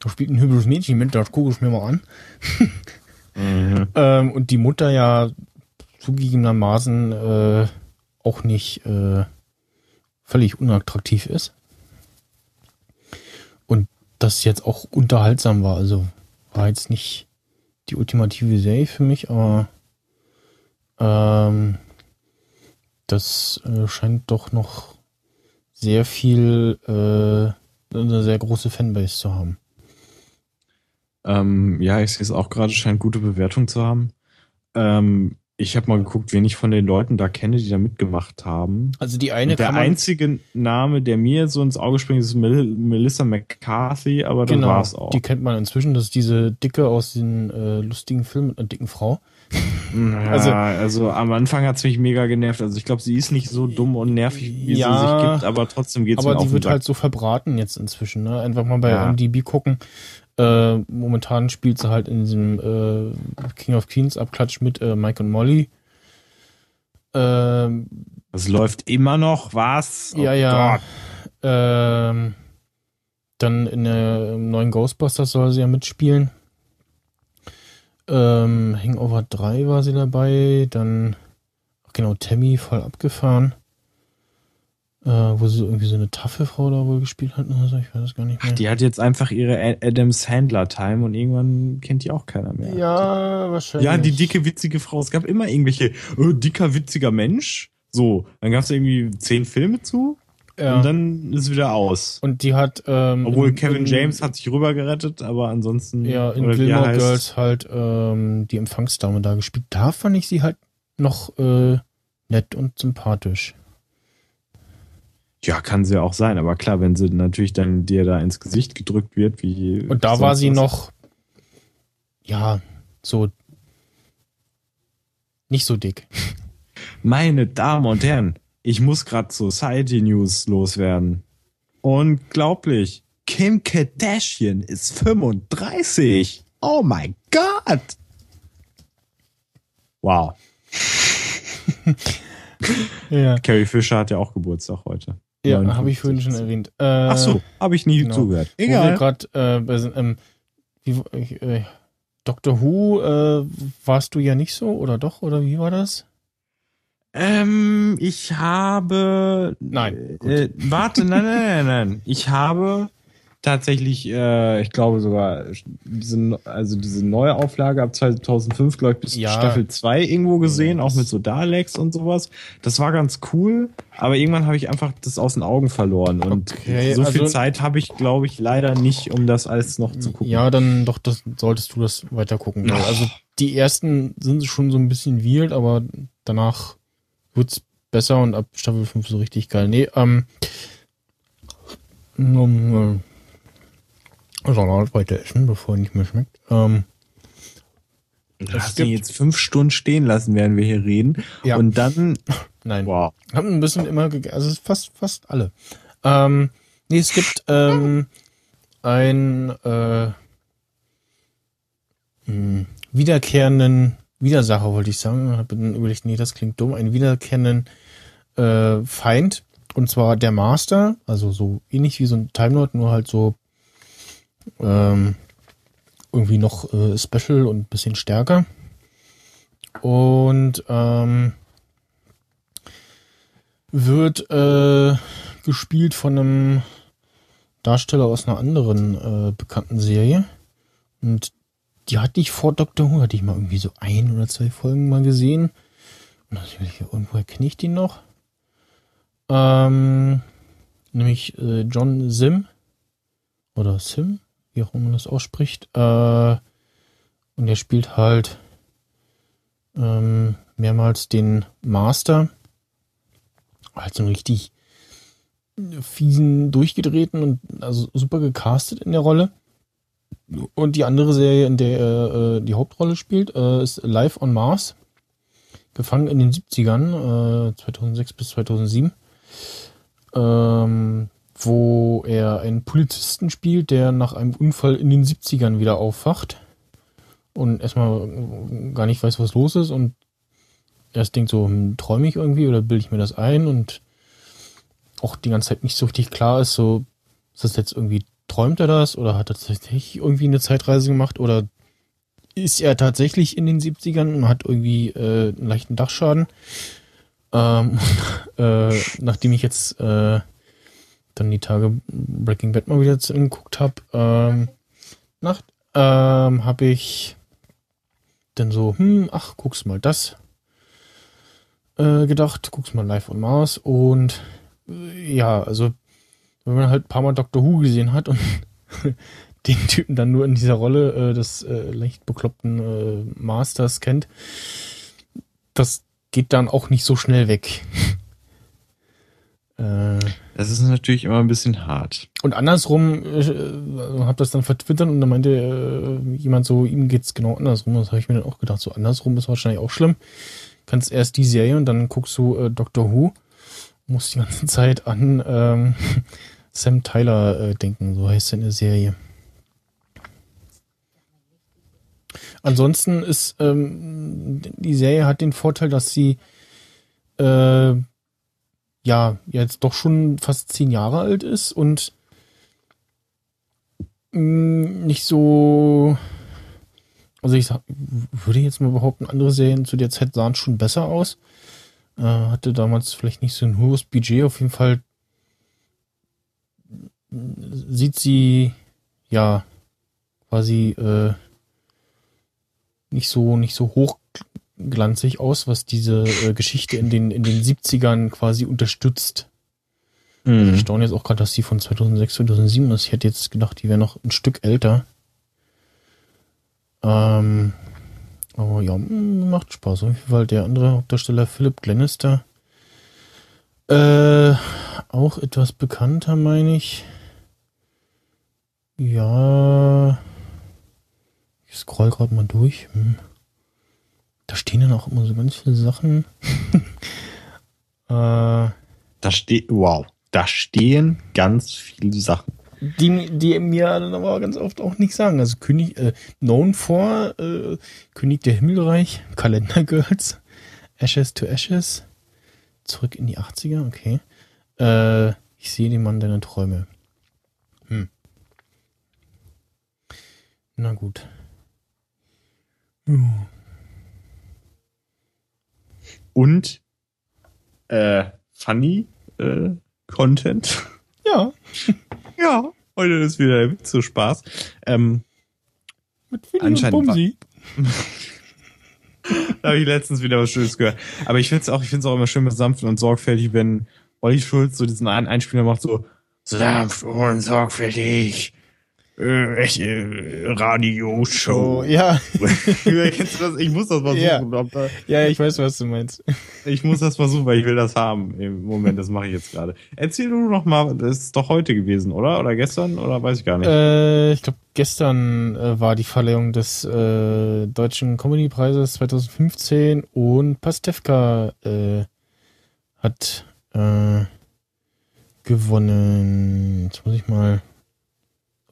[SPEAKER 2] da spielt ein hübsches Mädchen mit, das gucke ich mir mal an.
[SPEAKER 3] Mhm.
[SPEAKER 2] Ähm, und die Mutter ja zugegebenermaßen äh, auch nicht äh, völlig unattraktiv ist. Und das jetzt auch unterhaltsam war. Also war jetzt nicht die ultimative Serie für mich, aber ähm, das äh, scheint doch noch sehr viel, äh, eine sehr große Fanbase zu haben.
[SPEAKER 3] Ähm, ja, ich sehe es auch gerade, scheint gute Bewertung zu haben. Ähm, ich habe mal geguckt, wen ich von den Leuten da kenne, die da mitgemacht haben.
[SPEAKER 2] Also die eine
[SPEAKER 3] Und der einzige Name, der mir so ins Auge springt, ist Mel Melissa McCarthy, aber das
[SPEAKER 2] genau,
[SPEAKER 3] war's auch.
[SPEAKER 2] die kennt man inzwischen. Das ist diese Dicke aus den äh, lustigen Film mit einer dicken Frau.
[SPEAKER 3] Ja,
[SPEAKER 2] Also-
[SPEAKER 3] also, am Anfang hat's mich mega genervt. Also ich glaube, sie ist nicht so dumm und nervig, wie
[SPEAKER 2] Ja,
[SPEAKER 3] sie sich gibt, aber trotzdem geht's
[SPEAKER 2] Aber
[SPEAKER 3] mir auf
[SPEAKER 2] die wird halt so verbraten jetzt inzwischen. Ne? Einfach mal bei
[SPEAKER 3] Ja.
[SPEAKER 2] MDB gucken. Äh, momentan spielt sie halt in diesem äh, King of Queens Abklatsch mit äh, Mike und Molly. Ähm,
[SPEAKER 3] Das läuft immer noch, was? Oh
[SPEAKER 2] ja, ja. Ähm, dann in der neuen Ghostbusters soll sie ja mitspielen. Ähm, Hangover 3 war sie dabei. Dann, genau, Tammy voll abgefahren. Äh, wo sie so irgendwie so eine taffe Frau da wohl gespielt hat. oder so, ich weiß es gar nicht mehr.
[SPEAKER 3] Ach, die hat jetzt einfach ihre A- Adam Sandler Time und irgendwann kennt die auch keiner mehr.
[SPEAKER 2] Ja, wahrscheinlich.
[SPEAKER 3] Ja, die dicke, witzige Frau. Es gab immer irgendwelche, oh, dicker, witziger Mensch. So, dann gab's irgendwie zehn Filme zu.
[SPEAKER 2] Ja.
[SPEAKER 3] und dann ist wieder aus.
[SPEAKER 2] Und die hat, ähm,
[SPEAKER 3] Obwohl
[SPEAKER 2] in-
[SPEAKER 3] Kevin
[SPEAKER 2] in-
[SPEAKER 3] James hat sich rüber gerettet, aber ansonsten.
[SPEAKER 2] ja, in Gilmore Girls halt ähm, die Empfangsdame da gespielt. Da fand ich sie halt noch äh, nett und sympathisch.
[SPEAKER 3] Ja, kann sie ja auch sein, aber klar, wenn sie natürlich dann dir da ins Gesicht gedrückt wird, wie.
[SPEAKER 2] Und da war sie
[SPEAKER 3] was.
[SPEAKER 2] noch, ja, so nicht so dick.
[SPEAKER 3] Meine Damen und Herren, ich muss gerade Society News loswerden. Unglaublich. Kim Kardashian ist 35. Oh mein Gott. Wow.
[SPEAKER 2] Ja,
[SPEAKER 3] Carrie Fisher hat ja auch Geburtstag heute.
[SPEAKER 2] ja
[SPEAKER 3] 59.
[SPEAKER 2] habe ich vorhin schon erwähnt. Äh,
[SPEAKER 3] Ach so, habe ich nie
[SPEAKER 2] genau.
[SPEAKER 3] zugehört.
[SPEAKER 2] Wo wir gerade äh, ähm, wie, äh, Doctor Who äh, warst du ja nicht so oder doch oder wie war das?
[SPEAKER 3] Ähm, ich habe.
[SPEAKER 2] Nein.
[SPEAKER 3] Äh, warte, nein, nein, nein, nein. Ich habe tatsächlich, äh, ich glaube sogar, diese, also diese neue Auflage ab 2005, glaube ich, bis
[SPEAKER 2] Ja.
[SPEAKER 3] Staffel 2 irgendwo gesehen, auch mit so Daleks und sowas. Das war ganz cool, aber irgendwann habe ich einfach das aus den Augen verloren. Und
[SPEAKER 2] Okay,
[SPEAKER 3] so viel
[SPEAKER 2] also-
[SPEAKER 3] Zeit habe ich, glaube ich, leider nicht, um das alles noch zu gucken.
[SPEAKER 2] Ja, dann doch, das solltest du das weiter gucken. Also die ersten sind schon so ein bisschen weird, aber danach wird's besser und ab Staffel 5 so richtig geil. Nee, ähm, um, äh, Salat weiter essen, bevor er nicht mehr schmeckt. Ähm,
[SPEAKER 3] Du
[SPEAKER 2] Es
[SPEAKER 3] hast
[SPEAKER 2] gibt-
[SPEAKER 3] jetzt fünf Stunden stehen lassen, während wir hier reden.
[SPEAKER 2] Ja.
[SPEAKER 3] Und dann,
[SPEAKER 2] nein.
[SPEAKER 3] wow.
[SPEAKER 2] Haben ein bisschen immer gegessen, also fast, fast alle. Ähm, nee, es gibt ähm, ein äh, mh, wiederkehrenden Widersacher, wollte ich sagen. Hab dann überlegt, nee, das klingt dumm. Einen wiederkehrenden äh, Feind. Und zwar der Master, also so ähnlich wie so ein Time Lord, nur halt so ähm, irgendwie noch äh, special und ein bisschen stärker. Und ähm, wird äh, gespielt von einem Darsteller aus einer anderen äh, bekannten Serie. Und die hatte ich vor Doctor Who, hatte ich mal irgendwie so ein oder zwei Folgen mal gesehen. Und natürlich, irgendwoher kenne ich den noch. Ähm, nämlich äh, John Sim. Oder Sim, wie auch immer man das ausspricht. Äh, und er spielt halt ähm, mehrmals den Master halt so einen richtig fiesen, durchgedrehten und also super gecastet in der Rolle. Und die andere Serie, in der er äh, die Hauptrolle spielt, äh, ist Live on Mars. Gefangen in den 70ern, äh, 2006 bis 2007. Ähm, wo er einen Polizisten spielt, der nach einem Unfall in den 70ern wieder aufwacht und erstmal äh, gar nicht weiß, was los ist und erst denkt so, hm, träume ich irgendwie oder bilde ich mir das ein und auch die ganze Zeit nicht so richtig klar ist, so, ist das jetzt irgendwie, träumt er das oder hat er tatsächlich irgendwie eine Zeitreise gemacht oder ist er tatsächlich in den 70ern und hat irgendwie äh, einen leichten Dachschaden. Ähm, äh, nachdem ich jetzt äh, dann die Tage Breaking Bad mal wieder geguckt habe, ähm, ähm, habe ich dann so, hm, ach, guck's mal das äh, gedacht, guck's mal live on Mars und äh, ja, also wenn man halt ein paar Mal Doctor Who gesehen hat und den Typen dann nur in dieser Rolle äh, des äh, leicht bekloppten äh, Masters kennt, das geht dann auch nicht so schnell weg. äh,
[SPEAKER 3] Das ist natürlich immer ein bisschen hart.
[SPEAKER 2] und andersrum äh, habe das dann vertwittert und dann meinte äh, jemand so, ihm geht's genau andersrum. Das habe ich mir dann auch gedacht, so andersrum ist wahrscheinlich auch schlimm. Kannst erst die Serie und dann guckst du äh, Doctor Who, musst die ganze Zeit an ähm, Sam Tyler äh, denken, so heißt seine Serie. Ansonsten ist ähm, die Serie hat den Vorteil, dass sie äh, ja jetzt doch schon fast zehn Jahre alt ist und mh, nicht so also ich sag, würde jetzt mal behaupten, andere Serien zu der Zeit sahen schon besser aus. Äh, hatte damals vielleicht nicht so ein hohes Budget, auf jeden Fall sieht sie ja quasi äh, nicht so nicht so hochglanzig aus, was diese äh, Geschichte in den in den 70ern quasi unterstützt. Also ich staune jetzt auch gerade, dass die von 2006, 2007 ist. Ich hätte jetzt gedacht, die wäre noch ein Stück älter. Ähm, aber ja, macht Spaß. Auf jeden Fall der andere Hauptdarsteller Philip Glenister. Äh, auch etwas bekannter, meine ich. Ja. Ich scroll gerade mal durch. Hm. Da stehen dann auch immer so ganz viele Sachen. äh,
[SPEAKER 3] Da steht, wow, da stehen ganz viele Sachen.
[SPEAKER 2] die, die mir dann aber ganz oft auch nicht sagen. Also König, äh, known for äh, König der Himmelreich, Kalender Girls, Ashes to Ashes, zurück in die 80er, okay. Äh, ich sehe den Mann deiner Träume. Na gut.
[SPEAKER 3] Und äh, funny äh, Content.
[SPEAKER 2] Ja,
[SPEAKER 3] Ja, heute ist wieder der Witz so Spaß. Ähm,
[SPEAKER 2] mit Willi
[SPEAKER 3] Anscheinend
[SPEAKER 2] Bumsi.
[SPEAKER 3] da habe ich letztens wieder was Schönes gehört. Aber ich finde es auch, ich finde es auch immer schön mit sanft und sorgfältig, wenn Olli Schulz so diesen einen Einspieler macht, so sanft und sorgfältig. Äh, äh, Radioshow.
[SPEAKER 2] Oh, ja.
[SPEAKER 3] Kennst du das? Ich muss das mal
[SPEAKER 2] Ja.
[SPEAKER 3] da-
[SPEAKER 2] ja, ich weiß, was du meinst.
[SPEAKER 3] Ich muss das mal suchen, weil ich will das haben. Im Moment, das mache ich jetzt gerade. Erzähl du noch mal, das ist doch heute gewesen, oder? Oder gestern? Oder weiß ich gar nicht.
[SPEAKER 2] Äh, ich glaube, gestern äh, war die Verleihung des äh, Deutschen Comedy-Preises 2015 und Pastewka äh, hat äh, gewonnen. Jetzt muss ich mal,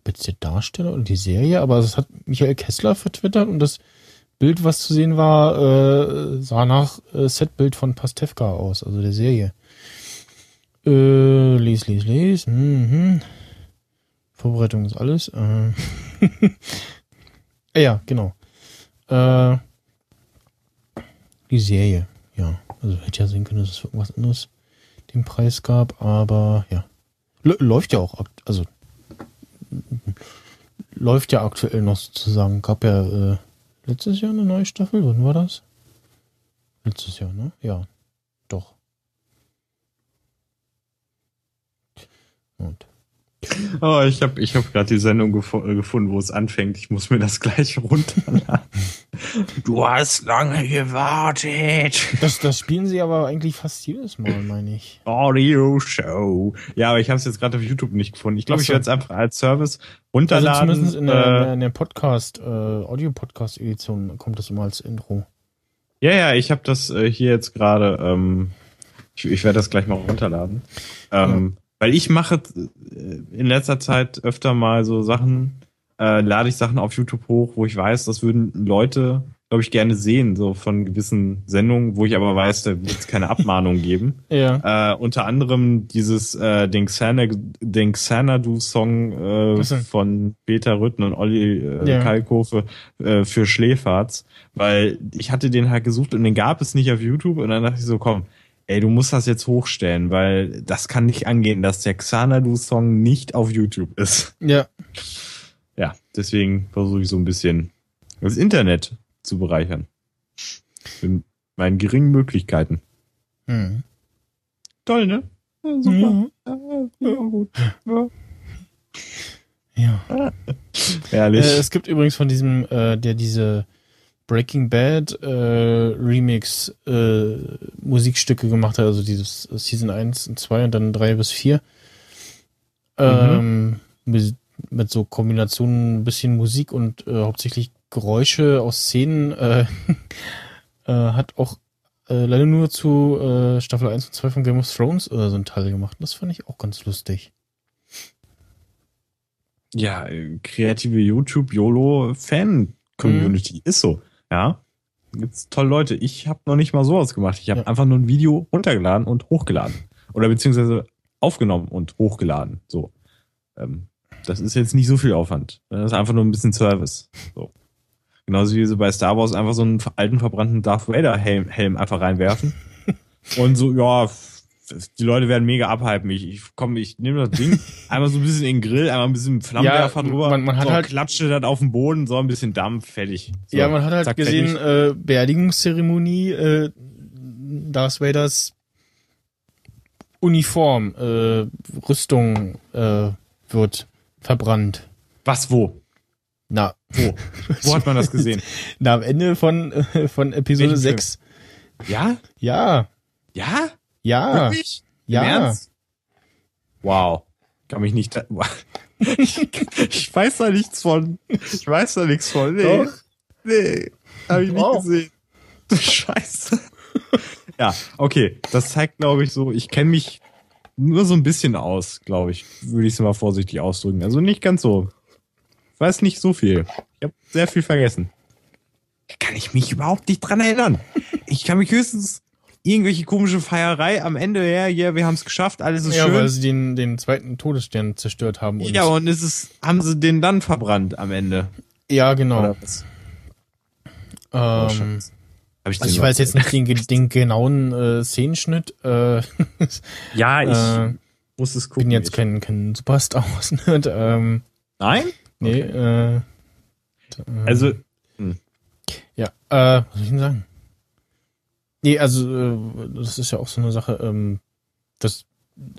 [SPEAKER 2] jetzt der Darsteller oder die Serie, aber das hat Michael Kessler vertwittert und das Bild, was zu sehen war, äh, sah nach äh, Setbild von Pastewka aus, also der Serie. Äh, les, les, les. Mhm. Vorbereitung ist alles. Äh. Ah ja, genau. Äh, die Serie, ja. Also hätte ja sehen können, dass es irgendwas anderes den Preis gab, aber ja. L läuft ja auch, also läuft ja aktuell noch sozusagen. Gab ja äh, letztes Jahr eine neue Staffel, wann war das? Letztes Jahr, ne? Ja, doch. Und
[SPEAKER 3] Oh, ich habe ich hab gerade die Sendung gefo äh, gefunden, wo es anfängt. Ich muss mir das gleich runterladen. du hast lange gewartet.
[SPEAKER 2] Das, das spielen sie aber eigentlich fast jedes Mal, meine ich.
[SPEAKER 3] Audio Show. Ja, aber ich habe es jetzt gerade auf YouTube nicht gefunden. Ich glaube, ich werde es einfach als Service
[SPEAKER 2] Also
[SPEAKER 3] runterladen.
[SPEAKER 2] zumindest in der,
[SPEAKER 3] äh,
[SPEAKER 2] in der Podcast, äh, Audio-Podcast-Edition kommt das immer als Intro.
[SPEAKER 3] ja, ja, ich habe das äh, hier jetzt gerade. Ähm, ich ich werde das gleich mal runterladen. Ähm, Weil ich mache äh, in letzter Zeit öfter mal so Sachen, äh, lade ich Sachen auf YouTube hoch, wo ich weiß, das würden Leute, glaube ich, gerne sehen, so von gewissen Sendungen, wo ich aber weiß, da wird es keine Abmahnung geben.
[SPEAKER 2] Ja.
[SPEAKER 3] Äh, unter anderem dieses äh, den Xana, den Xanadu-Song äh,
[SPEAKER 2] so.
[SPEAKER 3] von Peter Rütten und Olli äh,
[SPEAKER 2] Ja.
[SPEAKER 3] Kalkofe äh, für Schläferz, weil ich hatte den halt gesucht und den gab es nicht auf YouTube und dann dachte ich so, komm, ey, du musst das jetzt hochstellen, weil das kann nicht angehen, dass der Xanadu-Song nicht auf YouTube ist.
[SPEAKER 2] Ja.
[SPEAKER 3] Ja, deswegen versuche ich so ein bisschen das Internet zu bereichern. In meinen geringen Möglichkeiten.
[SPEAKER 2] Hm.
[SPEAKER 3] Toll, ne? Ja, super. Ja, ja, gut. Ja.
[SPEAKER 2] Ja.
[SPEAKER 3] Ehrlich.
[SPEAKER 2] Äh, es gibt übrigens von diesem, äh, der diese Breaking Bad äh, Remix äh, Musikstücke gemacht hat, also dieses Season 1 und 2 und dann 3 bis 4. Ähm, mit, mit so Kombinationen ein bisschen Musik und äh, hauptsächlich Geräusche aus Szenen äh, äh, hat auch äh, leider nur zu äh, Staffel 1 und 2 von Game of Thrones oder so ein Teil gemacht. Das fand ich auch ganz lustig.
[SPEAKER 3] ja, äh, kreative YouTube YOLO Fan Community ist so. Ja. Gibt's tolle Leute. Ich habe noch nicht mal sowas gemacht. Ich habe
[SPEAKER 2] Ja.
[SPEAKER 3] einfach nur ein Video runtergeladen und hochgeladen. Oder beziehungsweise aufgenommen und hochgeladen. So. Ähm, das ist jetzt nicht so viel Aufwand. Das ist einfach nur ein bisschen Service. So. Genauso wie sie bei Star Wars einfach so einen alten verbrannten Darth Vader Helm, Helm einfach reinwerfen. und so, ja, die Leute werden mega abhypen. Ich, ich komm, ich nehme das Ding, einmal so ein bisschen in den Grill, einmal ein bisschen Flammenwerfer
[SPEAKER 2] Ja,
[SPEAKER 3] drüber,
[SPEAKER 2] man- man hat
[SPEAKER 3] so,
[SPEAKER 2] halt-
[SPEAKER 3] klatschte das auf den Boden, so ein bisschen Dampf, fertig. So,
[SPEAKER 2] ja, man hat halt
[SPEAKER 3] zack,
[SPEAKER 2] gesehen,
[SPEAKER 3] fertig.
[SPEAKER 2] äh, Beerdigungszeremonie, äh, Darth Vaders Uniform, äh, Rüstung äh, wird verbrannt.
[SPEAKER 3] Was, wo?
[SPEAKER 2] Na,
[SPEAKER 3] Wo? Wo hat man das gesehen?
[SPEAKER 2] na am Ende von, äh, von Episode
[SPEAKER 3] Welchen Film?
[SPEAKER 2] 6.
[SPEAKER 3] Ja?
[SPEAKER 2] Ja,
[SPEAKER 3] Ja?
[SPEAKER 2] Ja,
[SPEAKER 3] Wirklich?
[SPEAKER 2] ja.
[SPEAKER 3] Im Ernst? Wow. Kann mich nicht. ich weiß da nichts von. Ich weiß da nichts von. Nee.
[SPEAKER 2] Doch.
[SPEAKER 3] Nee. Hab ich nicht
[SPEAKER 2] Wow.
[SPEAKER 3] gesehen. Du Scheiße. ja, okay. Das zeigt, glaube ich, so, ich kenne mich nur so ein bisschen aus, glaube ich. Würde ich es mal vorsichtig ausdrücken. Also nicht ganz so. Ich weiß nicht so viel. Ich habe sehr viel vergessen. Da kann ich mich überhaupt nicht dran erinnern. Ich kann mich höchstens irgendwelche komische Feierei am Ende, ja, ja, wir haben es geschafft, alles ist
[SPEAKER 2] ja,
[SPEAKER 3] schön.
[SPEAKER 2] weil sie den, den zweiten Todesstern zerstört haben. Und
[SPEAKER 3] Ja, und es ist, haben sie den dann verbrannt am Ende.
[SPEAKER 2] ja genau.
[SPEAKER 3] Oder was?
[SPEAKER 2] ähm,
[SPEAKER 3] Hab ich,
[SPEAKER 2] also ich weiß jetzt nicht den, den genauen äh, Szenenschnitt. Äh,
[SPEAKER 3] Ja, ich
[SPEAKER 2] äh,
[SPEAKER 3] muss es gucken.
[SPEAKER 2] bin jetzt kein, kein Superstar Wars-Nerd. Ähm,
[SPEAKER 3] Nein?
[SPEAKER 2] nee, äh,
[SPEAKER 3] Also,
[SPEAKER 2] Ja, äh, was soll ich denn sagen? Nee, also, äh, das ist ja auch so eine Sache, ähm, das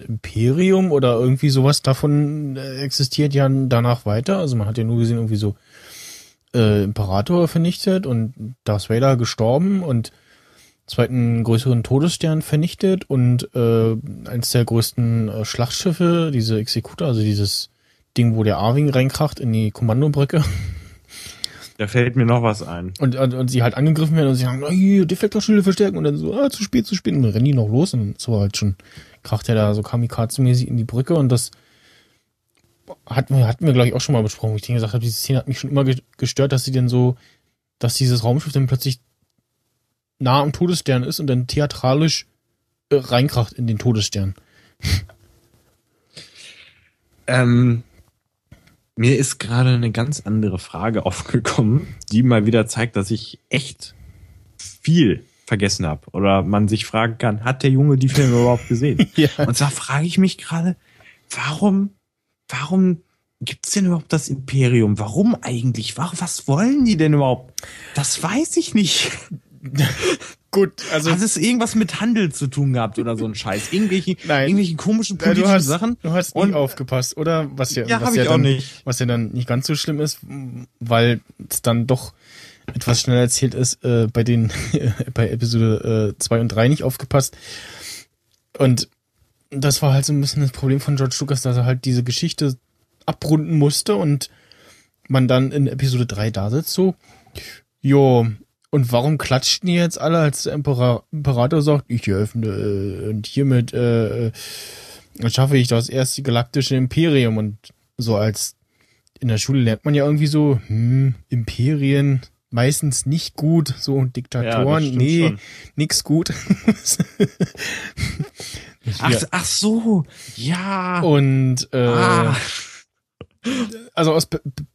[SPEAKER 2] Imperium oder irgendwie sowas davon äh, existiert ja danach weiter. Also man hat ja nur gesehen, irgendwie so äh, Imperator vernichtet und Darth Vader gestorben und zweiten größeren Todesstern vernichtet und äh, eins der größten äh, Schlachtschiffe, diese Executor, also dieses Ding, wo der Arwing reinkracht in die Kommandobrücke.
[SPEAKER 3] da fällt mir noch was ein.
[SPEAKER 2] Und, und, und sie halt angegriffen werden und sie sagen, oh, hier, Deflektorschilde verstärken und dann so, ah, zu spät, zu spät. Und dann rennen die noch los und dann so halt schon kracht er da so kamikaze-mäßig in die Brücke und das hatten wir, hatten wir glaube ich auch schon mal besprochen, wo ich denen gesagt habe, diese Szene hat mich schon immer ge- gestört, dass sie denn so, dass dieses Raumschiff dann plötzlich nah am Todesstern ist und dann theatralisch äh, reinkracht in den Todesstern.
[SPEAKER 3] Ähm, mir ist gerade eine ganz andere Frage aufgekommen, die mal wieder zeigt, dass ich echt viel vergessen habe. Oder man sich fragen kann, hat der Junge die Filme überhaupt gesehen?
[SPEAKER 2] Ja.
[SPEAKER 3] Und zwar frage ich mich gerade, warum, warum gibt's denn überhaupt das Imperium? Warum eigentlich? Warum, was wollen die denn überhaupt? Das weiß ich nicht.
[SPEAKER 2] Gut, also
[SPEAKER 3] Hat es irgendwas mit Handel zu tun gehabt oder so ein Scheiß? Irgendwelche,
[SPEAKER 2] Nein.
[SPEAKER 3] irgendwelche komischen
[SPEAKER 2] äh,
[SPEAKER 3] politischen
[SPEAKER 2] du hast,
[SPEAKER 3] Sachen?
[SPEAKER 2] du hast nie
[SPEAKER 3] Und-
[SPEAKER 2] aufgepasst, oder? Was ja,
[SPEAKER 3] Ja,
[SPEAKER 2] was
[SPEAKER 3] auch
[SPEAKER 2] dann,
[SPEAKER 3] nicht.
[SPEAKER 2] Was ja dann nicht ganz so schlimm ist, weil es dann doch etwas schneller erzählt ist, äh, bei den, bei Episode 2 und 3 nicht aufgepasst. Und das war halt so ein bisschen das Problem von George Lucas, dass er halt diese Geschichte abrunden musste und man dann in Episode 3 da sitzt so, jo, und warum klatschen die jetzt alle, als der Impera Imperator sagt, ich eröffne äh, und hiermit äh, äh, schaffe ich das erste galaktische Imperium und so als in der Schule lernt man ja irgendwie so, hm, Imperien meistens nicht gut, so Diktatoren,
[SPEAKER 3] stimmt
[SPEAKER 2] nee,
[SPEAKER 3] schon.
[SPEAKER 2] nix gut.
[SPEAKER 3] Ach, ach so, ja.
[SPEAKER 2] Und äh,
[SPEAKER 3] ah.
[SPEAKER 2] also aus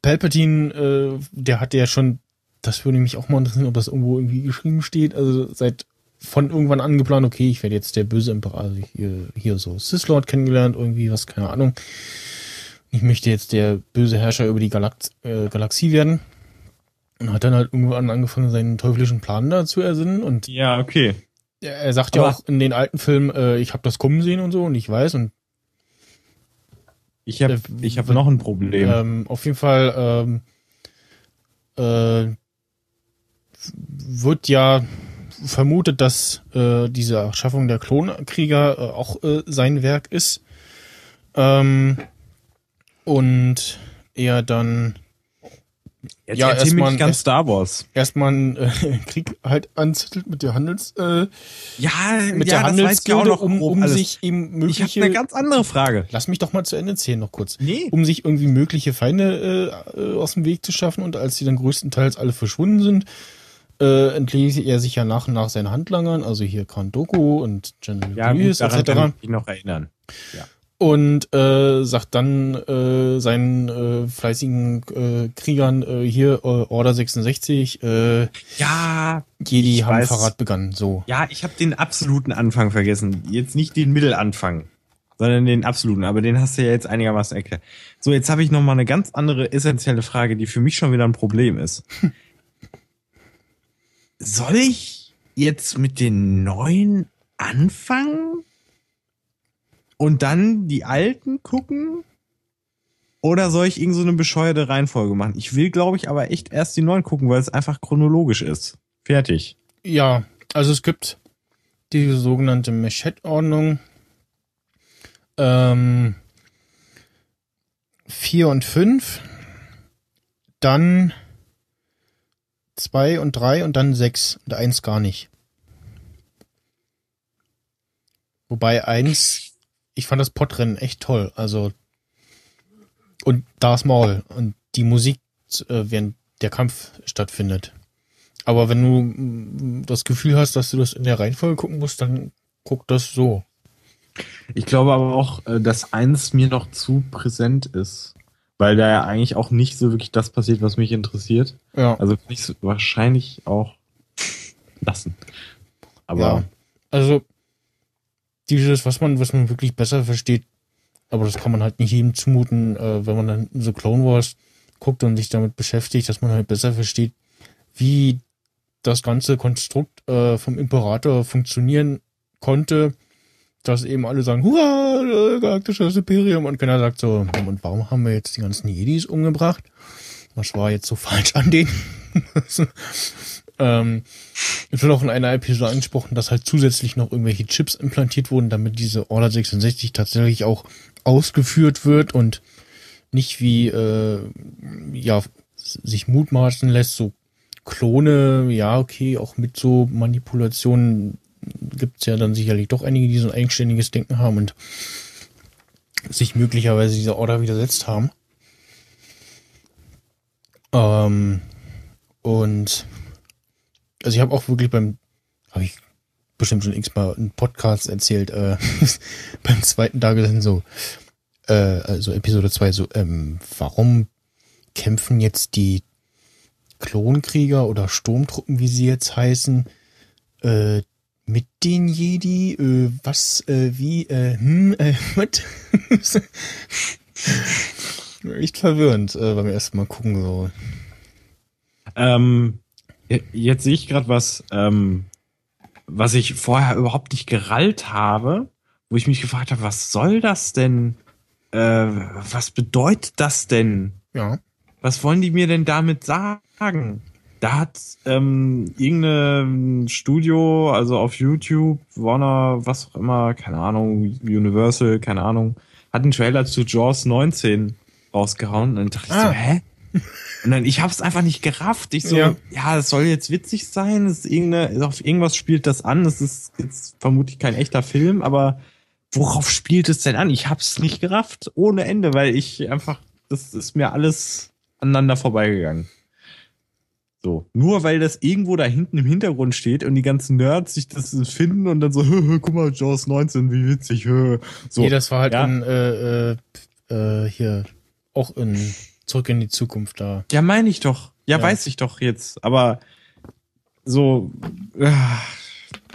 [SPEAKER 2] Palpatine, äh, der hatte ja schon, das würde mich auch mal interessieren, ob das irgendwo irgendwie geschrieben steht, also seit von irgendwann angeplant, okay, ich werde jetzt der böse Imperator, also hier, hier so Sith Lord kennengelernt, irgendwie was, keine Ahnung. Ich möchte jetzt der böse Herrscher über die Galax äh, Galaxie werden. Und hat dann halt irgendwann angefangen, seinen teuflischen Plan da zu ersinnen. Und
[SPEAKER 3] Ja, okay.
[SPEAKER 2] er sagt ja
[SPEAKER 3] Aber-
[SPEAKER 2] auch in den alten Filmen, äh, ich habe das kommen sehen und so und ich weiß und
[SPEAKER 3] Ich habe
[SPEAKER 2] Äh,
[SPEAKER 3] ich hab noch ein Problem.
[SPEAKER 2] Ähm, auf jeden Fall ähm, äh, wird ja vermutet, dass äh, diese Erschaffung der Klonkrieger äh, auch äh, sein Werk ist. Ähm, und er dann
[SPEAKER 3] Jetzt
[SPEAKER 2] ja,
[SPEAKER 3] erzähl
[SPEAKER 2] erst
[SPEAKER 3] mir
[SPEAKER 2] mal-
[SPEAKER 3] nicht ganz
[SPEAKER 2] erst-
[SPEAKER 3] Star Wars.
[SPEAKER 2] erstmal einen äh, Krieg halt anzettelt mit der Handels äh,
[SPEAKER 3] Ja,
[SPEAKER 2] mit
[SPEAKER 3] ja,
[SPEAKER 2] der Handelsgilde,
[SPEAKER 3] noch
[SPEAKER 2] um, um
[SPEAKER 3] alles.
[SPEAKER 2] sich eben
[SPEAKER 3] Ich habe
[SPEAKER 2] mögliche
[SPEAKER 3] eine ganz andere Frage.
[SPEAKER 2] Lass mich doch mal zu Ende zählen noch kurz.
[SPEAKER 3] Nee.
[SPEAKER 2] Um sich irgendwie mögliche Feinde äh, äh, aus dem Weg zu schaffen und als die dann größtenteils alle verschwunden sind, äh, entließ er sich ja nach und nach seinen Handlangern, also hier Khan Doku und General
[SPEAKER 3] Ja,
[SPEAKER 2] Grievous
[SPEAKER 3] daran kann
[SPEAKER 2] etc.
[SPEAKER 3] ich noch erinnern.
[SPEAKER 2] Und äh, sagt dann äh, seinen äh, fleißigen äh, Kriegern äh, hier Order 66, äh,
[SPEAKER 3] Ja,
[SPEAKER 2] Jedi haben
[SPEAKER 3] weiß.
[SPEAKER 2] Verrat begangen. So.
[SPEAKER 3] ja, ich habe den absoluten Anfang vergessen. Jetzt nicht den Mittelanfang, sondern den absoluten. Aber den hast du ja jetzt einigermaßen erklärt. So, jetzt habe ich noch mal eine ganz andere essentielle Frage, die für mich schon wieder ein Problem ist. Soll ich jetzt mit den neuen anfangen? und dann die alten gucken? Oder soll ich irgend so eine bescheuerte Reihenfolge machen? Ich will, glaube ich, aber echt erst die neuen gucken, weil es einfach chronologisch ist. Fertig.
[SPEAKER 2] Ja, also es gibt die sogenannte Machette-Ordnung. Ähm, vier und fünf, dann zwei und drei und dann sechs und eins gar nicht. Wobei eins, ich fand das Podrennen echt toll. Also und Darth Maul und die Musik, äh, während der Kampf stattfindet. Aber wenn du mm, das Gefühl hast, dass du das in der Reihenfolge gucken musst, dann guck das so.
[SPEAKER 3] Ich glaube aber auch, äh, dass eins mir noch zu präsent ist. Weil da ja eigentlich auch nicht so wirklich das passiert, was mich interessiert.
[SPEAKER 2] Ja.
[SPEAKER 3] Also kann ich es wahrscheinlich auch lassen. Aber
[SPEAKER 2] ja. Also dieses, was man, was man wirklich besser versteht, aber das kann man halt nicht jedem zumuten, äh, wenn man dann so Clone Wars guckt und sich damit beschäftigt, dass man halt besser versteht, wie das ganze Konstrukt äh, vom Imperator funktionieren konnte, dass eben alle sagen, hurra, äh, galaktisches Imperium und keiner sagt so, und warum haben wir jetzt die ganzen Jedis umgebracht? Was war jetzt so falsch an denen? ähm, es wird auch in einer Episode angesprochen, dass halt zusätzlich noch irgendwelche Chips implantiert wurden, damit diese Order 66 tatsächlich auch ausgeführt wird und nicht wie äh, ja sich mutmaßen lässt, so Klone, ja, okay, auch mit so Manipulationen gibt's ja dann sicherlich doch einige, die so ein eigenständiges Denken haben und sich möglicherweise dieser Order widersetzt haben. Ähm, und also ich habe auch wirklich beim, habe ich bestimmt schon x-mal einen Podcast erzählt, äh, beim zweiten Tag sind so, äh, also Episode 2 so, ähm, warum kämpfen jetzt die Klonkrieger oder Sturmtruppen, wie sie jetzt heißen, äh, mit den Jedi, äh, was, äh, wie, äh, hm, äh, was? Echt verwirrend äh, beim ersten Mal gucken so.
[SPEAKER 3] ähm, jetzt sehe ich gerade was, ähm, was ich vorher überhaupt nicht gerallt habe, wo ich mich gefragt habe, was soll das denn? Äh, was bedeutet das denn?
[SPEAKER 2] Ja.
[SPEAKER 3] Was wollen die mir denn damit sagen? Da hat ähm, irgendein Studio, also auf YouTube, Warner, was auch immer, keine Ahnung, Universal, keine Ahnung, hat einen Trailer zu Jaws 19 rausgehauen und dann dachte ich
[SPEAKER 2] Ah.
[SPEAKER 3] so, hä? Und dann, ich hab's einfach nicht gerafft. Ich so,
[SPEAKER 2] Ja.
[SPEAKER 3] ja, das soll jetzt witzig sein, es ist irgendeine, auf irgendwas spielt das an, das ist jetzt vermutlich kein echter Film, aber worauf spielt es denn an? Ich hab's nicht gerafft, ohne Ende, weil ich einfach, das ist mir alles aneinander vorbeigegangen. So, nur weil das irgendwo da hinten im Hintergrund steht und die ganzen Nerds sich das finden und dann so, hö, hö, guck mal, Jaws 19, wie witzig, hö. So,
[SPEAKER 2] nee, das war halt
[SPEAKER 3] ja.
[SPEAKER 2] in, äh, äh, äh, hier, auch in Zurück in die Zukunft da.
[SPEAKER 3] Ja, meine ich doch. Ja,
[SPEAKER 2] Ja.
[SPEAKER 3] weiß ich doch jetzt. Aber so, ah,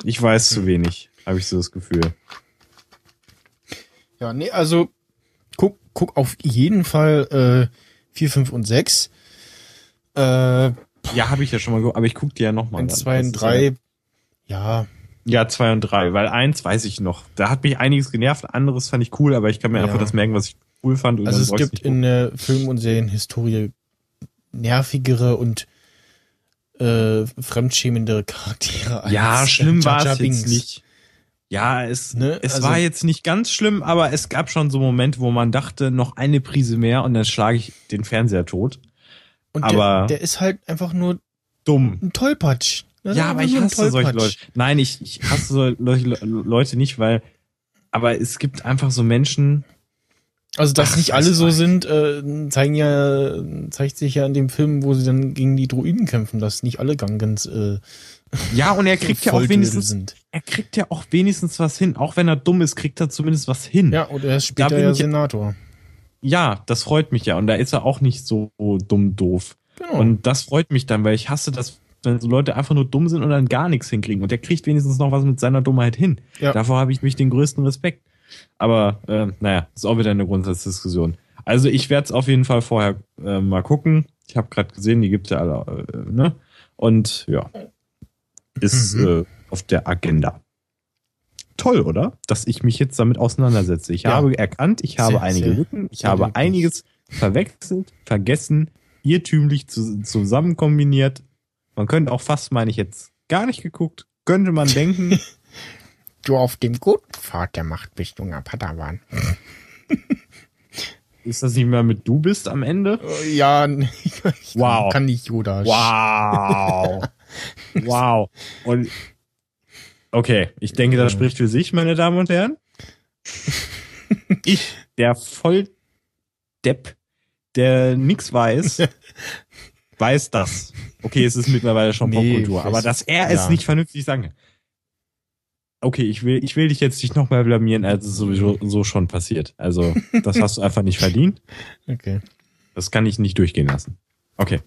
[SPEAKER 3] ich weiß zu wenig, habe ich so das Gefühl.
[SPEAKER 2] Ja, nee, also guck, guck auf jeden Fall äh, 4, 5 und 6. Äh,
[SPEAKER 3] Ja, habe ich ja schon mal gehört, aber ich guck dir ja nochmal.
[SPEAKER 2] in 2 und 3, ja,
[SPEAKER 3] Ja, zwei und drei, weil eins weiß ich noch. Da hat mich einiges genervt, anderes fand ich cool, aber ich kann mir
[SPEAKER 2] Ja.
[SPEAKER 3] einfach das merken, was ich cool fand.
[SPEAKER 2] Also es gibt in der Film- und Serienhistorie nervigere und äh, fremdschämendere Charaktere als
[SPEAKER 3] Ja, schlimm
[SPEAKER 2] Jar
[SPEAKER 3] war es jetzt nicht. Ja, es,
[SPEAKER 2] Ne,
[SPEAKER 3] es
[SPEAKER 2] also-
[SPEAKER 3] war jetzt nicht ganz schlimm, aber es gab schon so Momente, wo man dachte, noch eine Prise mehr und dann schlage ich den Fernseher tot.
[SPEAKER 2] Und
[SPEAKER 3] aber-
[SPEAKER 2] der, der ist halt einfach nur
[SPEAKER 3] Dumm.
[SPEAKER 2] ein Tollpatsch. Das ist
[SPEAKER 3] Ja, aber ich hasse solche. Leute. Nein, ich, ich hasse solche Le- Leute nicht, weil, aber es gibt einfach so Menschen,
[SPEAKER 2] Also, dass
[SPEAKER 3] Ach,
[SPEAKER 2] nicht alle so
[SPEAKER 3] weiß
[SPEAKER 2] sind, äh, zeigen ja, zeigt sich ja in dem Film, wo sie dann gegen die Druiden kämpfen, dass nicht alle Gangans äh,
[SPEAKER 3] ja, und er kriegt ja auch wenigstens,
[SPEAKER 2] sind.
[SPEAKER 3] er kriegt ja auch wenigstens was hin. Auch wenn er dumm ist, kriegt er zumindest was hin.
[SPEAKER 2] Ja, und er ist später ja Senator.
[SPEAKER 3] Ja, das freut mich ja. Und da ist er auch nicht so dumm doof.
[SPEAKER 2] Genau.
[SPEAKER 3] Und das freut mich dann, weil ich hasse das, wenn so Leute einfach nur dumm sind und dann gar nichts hinkriegen. Und der kriegt wenigstens noch was mit seiner Dummheit hin.
[SPEAKER 2] Ja.
[SPEAKER 3] Davor habe ich mich den größten Respekt. Aber äh, naja, ist auch wieder eine Grundsatzdiskussion. Also ich werde es auf jeden Fall vorher äh, mal gucken. Ich habe gerade gesehen, die gibt's ja alle, äh, ne? Und ja, ist
[SPEAKER 2] Mhm.
[SPEAKER 3] äh, auf der Agenda. Toll, oder? Dass ich mich jetzt damit auseinandersetze. Ich
[SPEAKER 2] Ja.
[SPEAKER 3] habe erkannt, ich habe
[SPEAKER 2] Sehr,
[SPEAKER 3] einige
[SPEAKER 2] sehr,
[SPEAKER 3] Lücken, ich habe
[SPEAKER 2] löblich.
[SPEAKER 3] einiges verwechselt, vergessen, irrtümlich zu, zusammen kombiniert. Man könnte auch fast, meine ich jetzt, gar nicht geguckt. Könnte man denken,
[SPEAKER 2] Du auf dem guten Pfad der Macht bist, junger Padawan.
[SPEAKER 3] ist das nicht mehr mit du bist am Ende?
[SPEAKER 2] Ja, ich
[SPEAKER 3] Wow.
[SPEAKER 2] kann nicht Yoda.
[SPEAKER 3] Wow. wow. Und okay, ich denke, das spricht für sich, meine Damen und Herren. Ich, der Volldepp, der nix weiß, weiß das. Okay, es ist mittlerweile schon
[SPEAKER 2] Nee,
[SPEAKER 3] Popkultur, aber dass er es
[SPEAKER 2] ja.
[SPEAKER 3] nicht vernünftig sagen kann. Okay, ich will, ich will dich jetzt nicht nochmal blamieren, als es sowieso so schon passiert. Also, das hast du einfach nicht verdient.
[SPEAKER 2] Okay.
[SPEAKER 3] Das kann ich nicht durchgehen lassen. Okay.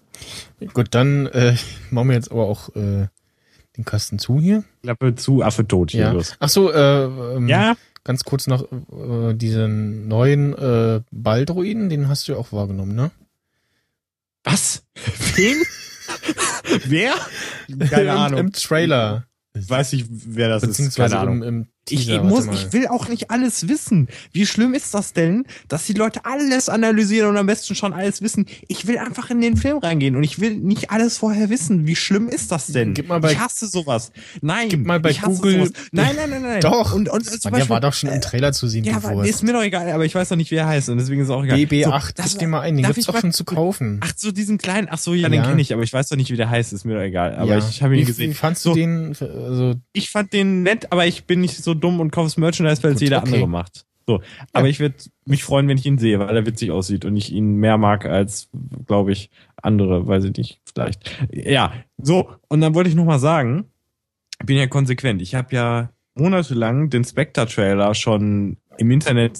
[SPEAKER 2] Gut, dann äh, machen wir jetzt aber auch äh, den Kasten zu hier.
[SPEAKER 3] Klappe zu, Affe tot. Hier
[SPEAKER 2] Ja.
[SPEAKER 3] los.
[SPEAKER 2] Ach so, äh, ähm,
[SPEAKER 3] Ja,
[SPEAKER 2] ganz kurz noch äh, diesen neuen äh, Baldruiden, den hast du ja auch wahrgenommen, ne?
[SPEAKER 3] Was? Wen? Wer? Keine
[SPEAKER 2] Im,
[SPEAKER 3] Ahnung.
[SPEAKER 2] Im Trailer.
[SPEAKER 3] Ich weiß nicht, wer das ist.
[SPEAKER 2] Beziehungsweise
[SPEAKER 3] Keine Ahnung.
[SPEAKER 2] im, im Teaser,
[SPEAKER 3] ich, muss, ich will auch nicht alles wissen. Wie schlimm ist das denn, dass die Leute alles analysieren und am besten schon alles wissen? Ich will einfach in den Film reingehen und ich will nicht alles vorher wissen. Wie schlimm ist das denn?
[SPEAKER 2] Gib mal bei-
[SPEAKER 3] ich hasse sowas. Nein,
[SPEAKER 2] Gib mal bei
[SPEAKER 3] ich hasse
[SPEAKER 2] Google-
[SPEAKER 3] Sowas. Nein, nein, nein, nein.
[SPEAKER 2] Doch.
[SPEAKER 3] Und, und zum
[SPEAKER 2] Mann, der war doch schon im Trailer zu sehen,
[SPEAKER 3] ja,
[SPEAKER 2] Wurst.
[SPEAKER 3] ist mir doch egal, aber ich weiß doch nicht, wie er heißt und deswegen ist es auch egal.
[SPEAKER 2] BB8,
[SPEAKER 3] das
[SPEAKER 2] gib dir mal ein, den gibt's
[SPEAKER 3] ich mal-
[SPEAKER 2] schon zu kaufen.
[SPEAKER 3] Ach so, diesen kleinen, ach so, ja, den
[SPEAKER 2] Ja.
[SPEAKER 3] kenne ich, aber ich weiß doch nicht, wie der heißt, ist mir doch egal. Aber
[SPEAKER 2] Ja.
[SPEAKER 3] ich habe ihn
[SPEAKER 2] wie,
[SPEAKER 3] gesehen.
[SPEAKER 2] Wie fandst
[SPEAKER 3] So.
[SPEAKER 2] du den? Also,
[SPEAKER 3] ich fand den nett, aber ich bin nicht so dumm und kaufe das Merchandise, weil es jeder
[SPEAKER 2] okay.
[SPEAKER 3] andere macht. So, aber ich würde mich freuen, wenn ich ihn sehe, weil er witzig aussieht und ich ihn mehr mag als, glaube ich, andere, weiß ich nicht, vielleicht. Ja, so und dann wollte ich noch mal sagen, ich bin ja konsequent. Ich habe ja monatelang den Spectre-Trailer schon im Internet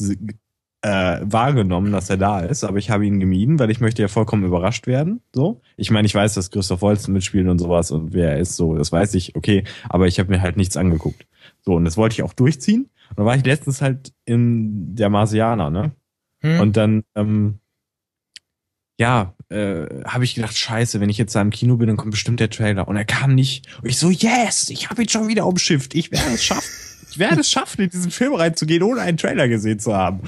[SPEAKER 3] äh, wahrgenommen, dass er da ist, aber ich habe ihn gemieden, weil ich möchte ja vollkommen überrascht werden. So, ich meine, ich weiß, dass Christoph Waltz mitspielt und sowas und wer er ist, so, das weiß ich, okay, aber ich habe mir halt nichts angeguckt. So, und das wollte ich auch durchziehen. Und da war ich letztens halt in der Marsianer, ne?
[SPEAKER 2] hm?
[SPEAKER 3] Und dann, ähm, ja, äh, habe ich gedacht, scheiße, wenn ich jetzt da im Kino bin, dann kommt bestimmt der Trailer. Und er kam nicht. Und ich so, yes, ich habe ihn schon wieder umschifft. Ich werde es schaffen. Ich werde es schaffen, in diesen Film reinzugehen, ohne einen Trailer gesehen zu haben.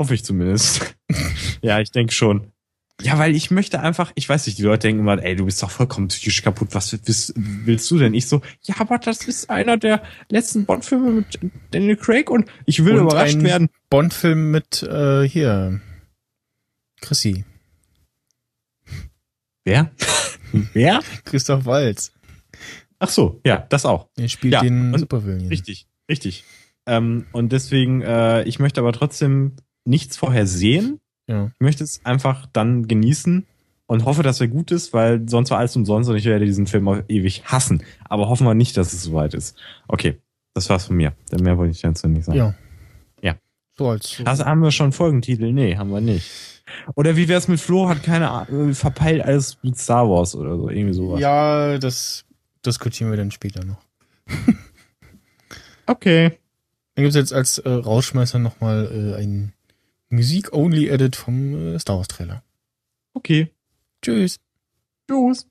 [SPEAKER 3] Hoffe ich zumindest. ja, ich denke schon. Ja, weil ich möchte einfach, ich weiß nicht, die Leute denken immer, ey, du bist doch vollkommen psychisch kaputt, was willst, willst du denn? Ich so, ja, aber das ist einer der letzten Bond-Filme mit Daniel Craig und ich will
[SPEAKER 2] Und
[SPEAKER 3] überrascht werden.
[SPEAKER 2] Bond-Film mit äh, hier. Chrissy.
[SPEAKER 3] Wer? Wer?
[SPEAKER 2] Christoph Waltz.
[SPEAKER 3] Ach so, ja, das auch.
[SPEAKER 2] Der spielt
[SPEAKER 3] Ja,
[SPEAKER 2] den Supervillain.
[SPEAKER 3] Richtig, richtig. Ähm, und deswegen, äh, ich möchte aber trotzdem nichts vorher sehen.
[SPEAKER 2] Ja.
[SPEAKER 3] Ich möchte es einfach dann genießen und hoffe, dass er gut ist, weil sonst war alles umsonst und ich werde diesen Film auch ewig hassen. Aber hoffen wir nicht, dass es soweit ist. Okay, das war's von mir. Denn mehr wollte ich dazu nicht sagen.
[SPEAKER 2] Ja.
[SPEAKER 3] Ja.
[SPEAKER 2] So als.
[SPEAKER 3] Also haben wir schon Folgentitel? Nee, haben wir nicht. Oder wie wär's mit Flo? Hat keine Ahnung, verpeilt alles mit Star Wars oder so, irgendwie sowas.
[SPEAKER 2] Ja, das diskutieren wir dann später noch.
[SPEAKER 3] Okay.
[SPEAKER 2] Dann gibt's jetzt als äh, Rausschmeißer nochmal äh, ein Musik-Only-Edit vom äh, Star Wars-Trailer.
[SPEAKER 3] Okay.
[SPEAKER 2] Tschüss.
[SPEAKER 3] Tschüss.